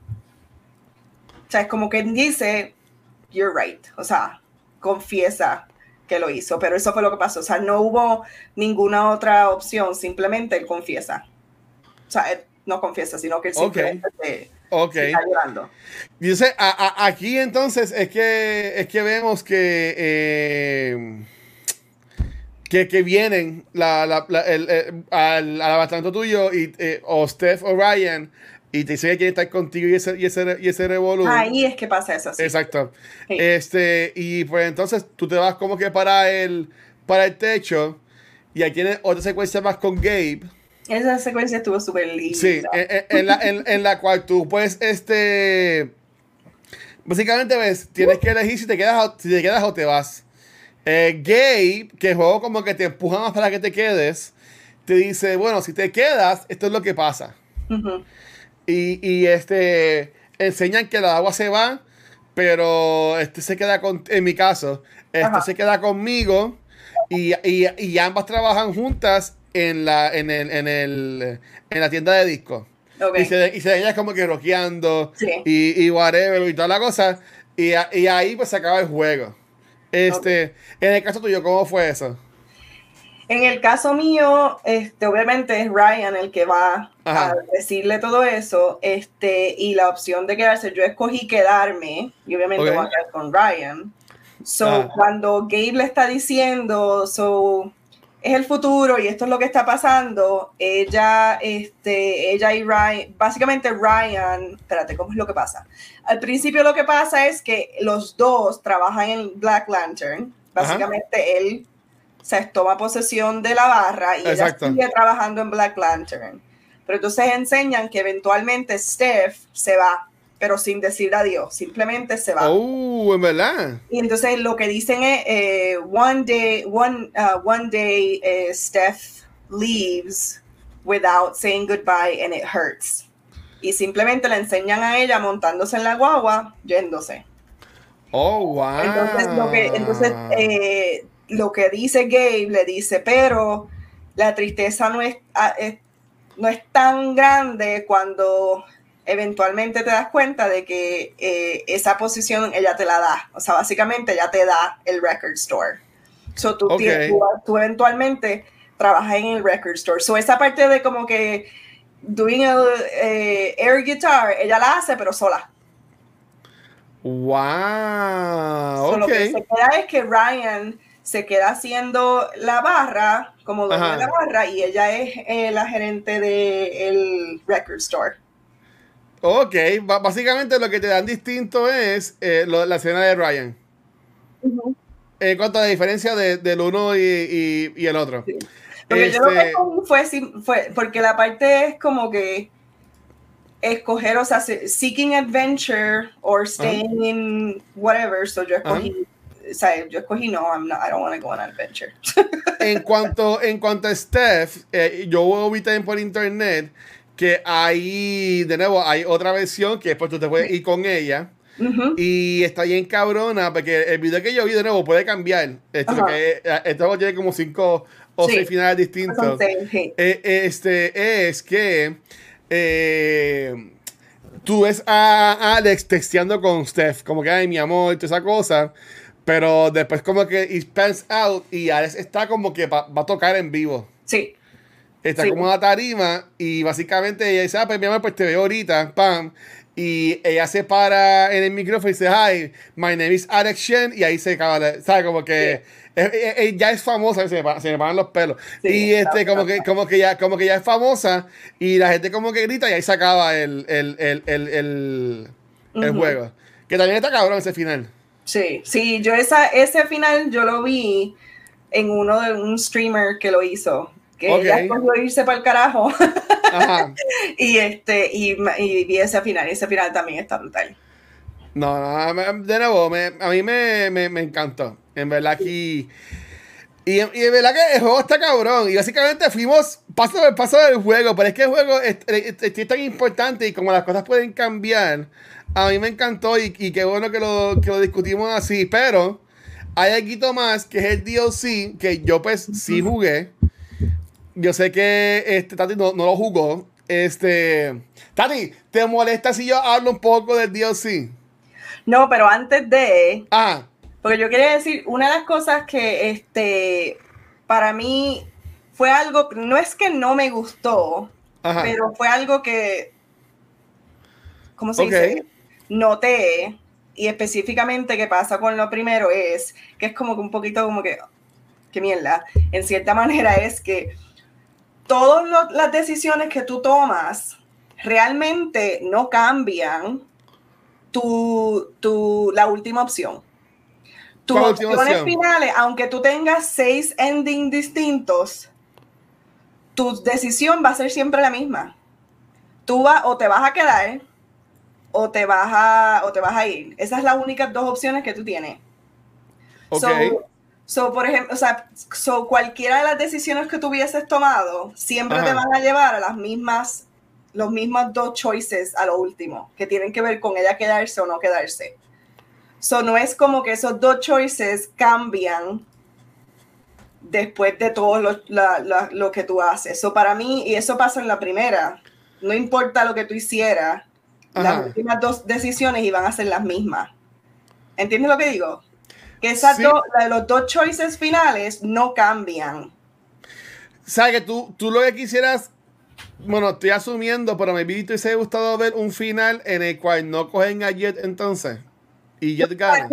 O sea, es como que dice, you're right, o sea, confiesa que lo hizo, pero eso fue lo que pasó, o sea, no hubo ninguna otra opción, simplemente él confiesa o sea, no confiesa, sino que él simplemente está llorando. Dice, aquí entonces es que, es que vemos que, eh, que, que, vienen la, la, el, el, al, al tuyo y, eh, o Steph o Ryan y te dice que quiere estar contigo y ese, y ese, y ese Ahí es que pasa eso. Exacto. Este, y pues entonces tú te vas como que para el, para el techo Y ahí tiene otra secuencia más con Gabe. Esa secuencia estuvo súper linda. Sí, en, en la, en, en la cual tú puedes, este... Básicamente ves, tienes que elegir si te quedas o, si te quedas o te vas. Eh, Gabe, que el juego como que te empuja más para que te quedes, te dice, bueno, si te quedas, esto es lo que pasa. Y, y este enseñan que la agua se va, pero este se queda con, en mi caso, este Ajá. se queda conmigo y, y, y ambas trabajan juntas en la, en el, en el, en la tienda de discos. Ok. Y se, y se ella como que rockeando Sí. y, y whatever y toda la cosa. Y, a- y ahí pues se acaba el juego. Este, en el caso tuyo, ¿cómo fue eso? En el caso mío, este, obviamente es Ryan el que va Ajá. a decirle todo eso, este, y la opción de quedarse, yo escogí quedarme, y obviamente Ok. voy a quedar con Ryan. So, Ah. cuando Gabe le está diciendo, so, es el futuro y esto es lo que está pasando, ella, este, ella y Ryan, básicamente Ryan, espérate, ¿cómo es lo que pasa? Al principio lo que pasa es que los dos trabajan en Black Lantern, básicamente él se toma posesión de la barra y Exacto. ella sigue trabajando en Black Lantern. Pero entonces enseñan que eventualmente Steph se va, pero sin decir adiós, simplemente se va. Oh, en verdad. Y entonces lo que dicen es, eh, one day, one, uh, one day eh, Steph leaves without saying goodbye and it hurts. Y simplemente le enseñan a ella montándose en la guagua, yéndose. Oh, wow. Entonces, lo que, entonces eh, lo que dice Gabe le dice, pero la tristeza no es, ah, es- no es tan grande cuando eventualmente te das cuenta de que eh, esa posición ella te la da. O sea, básicamente ella te da el record store. So, tú, tienes- tú, tú eventualmente trabajas en el record store. So, esa parte de como que doing el eh, air guitar, ella la hace, pero sola. Wow. So, Lo que se queda es que Ryan se queda haciendo la barra, como dueño de la barra, y ella es eh, la gerente del record store. Ok. Ba- básicamente lo que te dan distinto es eh, lo- la escena de Ryan. En cuanto a la diferencia de- del uno y, y- y el otro. Sí. Porque yo lo Este- que cogí fue, fue, porque la parte es como que escoger, o sea, se- seeking adventure or staying in whatever, so yo escogí, o sea, yo escogí no, I'm not, I don't want to go on an adventure. En cuanto, en cuanto a Steph, eh, yo vi también por internet que hay, de nuevo, hay otra versión que después tú te puedes ir con ella. Ujú. Y está bien cabrona, porque el video que yo vi de nuevo puede cambiar. Esto, porque, eh, esto tiene como cinco o Sí. seis finales distintos. Sí. Eh, eh, este es que eh, tú ves a Alex texteando con Steph, como que ay mi amor, y toda esa cosa. Pero después como que it pans out y Alex está como que va, va a tocar en vivo. Sí, Está Sí. como en la tarima y básicamente ella dice, ah, pues mi amor, pues te veo ahorita, pam. Y ella se para en el micrófono y dice, hi, my name is Alex Shen. Y ahí se acaba, la- ¿sabes? Como que ya es famosa, se me, pa- se me paran los pelos. Sí, y este, como que, como, que ya, como que ya es famosa y la gente como que grita y ahí se acaba el, el, el, el, el, el juego. Que también está cabrón ese final. Sí, sí, yo esa, ese final yo lo vi en uno de un streamer que lo hizo, que Ok. ella escogió irse para el carajo Ajá. y este y, y vi ese final, y ese final también está brutal. No, no, de nuevo, me- a mí me, me, me encantó. En verdad aquí. Y, y en verdad que el juego está cabrón. Y básicamente fuimos paso por paso del juego. Pero es que el juego es, es- es- es tan importante y como las cosas pueden cambiar. A mí me encantó y, y qué bueno que lo, que lo discutimos así. Pero hay algo más que es el DLC que yo pues sí jugué. Yo sé que este, Tati no, no lo jugó. Este, Tati, ¿te molesta si yo hablo un poco del DLC? No, pero antes de, Ah, porque yo quería decir, una de las cosas que este para mí fue algo, no es que no me gustó, ajá. pero fue algo que, ¿cómo se dice? Noté, y específicamente que pasa con lo primero es, que es como que un poquito como que, qué mierda, en cierta manera es que todas las decisiones que tú tomas realmente no cambian tu, tu, la última opción. tus opciones finales, aunque tú tengas seis endings distintos, tu decisión va a ser siempre la misma. Tú vas o te vas a quedar o te vas a, o te vas a ir. Esas son las únicas dos opciones que tú tienes. Okay. So, por ejemplo, o sea, so cualquiera de las decisiones que tú hubieses tomado siempre te van a llevar a las mismas, los mismos dos choices a lo último, que tienen que ver con ella quedarse o no quedarse. So, no es como que esos dos choices cambian después de todo lo, lo que tú haces. So, para mí, y eso pasa en la primera, no importa lo que tú hicieras, las últimas dos decisiones iban a ser las mismas. ¿Entiendes lo que digo? Que esas los dos choices finales no cambian. ¿Sabes que tú, tú lo que quisieras bueno, estoy asumiendo, pero me vi te hubiese gustado ver un final en el cual no cogen a Jet entonces. Y Jet gana.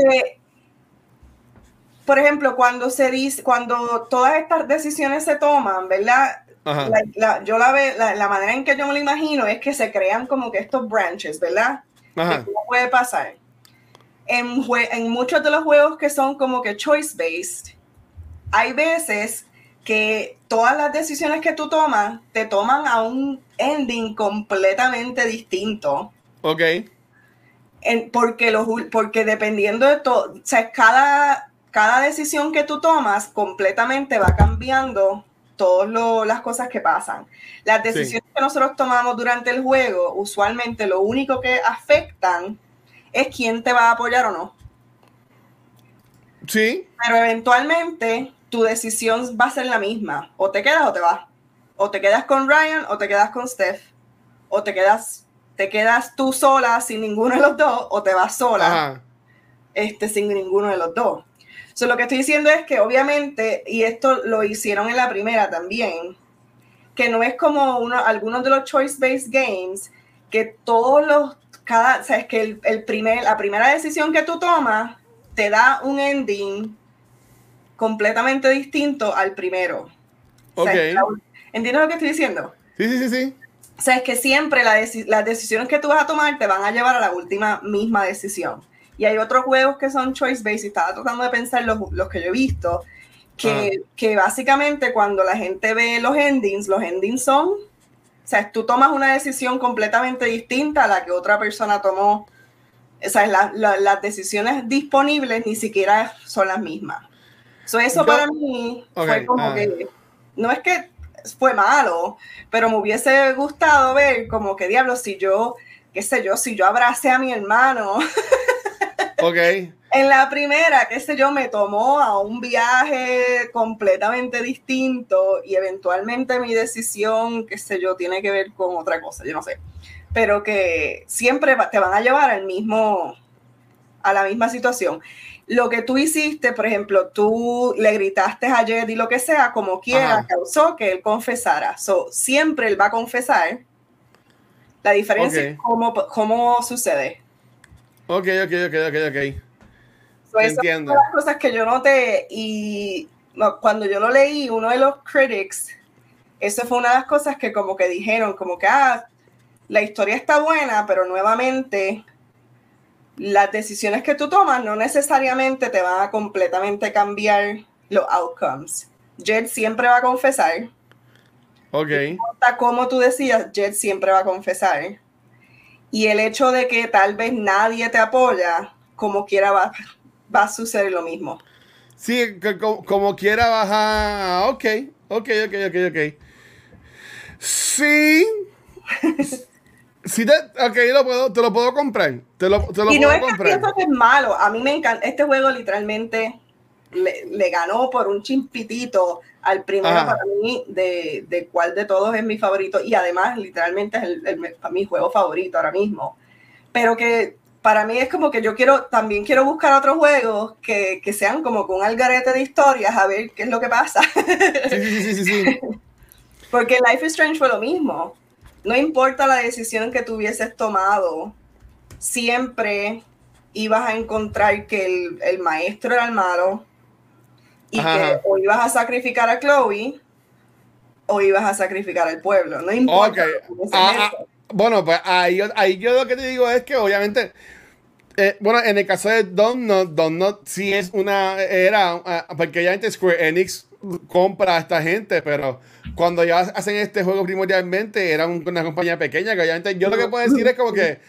por ejemplo, cuando se dice, cuando todas estas decisiones se toman, ¿verdad? yo la veo, la, manera en que yo me lo imagino es que se crean como que estos branches, ¿verdad? Ajá. puede pasar en, muchos de los juegos que son como que choice-based, hay veces que todas las decisiones que tú tomas te toman a un ending completamente distinto. Ok. porque, los, porque dependiendo de todo, o sea, cada, cada decisión que tú tomas completamente va cambiando todas las cosas que pasan. Las decisiones que nosotros tomamos durante el juego, usualmente lo único que afectan es quién te va a apoyar o no. Sí. Pero eventualmente tu decisión va a ser la misma. O te quedas o te vas. O te quedas con Ryan o te quedas con Steph. O te quedas, te quedas tú sola sin ninguno de los dos o te vas sola este, sin ninguno de los dos. So, lo que estoy diciendo es que obviamente, y esto lo hicieron en la primera también, que no es como uno, algunos de los choice-based games, que todos los cada, o sea, es que el, primer, la primera decisión que tú tomas te da un ending completamente distinto al primero. ¿Entiendes lo que estoy diciendo? Sí, sí, sí, sí. O sea, es que siempre las decisiones que tú vas a tomar te van a llevar a la última misma decisión. Y hay otros juegos que son choice-based, y estaba tratando de pensar los, los que yo he visto, que, que básicamente cuando la gente ve los endings, los endings son o sea, tú tomas una decisión completamente distinta a la que otra persona tomó. O sea, las decisiones disponibles ni siquiera son las mismas. eso para mí fue como ah. que, no es que fue malo, pero me hubiese gustado ver como que diablo, si yo, qué sé yo, si yo abracé a mi hermano. Ok. En la primera, qué sé yo, me tomó a un viaje completamente distinto y eventualmente mi decisión, qué sé yo, tiene que ver con otra cosa, yo no sé. Pero que siempre te van a llevar al mismo, a la misma situación. Lo que tú hiciste, por ejemplo, tú le gritaste a Jed y lo que sea, como quiera, causó que él confesara. So, siempre él va a confesar. La diferencia es cómo, cómo sucede. Ok, ok, ok, ok, ok. Entiendo. Esas son las cosas que yo noté y cuando yo lo leí, uno de los critics, eso fue una de las cosas que como que dijeron, como que, ah, la historia está buena, pero nuevamente las decisiones que tú tomas no necesariamente te van a completamente cambiar los outcomes. Jed siempre va a confesar. Ok. como tú decías, Jed siempre va a confesar. Y el hecho de que tal vez nadie te apoya, como quiera va, va a suceder lo mismo. Sí, como, quiera bajar. Ok, ok, ok, ok, ok. Sí. sí, te, ok, lo puedo, te lo puedo comprar. Te lo, te lo y no es comprar. que es malo. A mí me encanta. Este juego literalmente le, ganó por un chimpitito al primero para mí, de, de, cuál de todos es mi favorito. Y además, literalmente es el, mi juego favorito ahora mismo. Pero que para mí es como que yo quiero, también quiero buscar otros juegos que, que sean como con algarete de historias, a ver qué es lo que pasa. Sí, sí, sí, sí, Porque Life is Strange fue lo mismo. No importa la decisión que tuvieses tomado, siempre ibas a encontrar que el, el maestro era el malo y que o ibas a sacrificar a Chloe o ibas a sacrificar al pueblo. No importa. Ah, ah, bueno, pues ahí, ahí yo lo que te digo es que obviamente Eh, bueno, en el caso de Don Not, sí es una. Era. Ah, porque antes Square Enix compra a esta gente, pero cuando ya hacen este juego primordialmente, era una compañía pequeña. Que antes, yo lo que puedo decir es como que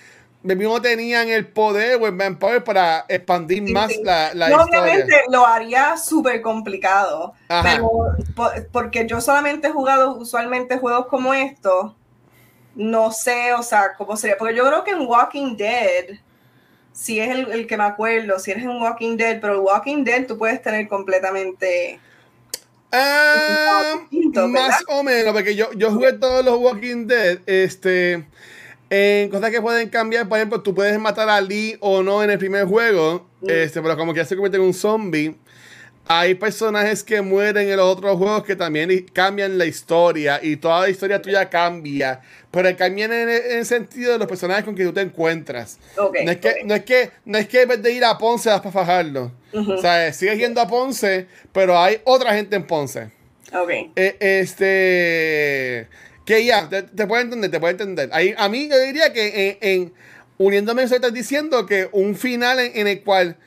mismo tenían el poder o el manpower para expandir más la, la no, Obviamente lo haría súper complicado, pero porque yo solamente he jugado usualmente juegos como estos, no sé, o sea, cómo sería, porque yo creo que en Walking Dead, si es el, que me acuerdo, si eres en Walking Dead, pero en Walking Dead tú puedes tener completamente... Ah, más o menos, porque yo, yo jugué todos los Walking Dead, este... En cosas que pueden cambiar, por ejemplo, tú puedes matar a Lee o no en el primer juego, mm. este, pero como que ya se convierte en un zombie. Hay personajes que mueren en los otros juegos que también cambian la historia y toda la historia tuya cambia. Pero cambian en, el sentido de los personajes con que tú te encuentras. no, es que, no, es que, no es que en vez de ir a Ponce vas para fajarlo. O sea, sigues yendo a Ponce, pero hay otra gente en Ponce. Ok. Eh, este. Que ya, te, te puede entender, te puede entender. Ahí, a mí yo diría que en, uniéndome a eso estás diciendo que un final en, el cual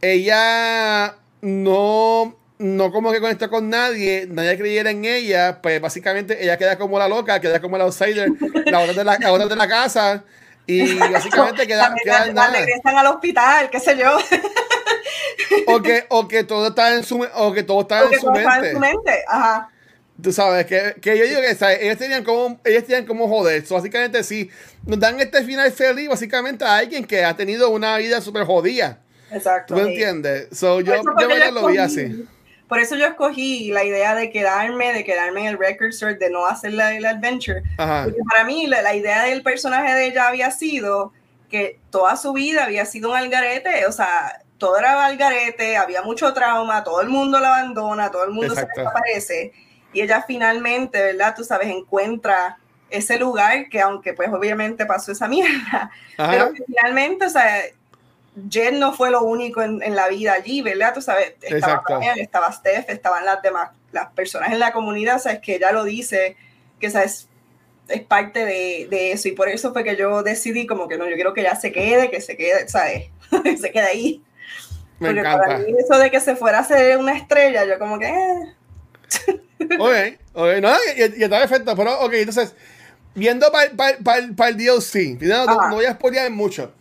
ella no, no como que conecta con nadie, nadie creyera en ella, pues básicamente ella queda como la loca, queda como la outsider, la otra de la, la, de la casa. Y básicamente queda, queda nada. regresan al hospital, qué sé yo. O que, o que todo está en su, o que todo está, en, su mente. está en su mente. Ajá. Tú sabes, que, que yo digo que ellos tenían como, ellos tenían como joder. básicamente, sí, nos dan este final feliz, básicamente, a alguien que ha tenido una vida súper jodida. Exacto. ¿Tú me entiendes? So, yo, yo, lo vi así. Por eso yo escogí la idea de quedarme, de quedarme en el record store, de no hacer la, el adventure. Porque para mí, la, la, idea del personaje de ella había sido que toda su vida había sido un algarete, o sea, todo era algarete, había mucho trauma, todo el mundo la abandona, todo el mundo se desaparece y ella finalmente, ¿verdad? Tú sabes, encuentra ese lugar que aunque pues obviamente pasó esa mierda, pero finalmente, o sea, Jen no fue lo único en, la vida allí, ¿verdad? Tú sabes, estaba Brian, estaba Steph, estaban las demás, las personas en la comunidad, sabes que ella lo dice, que sabes, es parte de, de, eso y por eso fue que yo decidí como que no, yo quiero que ella se quede, que se quede, ¿sabes? se quede ahí. Me encanta. para mí eso de que se fuera a ser una estrella, yo como que... Eh, ok, ok, no, y, está perfecto, pero ok, entonces, viendo para el DLC, no, no, voy a spoilear mucho.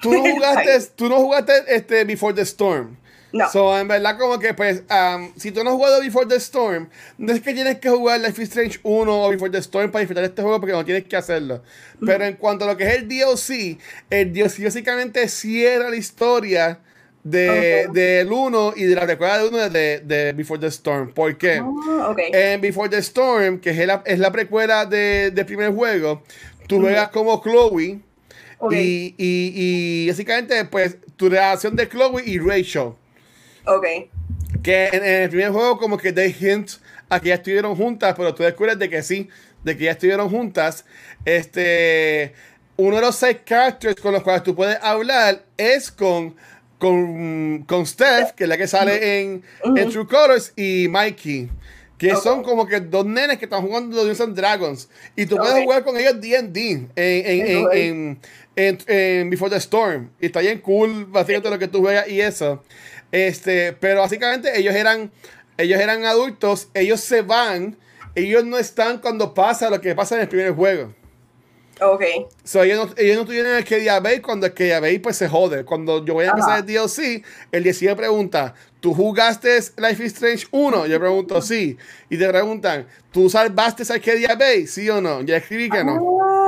Tú no jugaste, tú no jugaste este Before the Storm. No. So, en verdad, como que, pues, um, si tú no has jugado Before the Storm, no es que tienes que jugar Life is Strange 1 o Before the Storm para disfrutar este juego porque no tienes que hacerlo. Pero en cuanto a lo que es el DLC, el DLC básicamente cierra la historia de, del 1 y de la precuela de 1 de, de, Before the Storm. ¿Por qué? Oh, en Before the Storm, que es la, es la precuela del de primer juego, tú juegas como Chloe. Y, y, y, básicamente, pues, tu relación de Chloe y Rachel. Ok. Que en, el primer juego, como que they hint a que ya estuvieron juntas, pero tú descubres de que sí, de que ya estuvieron juntas. Este. Uno de los seis characters con los cuales tú puedes hablar es con con, con Steph, que es la que sale en, en True Colors, y Mikey. Que son como que dos nenes que están jugando Dungeons and Dragons. Y tú puedes jugar con ellos DD en, en, en, Before the Storm. Y está bien cool, básicamente lo que tú juegas y eso. Este, pero básicamente ellos eran, ellos eran adultos, ellos se van, ellos no están cuando pasa lo que pasa en el primer juego. Ok. So, ellos, no, ellos no tuvieron el que cuando el que pues se jode. Cuando yo voy a empezar el DLC, el DLC pregunta, ¿tú jugaste Life is Strange 1? Yo pregunto, sí. Y te preguntan, ¿tú salvaste al que ¿Sí o no? Ya escribí que no. Ah,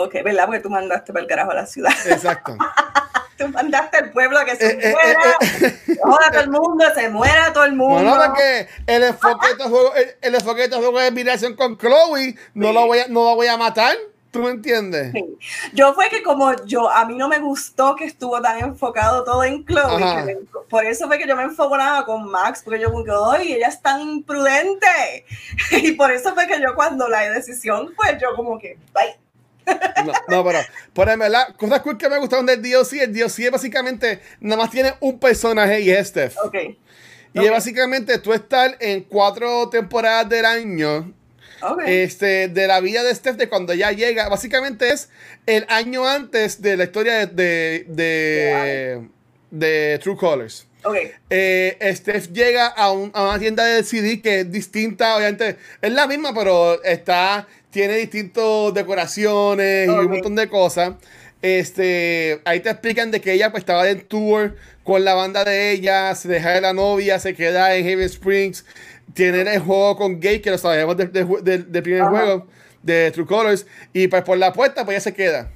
ok, ¿verdad? Porque tú mandaste para el carajo a la ciudad. Exacto. tú mandaste al pueblo a que se eh, eh, muera. Eh, joda todo el mundo, se muera todo el mundo. No, porque el enfoque de este juego, el, enfoque de este juego de admiración con Chloe, no, lo voy a, no lo voy a matar. ¿Tú me entiendes? Yo fue que como yo, a mí no me gustó que estuvo tan enfocado todo en Chloe, por eso fue que yo me enfocaba con Max, porque yo como que, oye, ella es tan imprudente. Y por eso fue que yo cuando la decisión fue yo como que, bye. No, no, pero, por verdad, cosas que me gustaron del DLC, el DLC básicamente nada más tiene un personaje y es Steph. Y es básicamente tú estar en cuatro temporadas del año este, de la vida de Steph, de cuando ella llega. Básicamente es el año antes de la historia de, de, de, True Colors. Okay. Eh, Steph llega a, una tienda de CD que es distinta, obviamente, es la misma, pero está, tiene distintas decoraciones y un montón de cosas. Este, ahí te explican de que ella pues estaba en tour con la banda de ella, se deja de la novia, se queda en Haven Springs, tiene el juego con Gay, que lo sabemos del primer juego, de True Colors, y pues por la apuesta pues ella se queda.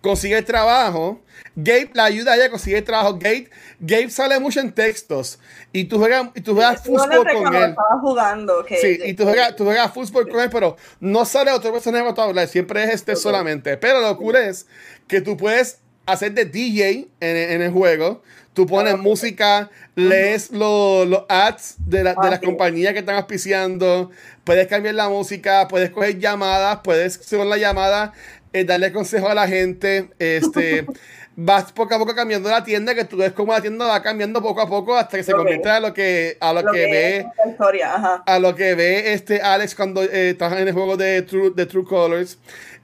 Consigue trabajo, Gabe la ayuda a ella a conseguir trabajo. Gabe, Gabe sale mucho en textos y tú juegas, y tú juegas fútbol con él. jugando, sí, y tú juegas, tú juegas fútbol con él, pero no sale otro personaje para hablar, siempre es este solamente. Pero lo cool es que tú puedes hacer de DJ en, el juego. Tú pones música, lees los, ads de, la, de las compañías que están auspiciando, puedes cambiar la música, puedes coger llamadas, puedes, según la llamada, eh, darle consejo a la gente. Este, vas poco a poco cambiando la tienda, que tú ves cómo la tienda va cambiando poco a poco hasta que se convierte a lo que, a lo, que, ve a lo que ve este Alex cuando eh, está en el juego de True, de True Colors.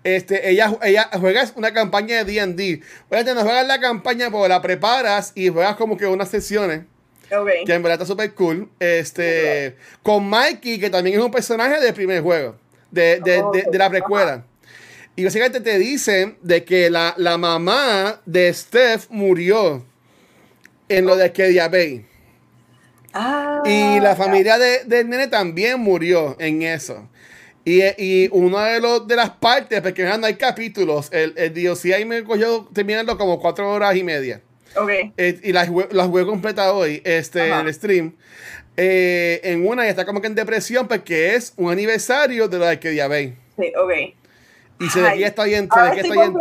Este, ella, ella juega una campaña de D&D. Oye, no juegas la campaña, porque la preparas y juegas como que unas sesiones. Que en verdad está súper cool. Este, Con Mikey, que también es un personaje del primer juego. De, de, de, de la precuela. Y básicamente te dicen de que la, mamá de Steph murió en lo de Kedia Bay. Ah, y la familia de, del nene también murió en eso. Y, y una de, los, de las partes, porque no hay capítulos, el, el DOC ahí me cogió terminando como cuatro horas y media. Ok. Eh, y las la jugué completa hoy, este, el stream. Eh, en una y está como que en depresión porque es un aniversario de lo de Kedia Bay. Sí, ok. Y se de está bien, se de está bien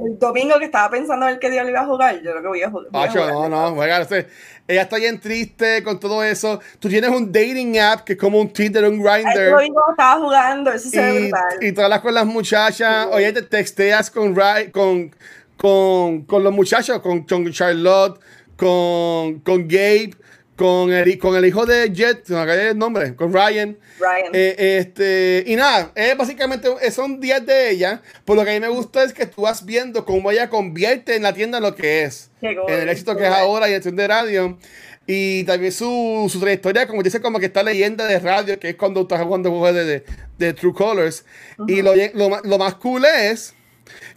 El domingo que estaba pensando en qué día le iba a jugar, yo creo que voy a, jugar. no, no, juega, ella está bien triste con todo eso. Tú tienes un dating app que es como un Tinder, un Grindr. Yo estaba jugando, eso se ve brutal. Y todas las con las muchachas, oye, te texteas con, con, con, con los muchachos, con, con Charlotte, con, con Gabe con el, con el hijo de Jet, no me el nombre, con Ryan. Ryan. Eh, este, y nada, es básicamente son días de ella. Por lo que a mí me gusta es que tú vas viendo cómo ella convierte en la tienda lo que es. en el éxito que es ahora y el de radio. Y también su, su, trayectoria, como dice, como que está leyenda de radio, que es cuando estás jugando de, de, de True Colors. Y lo, lo, lo, más cool es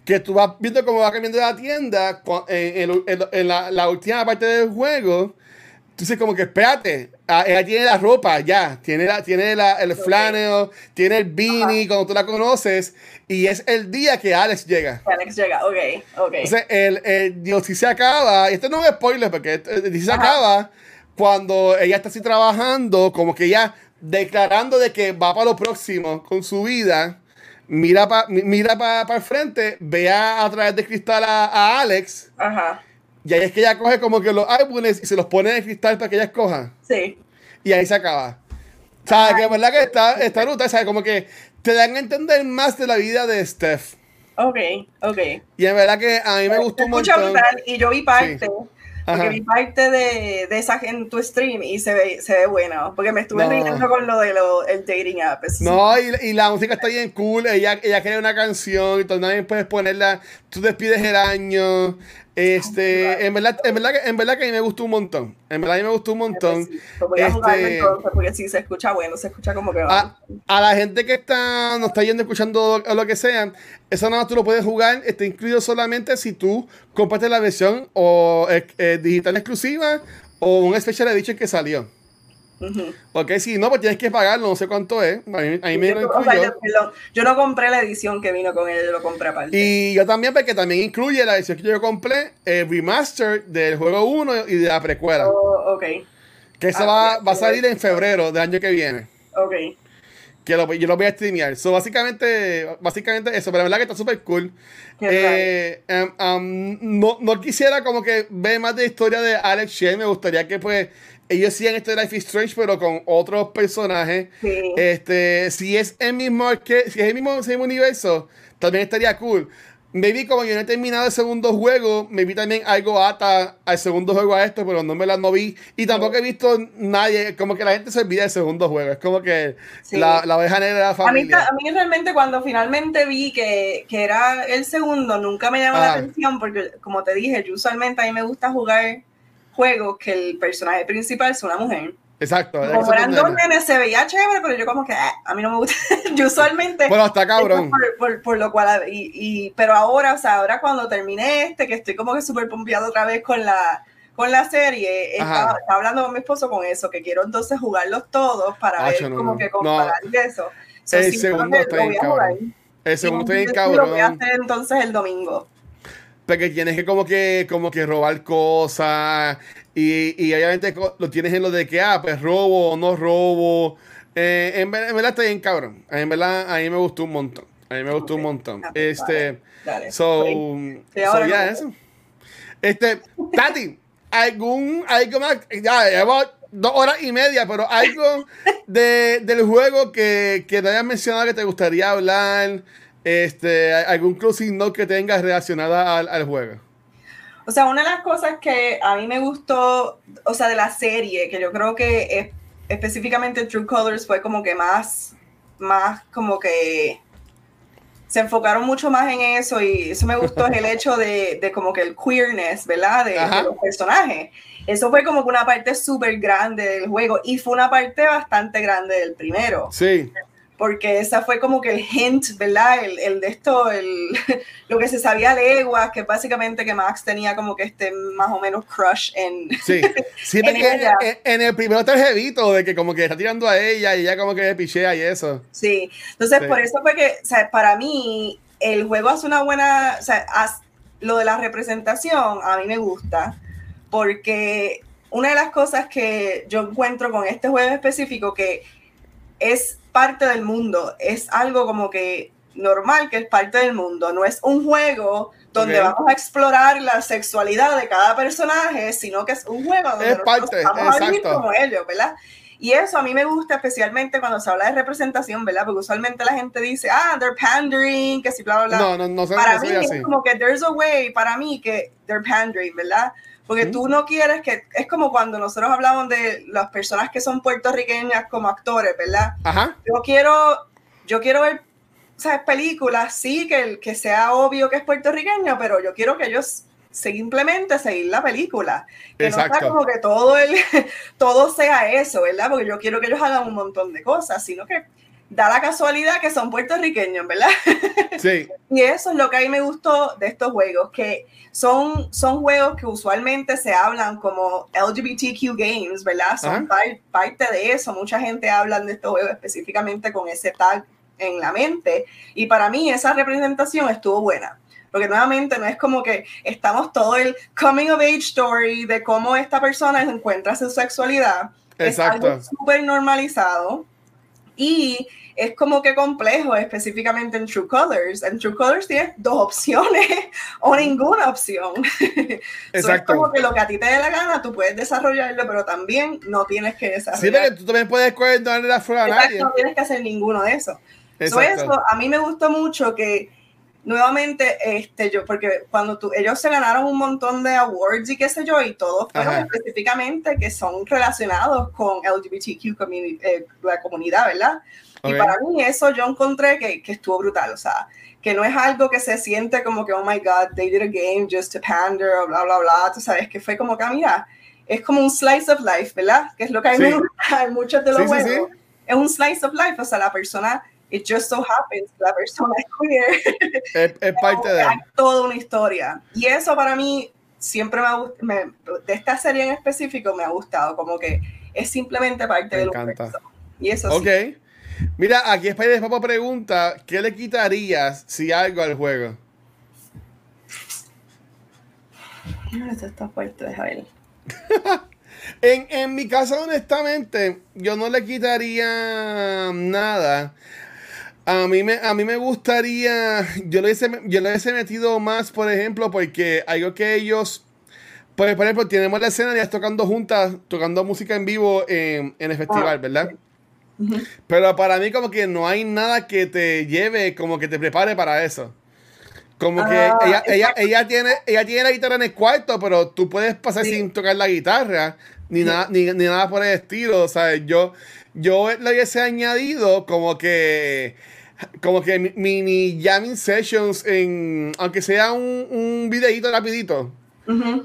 que tú vas viendo cómo va cambiando la tienda en, en, la, la última parte del juego entonces, como que espérate, ah, ella tiene la ropa ya, tiene, la, tiene la, el flannel, tiene el beanie, cuando tú la conoces, y es el día que Alex llega. Alex llega, ok, ok. Entonces, el, el Dios, si se acaba, y esto no es spoiler, porque si se acaba cuando ella está así trabajando, como que ya declarando de que va para lo próximo con su vida, mira para mira para el frente, vea a través de cristal a, a Alex. Ajá y ahí es que ella coge como que los álbumes y se los pone en cristal para que ella escoja. Sí. Y ahí se acaba. O sea, que es verdad que está, esta ruta, ¿sabes? Como que te dan a entender más de la vida de Steph. Ok, ok. Y es verdad que a mí me gustó un montón. y yo vi parte. Porque vi parte de, de, esa en tu stream y se ve, se ve bueno. Porque me estuve riendo con lo del el dating app. No, y, y, la música está bien cool. Ella, ella crea una canción y tú también puedes ponerla. Tú despides el año. Este, en verdad, en verdad, en verdad que a mí me gustó un montón. En verdad a mí me gustó un montón. Voy a este, entonces, porque si se escucha bueno, se escucha como que va. A, la gente que está, no está yendo escuchando o lo que sea, eso nada más tú lo puedes jugar, está incluido solamente si tú compartes la versión o eh, eh, digital exclusiva o un special edition que salió. Porque si no, pues tienes que pagarlo, no sé cuánto es. A mí, me lo incluyó. yo, no compré la edición que vino con él, yo lo compré aparte. Y yo también, porque también incluye la edición que yo compré, el remaster del juego 1 y de la precuela. Oh, ok. Que eso ah, va, a salir en febrero del año que viene. Ok. Que lo, yo lo voy a streamear. So, básicamente, básicamente eso, pero la verdad que está súper cool. Eh, um, um, no, no, quisiera como que ver más de historia de Alex Shea. Me gustaría que pues ellos sigan este Life is Strange, pero con otros personajes. Este, si es el mismo que, si es el mismo, mismo universo, también estaría cool. Maybe como yo no he terminado el segundo juego, me vi también algo ata al segundo juego a esto, pero no me la no vi. Y tampoco he visto nadie, como que la gente se olvida del segundo juego. Es como que la, la oveja negra de la familia. A mí, realmente cuando finalmente vi que, que, era el segundo, nunca me llamó la atención porque, como te dije, yo usualmente a mí me gusta jugar juegos que el personaje principal es una mujer. Exacto. Como eran dos nenes, se veía chévere, pero yo como que ah, a mí no me gusta. yo usualmente. Bueno, hasta cabrón. Por, por, lo cual, y, y, pero ahora, o sea, ahora cuando terminé este, que estoy como que súper pompeado otra vez con la, con la serie, estaba, hablando con mi esposo con eso, que quiero entonces jugarlos todos para ver como que comparar eso. el segundo está bien cabrón. El segundo está bien cabrón. Lo voy a hacer entonces el domingo. Porque tienes que como que, como que robar cosas y, y obviamente lo tienes en lo de que, ah, pues robo o no robo. Eh, en, verdad está bien cabrón. En verdad a mí me gustó un montón. A mí me gustó un montón. Este, so, so ya eso. Este, Tati, algún, algo más, ya llevo dos horas y media, pero algo de, del juego que, que te hayas mencionado que te gustaría hablar, este, algún closing note que tengas relacionada al, al juego. O sea, una de las cosas que a mí me gustó, o sea, de la serie, que yo creo que es, específicamente True Colors fue como que más, más como que se enfocaron mucho más en eso y eso me gustó es el hecho de, de, como que el queerness, ¿verdad? De, de, los personajes. Eso fue como que una parte súper grande del juego y fue una parte bastante grande del primero. Sí porque esa fue como que el hint, ¿verdad? El, el de esto, el, lo que se sabía leguas, que básicamente que Max tenía como que este más o menos crush en. Sí, sí en, ella. En, el primer tarjetito de que como que está tirando a ella y ella como que pichea y eso. Sí, entonces por eso fue que, o sea, para mí, el juego hace una buena, o sea, lo de la representación a mí me gusta, porque una de las cosas que yo encuentro con este juego específico que es parte del mundo, es algo como que normal que es parte del mundo, no es un juego donde vamos a explorar la sexualidad de cada personaje, sino que es un juego donde es parte, vamos a vivir como ellos, ¿verdad? Y eso a mí me gusta especialmente cuando se habla de representación, ¿verdad? Porque usualmente la gente dice, ah, they're pandering, que si bla, bla, bla. No, no, no, para mí es como que there's a way, para mí, que they're pandering, ¿verdad? Porque tú no quieres que, es como cuando nosotros hablamos de las personas que son puertorriqueñas como actores, ¿verdad? Ajá. Yo quiero, yo quiero ver, ¿sabes? Películas, sí, que, que sea obvio que es puertorriqueño, pero yo quiero que ellos simplemente seguir la película. Que no sea como que todo, el, todo sea eso, ¿verdad? Porque yo quiero que ellos hagan un montón de cosas, sino que da la casualidad que son puertorriqueños, ¿verdad? Sí. y eso es lo que a mí me gustó de estos juegos, que son, son juegos que usualmente se hablan como LGBTQ games, ¿verdad? Son parte de eso. Mucha gente habla de estos juegos específicamente con ese tag en la mente. Y para mí esa representación estuvo buena. Porque nuevamente no es como que estamos todo el coming of age story de cómo esta persona encuentra su sexualidad. Exacto. Es algo súper normalizado. Y es como que complejo, específicamente en True Colors. En True Colors tienes dos opciones o ninguna opción. Exacto. es como que lo que a ti te dé la gana, tú puedes desarrollarlo, pero también no tienes que desarrollarlo. Sí, pero tú también puedes darle la flor a nadie. No tienes que hacer ninguno de esos. eso, a mí me gustó mucho que nuevamente, este, yo, porque cuando tú, ellos se ganaron un montón de awards y qué sé yo, y todos fueron específicamente que son relacionados con LGBTQ eh, la comunidad, ¿verdad? Y para mí eso yo encontré que, que, estuvo brutal, o sea, que no es algo que se siente como que, oh my God, they did a game just to pander, o bla, bla, bla, tú sabes, que fue como que, ah, mira, es como un slice of life, ¿verdad? Que es lo que hay en muchos de los juegos. es un slice of life, o sea, la persona, it just so happens, la persona es queer. Es, parte de... Hay toda una historia. Y eso para mí siempre me ha de esta serie en específico me ha gustado, como que es simplemente parte me del encanta. Y eso Ok. Mira, aquí Spider Papa pregunta, ¿qué le quitarías si algo al juego? Esto está fuerte, en, en mi caso, honestamente, yo no le quitaría nada. A mí me, a mí me gustaría, yo le hubiese, yo hubiese metido más, por ejemplo, porque algo que ellos, por, ejemplo, tenemos la escena de ellas tocando juntas, tocando música en vivo en, en el festival, Pero para mí como que no hay nada que te lleve, como que te prepare para eso. Como que Ah, ella, ella, ella, tiene, ella tiene la guitarra en el cuarto, pero tú puedes pasar Sí. sin tocar la guitarra, ni, Sí. nada, ni, ni nada por el estilo. O sea, yo, yo le hubiese añadido como que como que mi- mini jamming sessions en aunque sea un, un videíto rapidito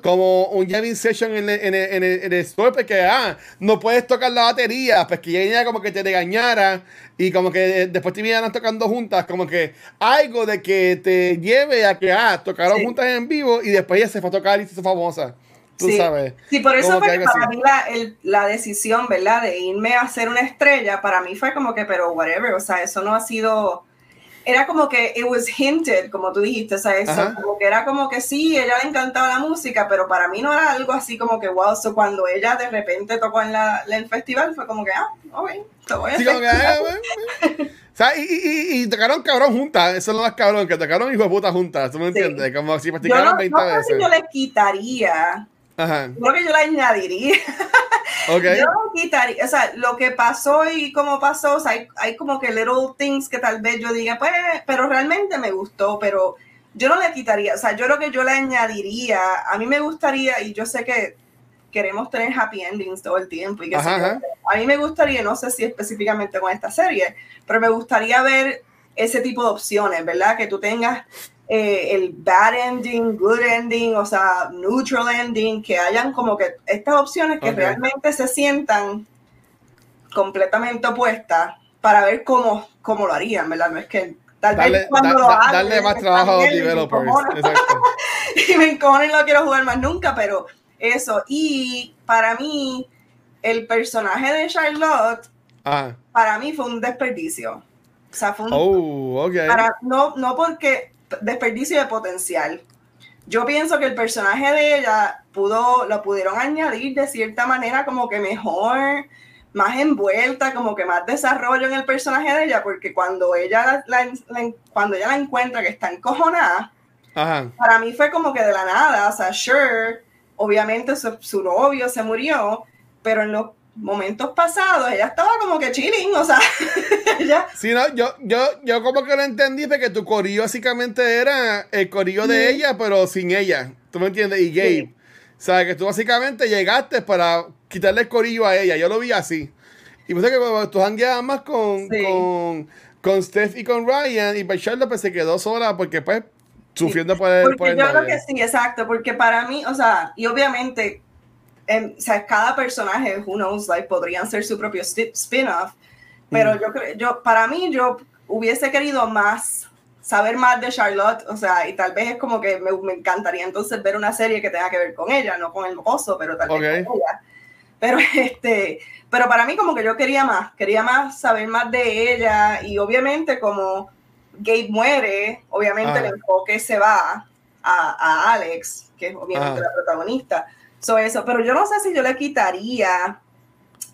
Como un jamming session en el, en el, en el- en el store porque ah, no puedes tocar la batería pues que ella como que te regañara y como que después te vinieran tocando juntas como que algo de que te lleve a que ah, tocaron Sí. juntas en vivo y después ella se fue a tocar y se hizo famosa tú Sí. sabes Sí, por eso fue que para mí la, el- la decisión, ¿verdad? De irme a ser una estrella, para mí fue como que, pero whatever, o sea, eso no ha sido, era como que it was hinted, como tú dijiste, o sea, eso, como que era como que sí, ella le encantaba la música, pero para mí no era algo así como que, wow, so cuando ella de repente tocó en la, en el festival, fue como que, ah, ok, te voy a Sí, como que, ah. O sea, y, y, y- tocaron cabrón juntas, eso es lo más cabrón, que tocaron hijo de puta juntas, ¿tú me Sí. entiendes? Como si Yo practicaron no, 20 no veces. yo le quitaría, Ajá, creo que yo le añadiría. Yo quitaría, o sea, lo que pasó y cómo pasó, o sea, hay, hay como que little things que tal vez yo diga, pues, pero realmente me gustó, pero yo no le quitaría, o sea, yo lo que yo le añadiría, a mí me gustaría, y yo sé que queremos tener happy endings todo el tiempo, y que ajá. a mí me gustaría, no sé si específicamente con esta serie, pero me gustaría ver ese tipo de opciones, ¿verdad? Que tú tengas eh, el bad ending, good ending, o sea, neutral ending, que hayan como que estas opciones que realmente se sientan completamente opuestas para ver cómo, cómo lo harían, ¿verdad? No es que tal vez cuando da- lo hagan, darle más trabajo a los developers. y me encojono y no quiero jugar más nunca, pero eso. Y para mí, el personaje de Charlotte, Ajá. para mí fue un desperdicio. O sea, fue un Oh, ok. para, no, no porque desperdicio de potencial. Yo pienso que el personaje de ella pudo, lo pudieron añadir de cierta manera como que mejor, más envuelta, como que más desarrollo en el personaje de ella, porque cuando ella la, la- la- cuando ella la encuentra que está encojonada, Ajá. para mí fue como que de la nada, o sea, sure, obviamente su, su novio se murió, pero en los momentos pasados ella estaba como que chilling, o sea, ella Sí, no, yo, yo, yo como que lo entendí porque tu corillo básicamente era el corillo de Sí. ella, pero sin ella. ¿Tú me entiendes? Y Gabe. Sí. O sea, que tú básicamente llegaste para quitarle el corillo a ella. Yo lo vi así. Y pues que cuando tú jangueabas más con, Sí. con, con Steph y con Ryan, y Charlotte pues, se quedó sola porque pues sufriendo por el, por Porque el yo creo novio. que sí, exacto, porque para mí, o sea, y obviamente, em, o sea, cada personaje, who knows, like, podrían ser su propio spin-off, pero Mm. yo creo, yo, para mí, yo hubiese querido más, saber más de Charlotte, o sea, y tal vez es como que me, me encantaría entonces ver una serie que tenga que ver con ella, no con el mocoso, pero tal vez Ok. con ella. Pero este, pero para mí como que yo quería más, quería más saber más de ella y obviamente como Gabe muere, obviamente Ah. el enfoque se va a, a Alex, que es obviamente Ah. la protagonista. So eso, pero yo no sé si yo le quitaría,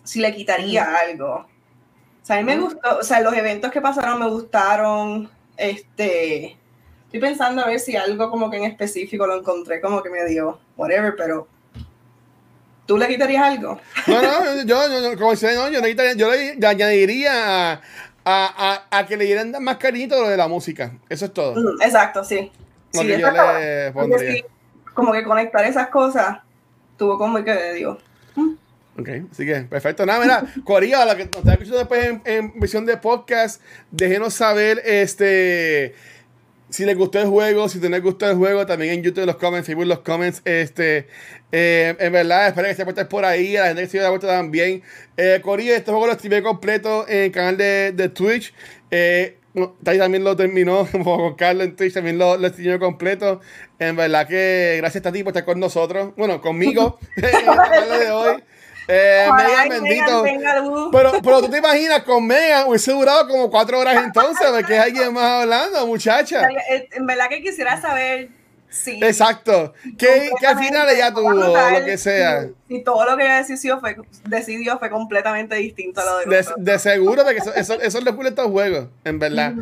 si le quitaría algo. O sea, a mí me Mm. gustó, o sea, los eventos que pasaron me gustaron, este, estoy pensando a ver si algo como que en específico lo encontré como que me dio, whatever, pero ¿tú le quitarías algo? No, no, yo, yo, yo- como decía, no, yo, le quitaría- yo le, le añadiría a, a, a, a que le dieran más cariñito a lo de la música. Eso es todo. Mm, Exacto, sí. Sí, yo le pondría. sí, como que conectar esas cosas tuvo como que digo. Ok, así que perfecto. Nada, mira, Corea, la que nos está escuchando después en, en visión de podcast, déjenos saber este si les gustó el juego, si no les gustó el juego, también en YouTube los comments, Facebook los comments, este, eh, en verdad, espero que se apuestas por ahí, a la gente que se dio la vuelta también. Eh, Corea, este juego lo streamé completo en el canal de, de Twitch. Eh, ahí también lo terminó, como con Carlos en Twitch, también lo, lo streamé completo. En verdad que gracias a ti por estar con nosotros, bueno, conmigo, en el de hoy. Eh, Megan, bendito. Pero, pero tú te imaginas con Megan, hubiese durado como cuatro horas entonces, porque es alguien más hablando, muchacha. En verdad que quisiera saber si. Exacto. ¿Qué, qué al final ella tuvo, lo que sea? Si, si todo lo que ella decidió fue, decidió fue completamente distinto a lo de, De, de seguro, porque eso, eso, eso es lo cool de estos juegos, en verdad.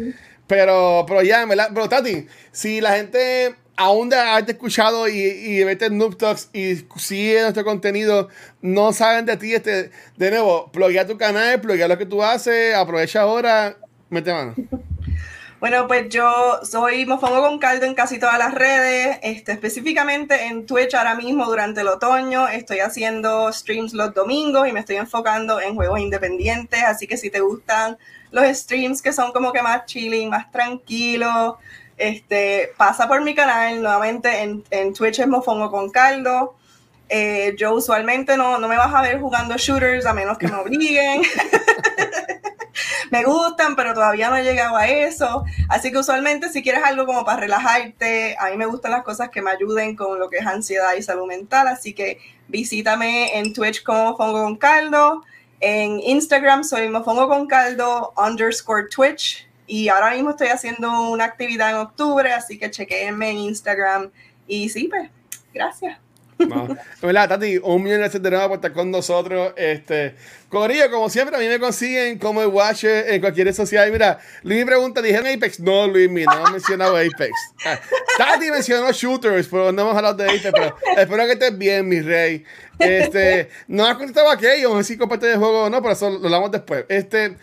Pero, pero ya, en verdad. Pero Tati, si la gente aún de haberte escuchado y, y verte en Noob Talks y sigue nuestro contenido, no saben de ti, este, de nuevo, pluguea tu canal, pluguea lo que tú haces, aprovecha ahora, mete mano. Bueno, pues yo soy Mofongo con Caldo en casi todas las redes, este, específicamente en Twitch ahora mismo durante el otoño. Estoy haciendo streams los domingos y me estoy enfocando en juegos independientes, así que si te gustan los streams que son como que más chilling, más tranquilos, este, pasa por mi canal, nuevamente en, en Twitch es Mofongo con Caldo. Eh, yo usualmente no, no me vas a ver jugando shooters a menos que me obliguen. me gustan, pero todavía no he llegado a eso. Así que usualmente si quieres algo como para relajarte, a mí me gustan las cosas que me ayuden con lo que es ansiedad y salud mental. Así que visítame en Twitch como Mofongo con Caldo. En Instagram soy Mofongo con Caldo underscore Twitch. Y ahora mismo estoy haciendo una actividad en octubre, así que chequeenme en Instagram. Y sí, pues, gracias. No. Hola, Tati, un millón gracias de nuevo por estar con nosotros. Este, Corillo, como siempre, a mí me consiguen como el Watcher en cualquier red social. Mira, Luis me pregunta, ¿dijeron Apex? No, Luis, no hemos mencionado Apex. Ah, Tati mencionó Shooters, pero no hemos hablado de Apex, pero espero que estés bien, mi rey. Este, no has contestado aquello, no sé si comparte de juego o no, pero eso lo hablamos después. Este,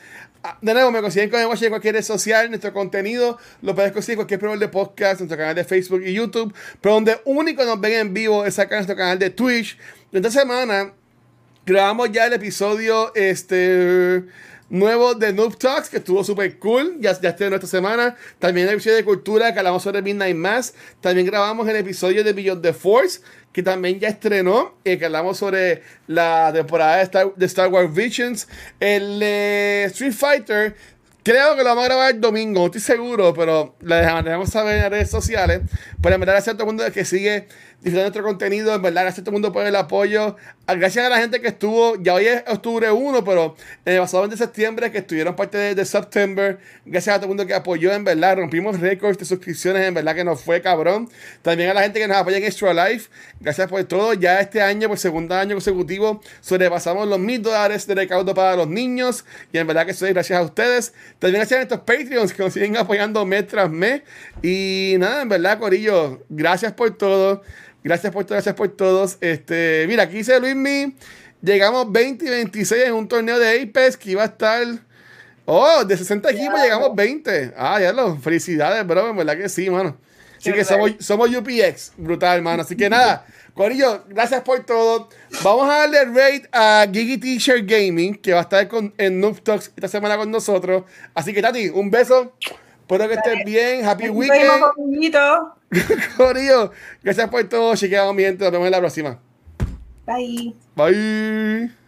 de nuevo, me consiguen con el en cualquier red social. Nuestro contenido lo puedes conseguir en cualquier programa de podcast, nuestro canal de Facebook y YouTube. Pero donde único nos ven en vivo es acá nuestro canal de Twitch. Esta semana grabamos ya el episodio este nuevo de Noob Talks, que estuvo súper cool. Ya, ya en esta semana. También el episodio de cultura que hablamos sobre Midnight Mass. También grabamos el episodio de Beyond the Force, que también ya estrenó, y que hablamos sobre la temporada de Star, de Star Wars Visions. El Street Fighter, creo que lo vamos a grabar el domingo, no estoy seguro, pero le dejamos saber en redes sociales. Pero en verdad, a todo el mundo que sigue disfrutando nuestro contenido. En verdad, gracias a todo el mundo por el apoyo. Ah, gracias a la gente que estuvo, ya hoy es octubre 1, pero en el pasado de septiembre que estuvieron parte de, de, September. Gracias a todo el mundo que apoyó, en verdad. Rompimos récords de suscripciones, en verdad que nos fue cabrón. También a la gente que nos apoya en Extra Life. Gracias por todo. Ya este año, por segundo año consecutivo, sobrepasamos los mil dólares de recaudo para los niños. Y en verdad que soy gracias a ustedes. También gracias a estos Patreons que nos siguen apoyando mes tras mes. Y nada, en verdad, Corillo, gracias por todo. Gracias por todo, gracias por todos. Este, mira, aquí dice Luis Mi. Llegamos 20 y 26 en un torneo de Apex que iba a estar. Oh, de 60 equipos llegamos 20. Ah, ya lo. Felicidades, bro. En verdad que sí, mano. Así que somos, somos UPX. Brutal, hermano. Así que nada. Corillo, gracias por todo. Vamos a darle rate a Gigi T-Shirt Gaming, que va a estar con, en Noob Talks esta semana con nosotros. Así que, Tati, un beso. Espero que estés bien. Happy weekend. Corillo, gracias por todo. Chequeado mi gente. Nos vemos en la próxima. Bye. Bye.